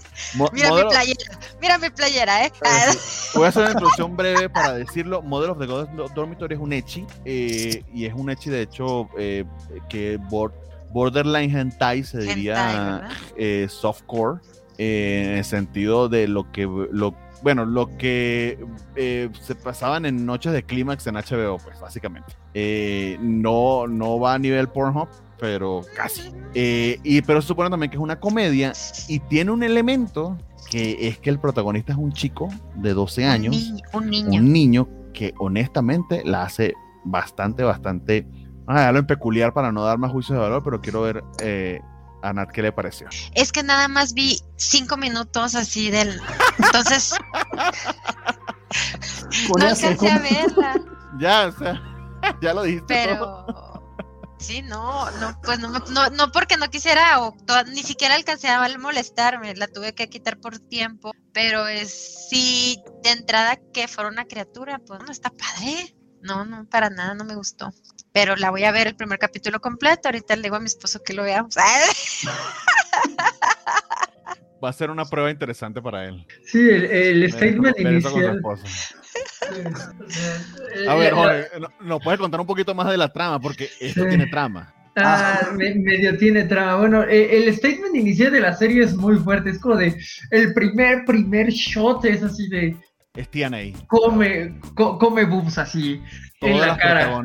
mira mi playera, mira mi playera, ¿eh? Voy a hacer una introducción breve para decirlo. Model of the Goddess Dormitory es un echi, eh, y es un echi, de hecho, eh, que borderline hentai se diría eh, softcore, en el sentido de lo que... Lo, bueno, lo que se pasaban en noches de clímax en HBO, pues básicamente. no, no va a nivel Pornhub, pero casi. Eh, y, pero se supone también que es una comedia y tiene un elemento que es que el protagonista es un chico de 12 años. Un niño. Un niño, que honestamente la hace bastante, bastante. Vamos a darlo en peculiar para no dar más juicios de valor, pero quiero ver eh, a Nat qué le pareció. Es que nada más vi cinco minutos así del. Entonces. no alcancé a verla. Ya, o sea, ya lo dijiste. Pero. Sí, no, no, pues no, no, no porque no quisiera o ni siquiera alcancé a molestarme, la tuve que quitar por tiempo, pero es sí, de entrada que fuera una criatura, pues no está padre. No, no, para nada no me gustó. Pero la voy a ver el primer capítulo completo. Ahorita le digo a mi esposo que lo veamos. Va a ser una prueba interesante para él. Sí, el, el statement inicial. A ver, Jorge, ¿nos puedes contar un poquito más de la trama? Porque esto tiene trama. Ah, medio tiene trama. Bueno, eh, el statement inicial de la serie es muy fuerte. Es como de el primer, primer shot es así de. Es TNA. Come, come boobs así en la cara.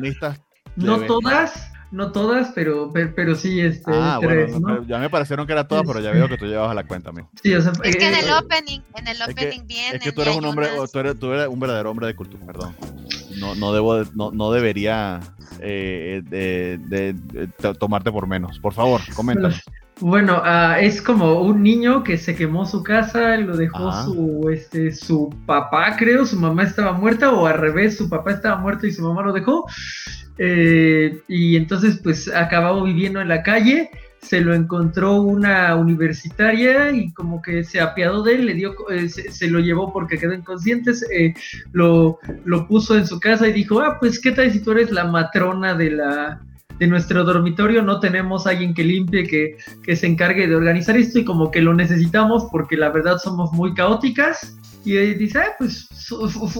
No todas, no todas, pero, pero, sí, este, ah, bueno, ya me parecieron que era todas, pero ya veo que tú llevas a la cuenta, amigo. Sí, o sea, es que en el eh, opening, en el opening es viene. Es que tú eres un hombre, tú eres, tú eres un verdadero hombre de cultura, perdón. No, no debo, no, no debería eh, de, tomarte por menos. Por favor, coméntanos. Bueno, uh, es como un niño que se quemó su casa, lo dejó su, este, su papá, creo, su mamá estaba muerta, o al revés, su papá estaba muerto y su mamá lo dejó. Eh, y entonces pues acabó viviendo en la calle, se lo encontró una universitaria y como que se apiadó de él, le dio, eh, se, lo llevó porque quedó inconsciente, eh, lo, lo puso en su casa y dijo, ah, pues qué tal si tú eres la matrona de la de nuestro dormitorio no tenemos alguien que limpie, que, que se encargue de organizar esto y como que lo necesitamos porque la verdad somos muy caóticas y dice, ah, pues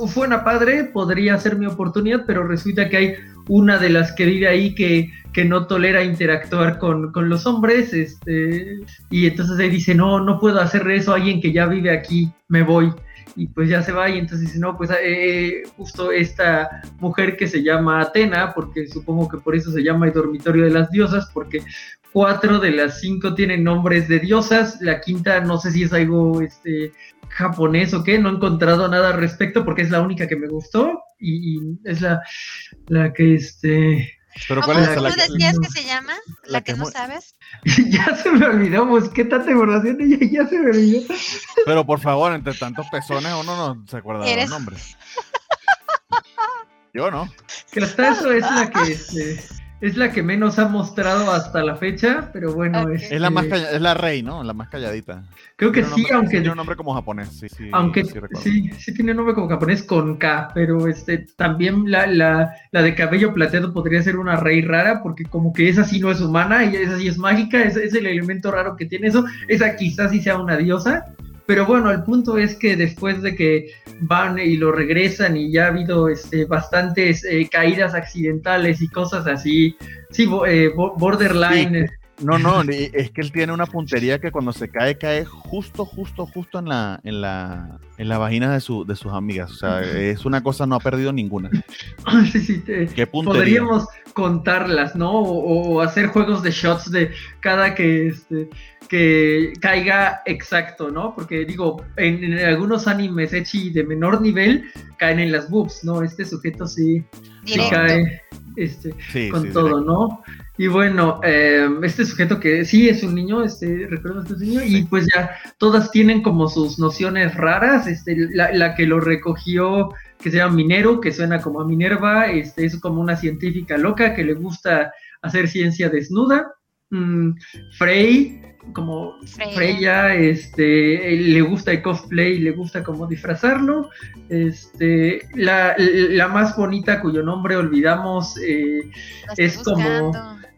fue una padre, podría ser mi oportunidad, pero resulta que hay una de las que vive ahí que, que no tolera interactuar con, con, los hombres, este, y entonces él dice, no, no puedo hacer eso alguien que ya vive aquí, me voy. Y pues ya se va y entonces dice, no, pues eh, justo esta mujer que se llama Atena, porque supongo que por eso se llama el dormitorio de las diosas, porque cuatro de las cinco tienen nombres de diosas, la quinta no sé si es algo este, japonés o qué, no he encontrado nada al respecto porque es la única que me gustó y, es la, la que este... ¿Pero cuál es la tú decías que se llama? ¿La, que, no sabes? ya se me olvidó, pues qué tanta información y ya, ya se me olvidó. Pero por favor, entre tantos pezones uno no se acuerda de los nombres. Yo no. Que hasta eso es la que... Este, es la que menos ha mostrado hasta la fecha, pero bueno. Es, es la más es la rey, ¿no? La más calladita. Creo que sí, aunque. Tiene un nombre como japonés, sí, sí. Aunque sí, sí, tiene un nombre como japonés con K, pero este también la, la, la, de cabello plateado podría ser una rey rara, porque como que esa sí no es humana, y esa sí es mágica, es, es el elemento raro que tiene eso. Esa quizás sí sea una diosa, Pero bueno, el punto es que después de que van y lo regresan y ya ha habido este, bastantes eh, caídas accidentales y cosas así, sí, eh, borderline. No, no, es que él tiene una puntería que cuando se cae, cae justo, justo, justo en la, en la, en la vagina de, su, de sus amigas. O sea, es una cosa, no ha perdido ninguna. sí, sí, ¿Qué Podríamos contarlas, ¿no? O, hacer juegos de shots de cada que, este, que caiga exacto, ¿no? Porque digo, en, algunos animes echi de menor nivel caen en las boobs, ¿no? Este sujeto sí, cae este, con todo, ¿no? Y bueno, eh, este sujeto que sí es un niño, este, recuerdo este niño, y pues ya todas tienen como sus nociones raras. Este, la, que lo recogió, que se llama Minero, que suena como a Minerva, este, es como una científica loca que le gusta hacer ciencia desnuda. Mm, Frey, como Freya, este, le gusta el cosplay, le gusta como disfrazarlo. Este, la, más bonita cuyo nombre olvidamos eh, es como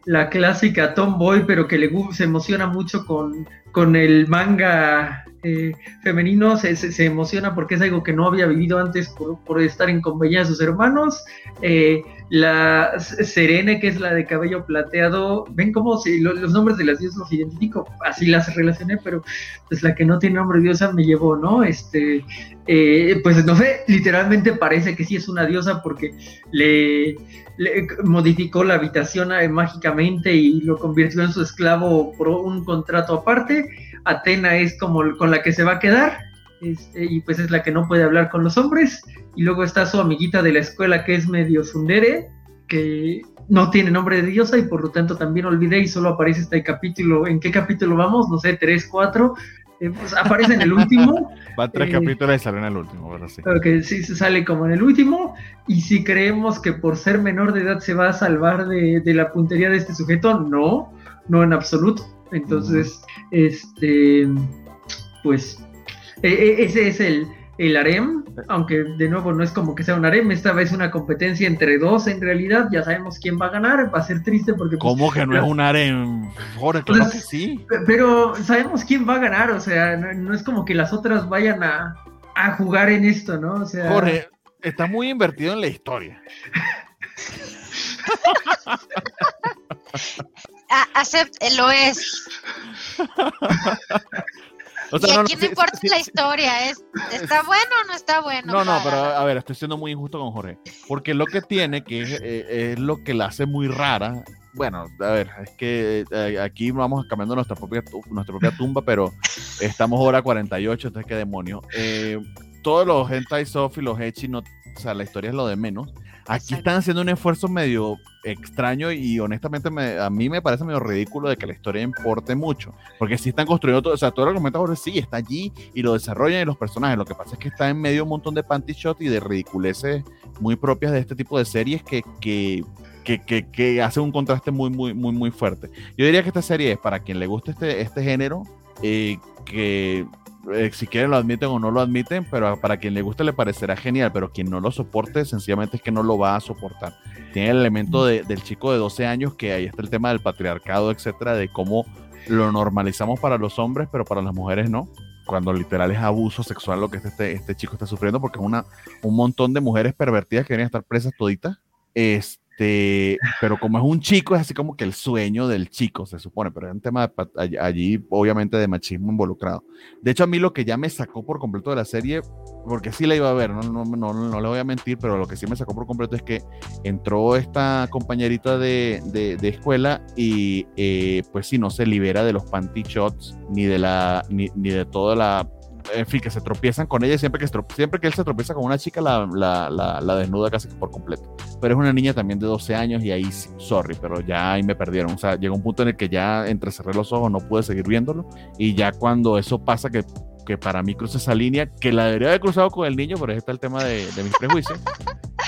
la clásica tomboy, pero que le se emociona mucho con, con el manga eh, femenino, se, emociona porque es algo que no había vivido antes por, estar en compañía de sus hermanos. Eh, la Serene, que es la de cabello plateado, ven cómo si los nombres de las diosas los identifico, así las relacioné, pero pues la que no tiene nombre diosa me llevó, ¿no? Este, eh, pues no sé, literalmente parece que sí es una diosa porque le le modificó la habitación eh, mágicamente y lo convirtió en su esclavo por un contrato aparte. Atena es como con la que se va a quedar. Este, y pues es la que no puede hablar con los hombres. Y luego está su amiguita de la escuela que es medio sundere, que no tiene nombre de diosa y por lo tanto también olvidé y solo aparece este capítulo. ¿En qué capítulo vamos? No sé, tres, cuatro. Eh, pues aparece en el último. Va tres eh, capítulos y sale en el último, ¿verdad? Sí. Ok, sí, sale como en el último. Y si creemos que por ser menor de edad se va a salvar de, la puntería de este sujeto, no, no en absoluto. Entonces, este, pues, e, e, ese es el, el harem, aunque de nuevo no es como que sea un harem, esta vez una competencia entre dos en realidad, ya sabemos quién va a ganar, va a ser triste porque... Pues, ¿Cómo que no es un harem? Jorge, claro que sí. Pero sabemos quién va a ganar, o sea, no, es como que las otras vayan a, a, jugar en esto, ¿no? O sea... Jorge, está muy invertido en la historia. Acept, lo es. y aquí no, importa la historia, es, ¿está bueno o no está bueno? No, no, pero a ver, estoy siendo muy injusto con Jorge. Porque lo que tiene, que es, eh, lo que la hace muy rara, bueno, a ver, es que eh, aquí vamos cambiando nuestra propia, nuestra propia tumba, pero estamos hora 48, entonces qué demonio. Eh, todos los hentai soft y los echi, no, o sea, la historia es lo de menos. Aquí están haciendo un esfuerzo medio extraño y honestamente a mí me parece medio ridículo de que la historia importe mucho, porque si están construyendo todo, o sea, todo el argumento sí está allí y lo desarrollan y los personajes, lo que pasa es que está en medio un montón de panty shot y de ridiculeces muy propias de este tipo de series que, que, que, que, hace un contraste muy, muy, muy, muy fuerte. Yo diría que esta serie es para quien le guste este, este género, eh, que eh, si quieren lo admiten o no lo admiten, pero para quien le guste le parecerá genial, pero quien no lo soporte, sencillamente es que no lo va a soportar. Tiene el elemento del chico de 12 años, que ahí está el tema del patriarcado, etcétera, de cómo lo normalizamos para los hombres, pero para las mujeres no. Cuando literal es abuso sexual lo que este, este chico está sufriendo, porque es una, un montón de mujeres pervertidas que quieren estar presas toditas. Este este, pero como es un chico, es así como que el sueño del chico, se supone, pero es un tema allí, obviamente, de machismo involucrado. De hecho, a mí lo que ya me sacó por completo de la serie, porque sí la iba a ver, no, no, no, no le voy a mentir, pero lo que sí me sacó por completo es que entró esta compañerita de, de, escuela y eh, pues sí, no se libera de los panty shots ni de la, ni, ni de toda la en fin, que se tropiezan con ella y siempre que, siempre que él se tropieza con una chica la, la, la, desnuda casi por completo. Pero es una niña también de 12 años y ahí, sorry, pero ya ahí me perdieron. O sea, llegó un punto en el que ya entrecerré los ojos, no pude seguir viéndolo. Y ya cuando eso pasa, que, que para mí cruza esa línea, que la debería haber cruzado con el niño, pero ahí está el tema de, de mis prejuicios.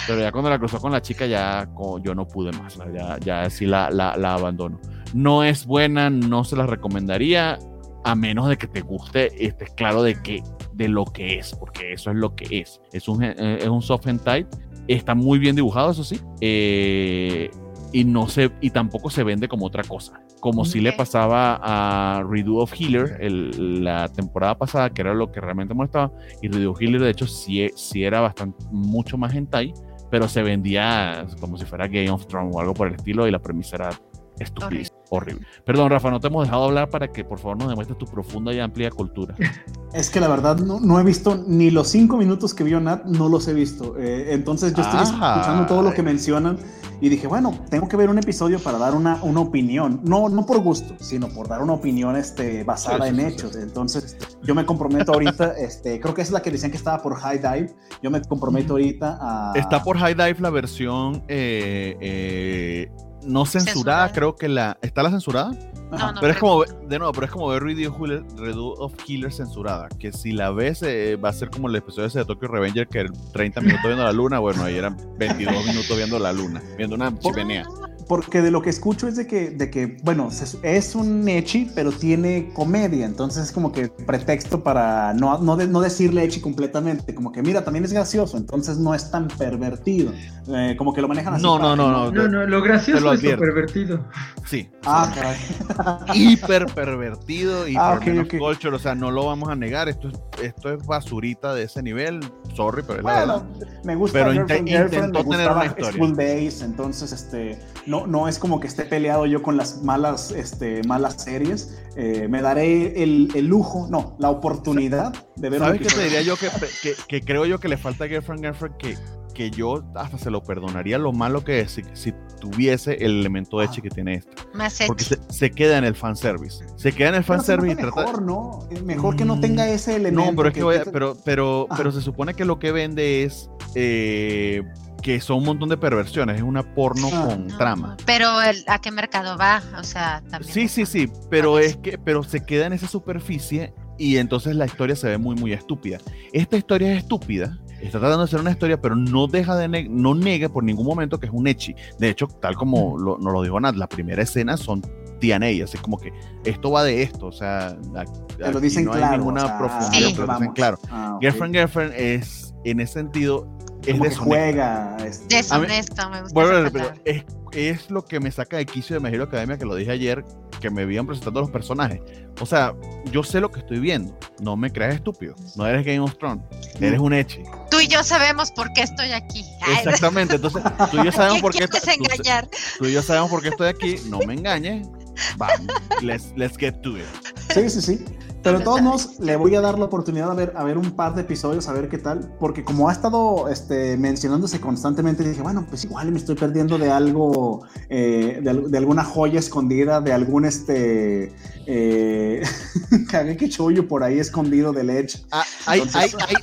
pero ya cuando la cruzó con la chica, ya yo no pude más. Ya, ya sí la, la, la abandono. No es buena, no se la recomendaría a menos de que te guste, estés claro de que de lo que es, porque eso es lo que es. Es un, eh, es un soft hentai, está muy bien dibujado, eso sí, eh, y no se y tampoco se vende como otra cosa. como si le pasaba a Redo of Healer el- la temporada pasada, que era lo que realmente molestaba. Y Redo of Healer, de hecho, sí, sí era bastante, mucho más hentai, pero se vendía como si fuera Game of Thrones o algo por el estilo, y la premisa era estúpida, horrible. Perdón, Rafa, no te hemos dejado hablar para que por favor nos demuestres tu profunda y amplia cultura. Es que la verdad no, no he visto ni los cinco minutos que vio Nat, no los he visto. Eh, entonces yo estoy Ajá. escuchando todo lo que mencionan y dije, bueno, tengo que ver un episodio para dar una, una opinión. No, no por gusto, sino por dar una opinión este, basada Sí, sí, en sí, hechos. Entonces yo me comprometo ahorita, este, creo que es la que decían que estaba por High Dive. Yo me comprometo ahorita a... Está por High Dive la versión eh, eh, no censurada, Censurada. creo que la. ¿Está la censurada? Ajá. No, no. pero es como, de nuevo, pero es como ver Redo Healer- Redo of Healer censurada, que si la ves eh, va a ser como el episodio ese de Tokyo Revenger, que era 30 minutos viendo la luna, bueno, ahí eran 22 minutos viendo la luna, viendo una chimenea. Porque de lo que escucho es de que, de que bueno, se- es un echi, pero tiene comedia, entonces es como que pretexto para no, no, de- no decirle echi completamente, como que mira, también es gracioso, entonces no es tan pervertido, Eh, como que lo manejan así. No, no, que no, No, no, lo gracioso lo es lo pervertido. Sí. Ah, caray. hiper pervertido y Ah, por ok, menos ok. culture, o sea, no lo vamos a negar, esto es, esto es basurita de ese nivel, sorry, pero es la verdad. me gusta Pero Girlfriend, inte- Girlfriend, intentó me tener una historia. School Days, entonces este, no, no es como que esté peleado yo con las malas, este, malas series. Eh, me daré el, el lujo, no, la oportunidad de ver un ¿Sabes qué te diría yo? Que, que, que creo yo que le falta a Girlfriend Girlfriend que, que yo hasta se lo perdonaría lo malo que es si, si tuviese el elemento de Ah. eche que tiene esto. Más Porque se, se queda en el fanservice. Se queda en el Pero se fanservice trata. mejor, ¿no? Mejor que no Mm, tenga ese elemento. No, pero es que, voy a- pero, pero, pero se supone que lo que vende es eh, que son un montón de perversiones. Es una porno Ah. con No, trama. Pero el, ¿a qué mercado va? O sea, también. Sí, sí, sí, pero es que, pero se queda en esa superficie y entonces la historia se ve muy, muy estúpida. Esta historia es estúpida, está tratando de ser una historia, pero no deja de, ne- no niega por ningún momento que es un echi. De hecho, tal como lo- nos lo dijo Nat, la primera escena son TNA, así como que esto va de esto, o sea, a- Te lo dicen no hay claro, ninguna o sea, profundidad, Sí. pero lo dicen claro. Ah. Girlfriend, Girlfriend es, en ese sentido, es que deshonesta. este, Deshonesto, me gusta. Repetir, palabra. es, es lo que me saca de quicio de Hero Academia, que lo dije ayer, que me veían presentando los personajes. O sea, yo sé lo que estoy viendo. No me creas estúpido. No eres Game of Thrones. Eres un Echi. Tú y yo sabemos por qué estoy aquí. Exactamente. Entonces, tú y yo sabemos ¿Qué por qué. quieres tú- engañar? tú y yo sabemos por qué estoy aquí. No me engañes. Vamos. Let's, let's get to it. Sí, sí, sí. Pero de todos modos, le voy a dar la oportunidad a ver, a ver un par de episodios, a ver qué tal. Porque como ha estado este, mencionándose constantemente, dije, bueno, pues igual me estoy perdiendo de algo, eh, de, de alguna joya escondida, de algún este. Eh, que chollo por ahí escondido del Edge. Ah, hay, hay, Entonces- hay,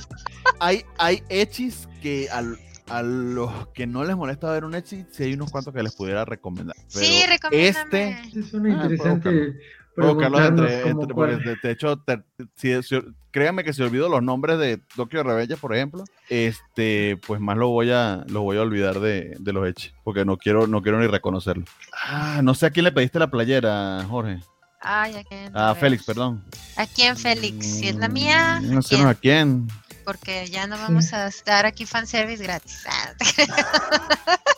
hay, hay Echis que al- a los que no les molesta ver un Echi, sí hay unos cuantos que les pudiera recomendar. Pero Sí, recomiéndame. Este. Es una Ah, interesante buscarlos preguntarnos entre, entre- porque de, de hecho, te- si, si- créanme que si olvido los nombres de Tokyo Revenge, por ejemplo, este, pues más lo voy a, lo voy a olvidar de, de los hechos, porque no quiero, no quiero ni reconocerlo. Ah, no sé a quién le pediste la playera, Jorge. Ay, ¿a quién? A ver. Félix, perdón. ¿A quién, Félix? Si es la mía, No ¿a sé quién? a quién. porque ya no vamos a estar aquí fanservice gratis. Ah,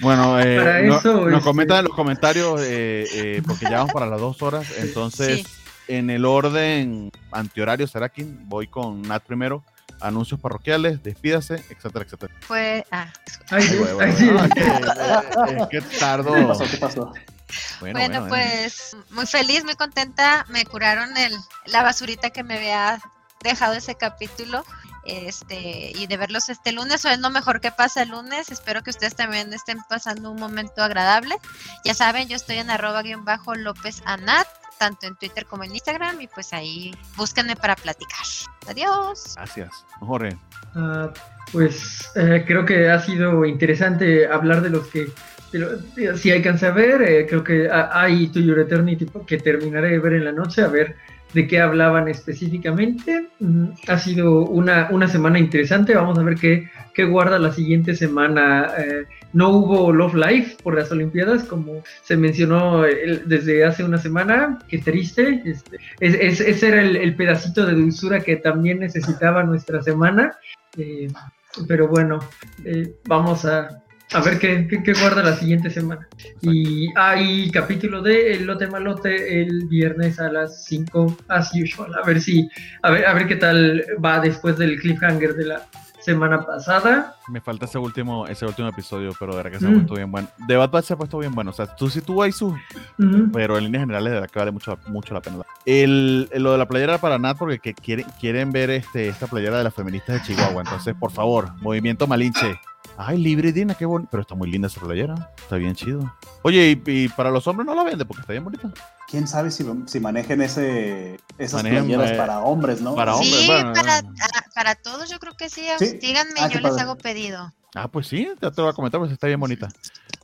Bueno, eh, no- eso, nos este- comentan en los comentarios, eh, eh, porque ya vamos para las dos horas, entonces Sí. en el orden antihorario, Serakin, voy con Nat primero, anuncios parroquiales, despídase, etcétera, etcétera. Pues, ah, Ay, Ay, Dios, güey, ay, güey, sí. no, es que, eh, es que tardo. ¿Qué pasó? ¿Qué pasó? Bueno, bueno, bueno, bueno. pues muy feliz, muy contenta. Me curaron el, la basurita que me había dejado ese capítulo. Este, y de verlos este lunes, o es lo mejor que pasa el lunes. Espero que ustedes también estén pasando un momento agradable. Ya saben, yo estoy en arroba guion bajo López Anat, tanto en Twitter como en Instagram, y pues ahí búsquenme para platicar. Adiós. Gracias. Jorge, Ah, pues eh, creo que ha sido interesante hablar de los que si alcancé a ver, eh, creo que ha- hay To Your Eternity que terminaré de ver en la noche, a ver de qué hablaban específicamente. Mm, ha sido una, una semana interesante, vamos a ver qué, qué guarda la siguiente semana. Eh, no hubo Love Life por las Olimpiadas, como se mencionó el- desde hace una semana, qué triste. Este, es- es- ese era el, el pedacito de dulzura que también necesitaba nuestra semana. Eh, pero bueno, eh, vamos a a ver qué, qué, guarda la siguiente semana. Y hay capítulo de El Lote Malote el viernes a las 5, as usual. A ver si, a ver, a ver qué tal va después del cliffhanger de la semana pasada. Me falta ese último, ese último episodio, pero de verdad que se ha mm. puesto bien bueno. De Bad Batch se ha puesto bien bueno. O sea, tú sí ahí su. Pero en líneas generales, de verdad que vale mucho, mucho la pena. El, lo de la playera para Nat, porque que quieren, quieren ver este, esta playera de las feministas de Chihuahua. Entonces, por favor, Movimiento Malinche. Ay, libre Dina, qué bonito. Pero está muy linda esa playera. Está bien chido. Oye, ¿y, para los hombres no la vende porque está bien bonita? quién sabe si, si manejen ese, esas playeras eh, para hombres, ¿no? Para hombres, sí, para, para, todos yo creo que sí. Díganme, ah, yo les hago pedido. Ah, pues sí, te lo voy a comentar, pues está bien bonita.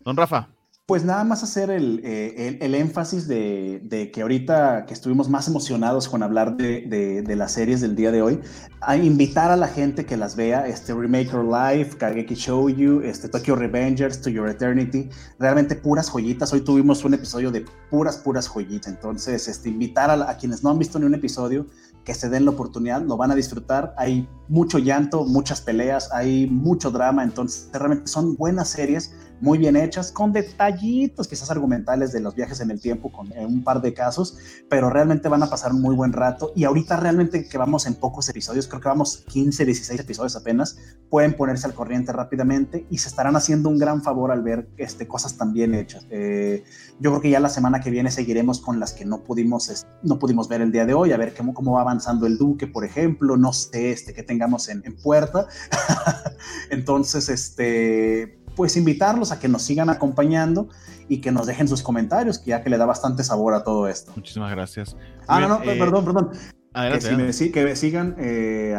Don Rafa. Pues nada más hacer el, eh, énfasis de, que ahorita que estuvimos más emocionados con hablar de, las series del día de hoy, a invitar a la gente que las vea, este Remake Your Life, Kageki You, este Tokyo Revengers, To Your Eternity, realmente puras joyitas. Hoy tuvimos un episodio de puras, puras joyitas. Entonces, este, invitar a, a quienes no han visto ni un episodio, que se den la oportunidad, lo van a disfrutar. Hay mucho llanto, muchas peleas, hay mucho drama, entonces realmente son buenas series muy bien hechas, con detallitos quizás argumentales de los viajes en el tiempo, con un par de casos, pero realmente van a pasar un muy buen rato. Y ahorita realmente que vamos en pocos episodios, creo que vamos 15, 16 episodios apenas, pueden ponerse al corriente rápidamente y se estarán haciendo un gran favor al ver este, cosas tan bien hechas. Eh, yo creo que ya la semana que viene seguiremos con las que no pudimos, no pudimos ver el día de hoy, a ver cómo, cómo va avanzando el Duque, por ejemplo, no sé, este, que tengamos en, en puerta. Entonces, este, pues invitarlos a que nos sigan acompañando y que nos dejen sus comentarios, que ya que le da bastante sabor a todo esto. Muchísimas gracias. Ah, no, no, eh, perdón, perdón. que, me, que me sigan eh,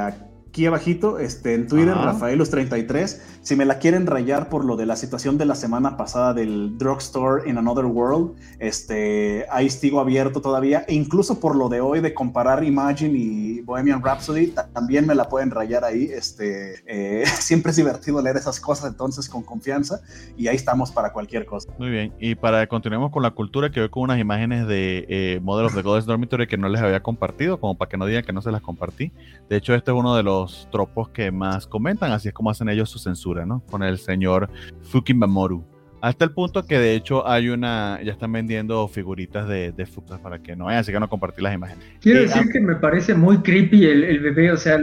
aquí abajito, este, en Twitter, Rafaelus33. Si me la quieren rayar por lo de la situación de la semana pasada del drugstore in Another World, este, ahí sigo abierto todavía. E incluso por lo de hoy de comparar Imagine y Bohemian Rhapsody, también me la pueden rayar ahí. Este, eh, siempre es divertido leer esas cosas, entonces con confianza. Y ahí estamos para cualquier cosa. Muy bien. Y para continuemos con la cultura, que veo con unas imágenes de eh, Model of the Goddess Dormitory que no les había compartido, como para que no digan que no se las compartí. De hecho, este es uno de los tropos que más comentan, así es como hacen ellos su censura, ¿no? Con el señor Fukimamoru. Hasta el punto que de hecho hay una, ya están vendiendo figuritas de, de para que no vayan, así que no compartir las imágenes. Quiero eh, decir que me parece muy creepy el, el bebé, o sea,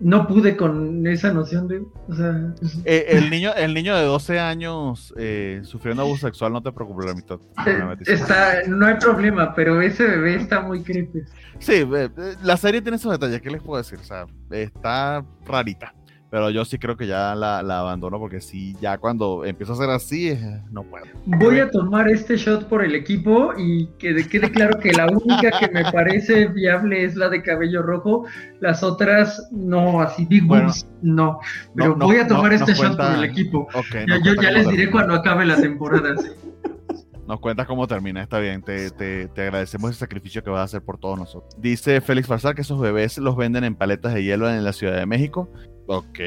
no pude con esa noción de. O sea, eh, el, niño, el niño de 12 años eh, sufriendo abuso sexual, no te preocupes, la mitad. Está, no hay problema, pero ese bebé está muy creepy. Sí, la serie tiene esos detalles, ¿qué les puedo decir? O sea, está rarita. Pero yo sí creo que ya la, la abandono porque sí, ya cuando empiezo a ser así, no puedo. Voy a tomar este shot por el equipo y que quede claro que la única que me parece viable es la de cabello rojo. Las otras, no, así big boobs, no. Pero voy a tomar este shot por el equipo. ya, yo ya les diré cuando acabe la temporada. Nos cuentas cómo termina, está bien. Te, te, te, agradecemos el sacrificio que vas a hacer por todos nosotros. Dice Félix Farsar que esos bebés los venden en paletas de hielo en la Ciudad de México. Ok,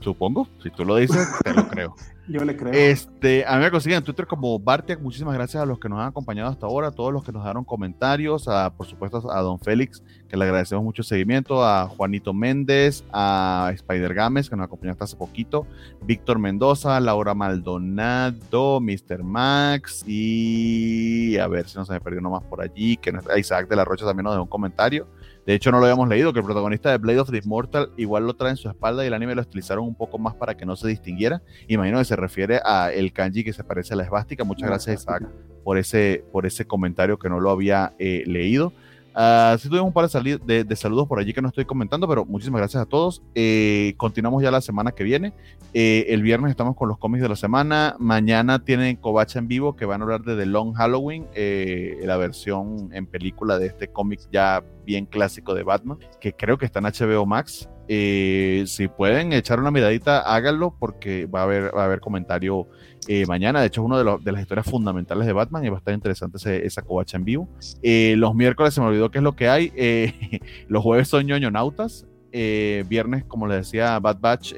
supongo. Si tú lo dices, te lo creo. Yo le creo. Este, a mí me consiguen en Twitter como Bartiak. Muchísimas gracias a los que nos han acompañado hasta ahora, a todos los que nos dieron comentarios, a, por supuesto a Don Félix, que le agradecemos mucho el seguimiento, a Juanito Méndez, a Spider Games, que nos acompañó hasta hace poquito, Víctor Mendoza, Laura Maldonado, Mr. Max y a ver si no se me perdió nomás por allí, que Isaac de la Rocha también nos dejó un comentario. De hecho, no lo habíamos leído, que el protagonista de Blade of the Immortal igual lo trae en su espalda y el anime lo estilizaron un poco más para que no se distinguiera. Imagino que se refiere a el kanji que se parece a la esvástica. Muchas gracias, Isaac, por ese, por ese comentario que no lo había eh, leído. Uh, sí tuvimos un par de, saludos por allí que no estoy comentando, pero muchísimas gracias a todos. Eh, continuamos ya la semana que viene. Eh, el viernes estamos con los cómics de la semana. Mañana tienen Kovacha en vivo que van a hablar de The Long Halloween, eh, la versión en película de este cómic ya bien clásico de Batman, que creo que está en HBO Max. si pueden echar una miradita, háganlo porque va a haber, va a haber comentario eh, mañana. De hecho, es una de, las historias fundamentales de Batman y va a estar interesante esa covacha en vivo. Eh, los miércoles se me olvidó qué es lo que hay. Eh, los jueves son ñoñonautas. viernes, como les decía, Bad Batch,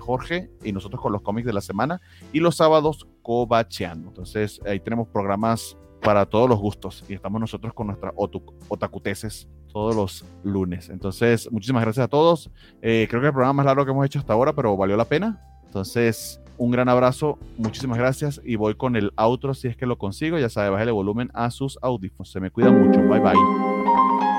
Jorge y nosotros con los cómics de la semana. Y los sábados, covacheando. Entonces, ahí tenemos programas para todos los gustos. Y estamos nosotros con nuestras otacuteses todos los lunes. Entonces, muchísimas gracias a todos. creo que el programa más largo que hemos hecho hasta ahora, pero valió la pena. Entonces, Un gran abrazo, muchísimas gracias y voy con el outro si es que lo consigo. Ya sabe, bájale volumen a sus audífonos. Se me cuida mucho. Bye bye.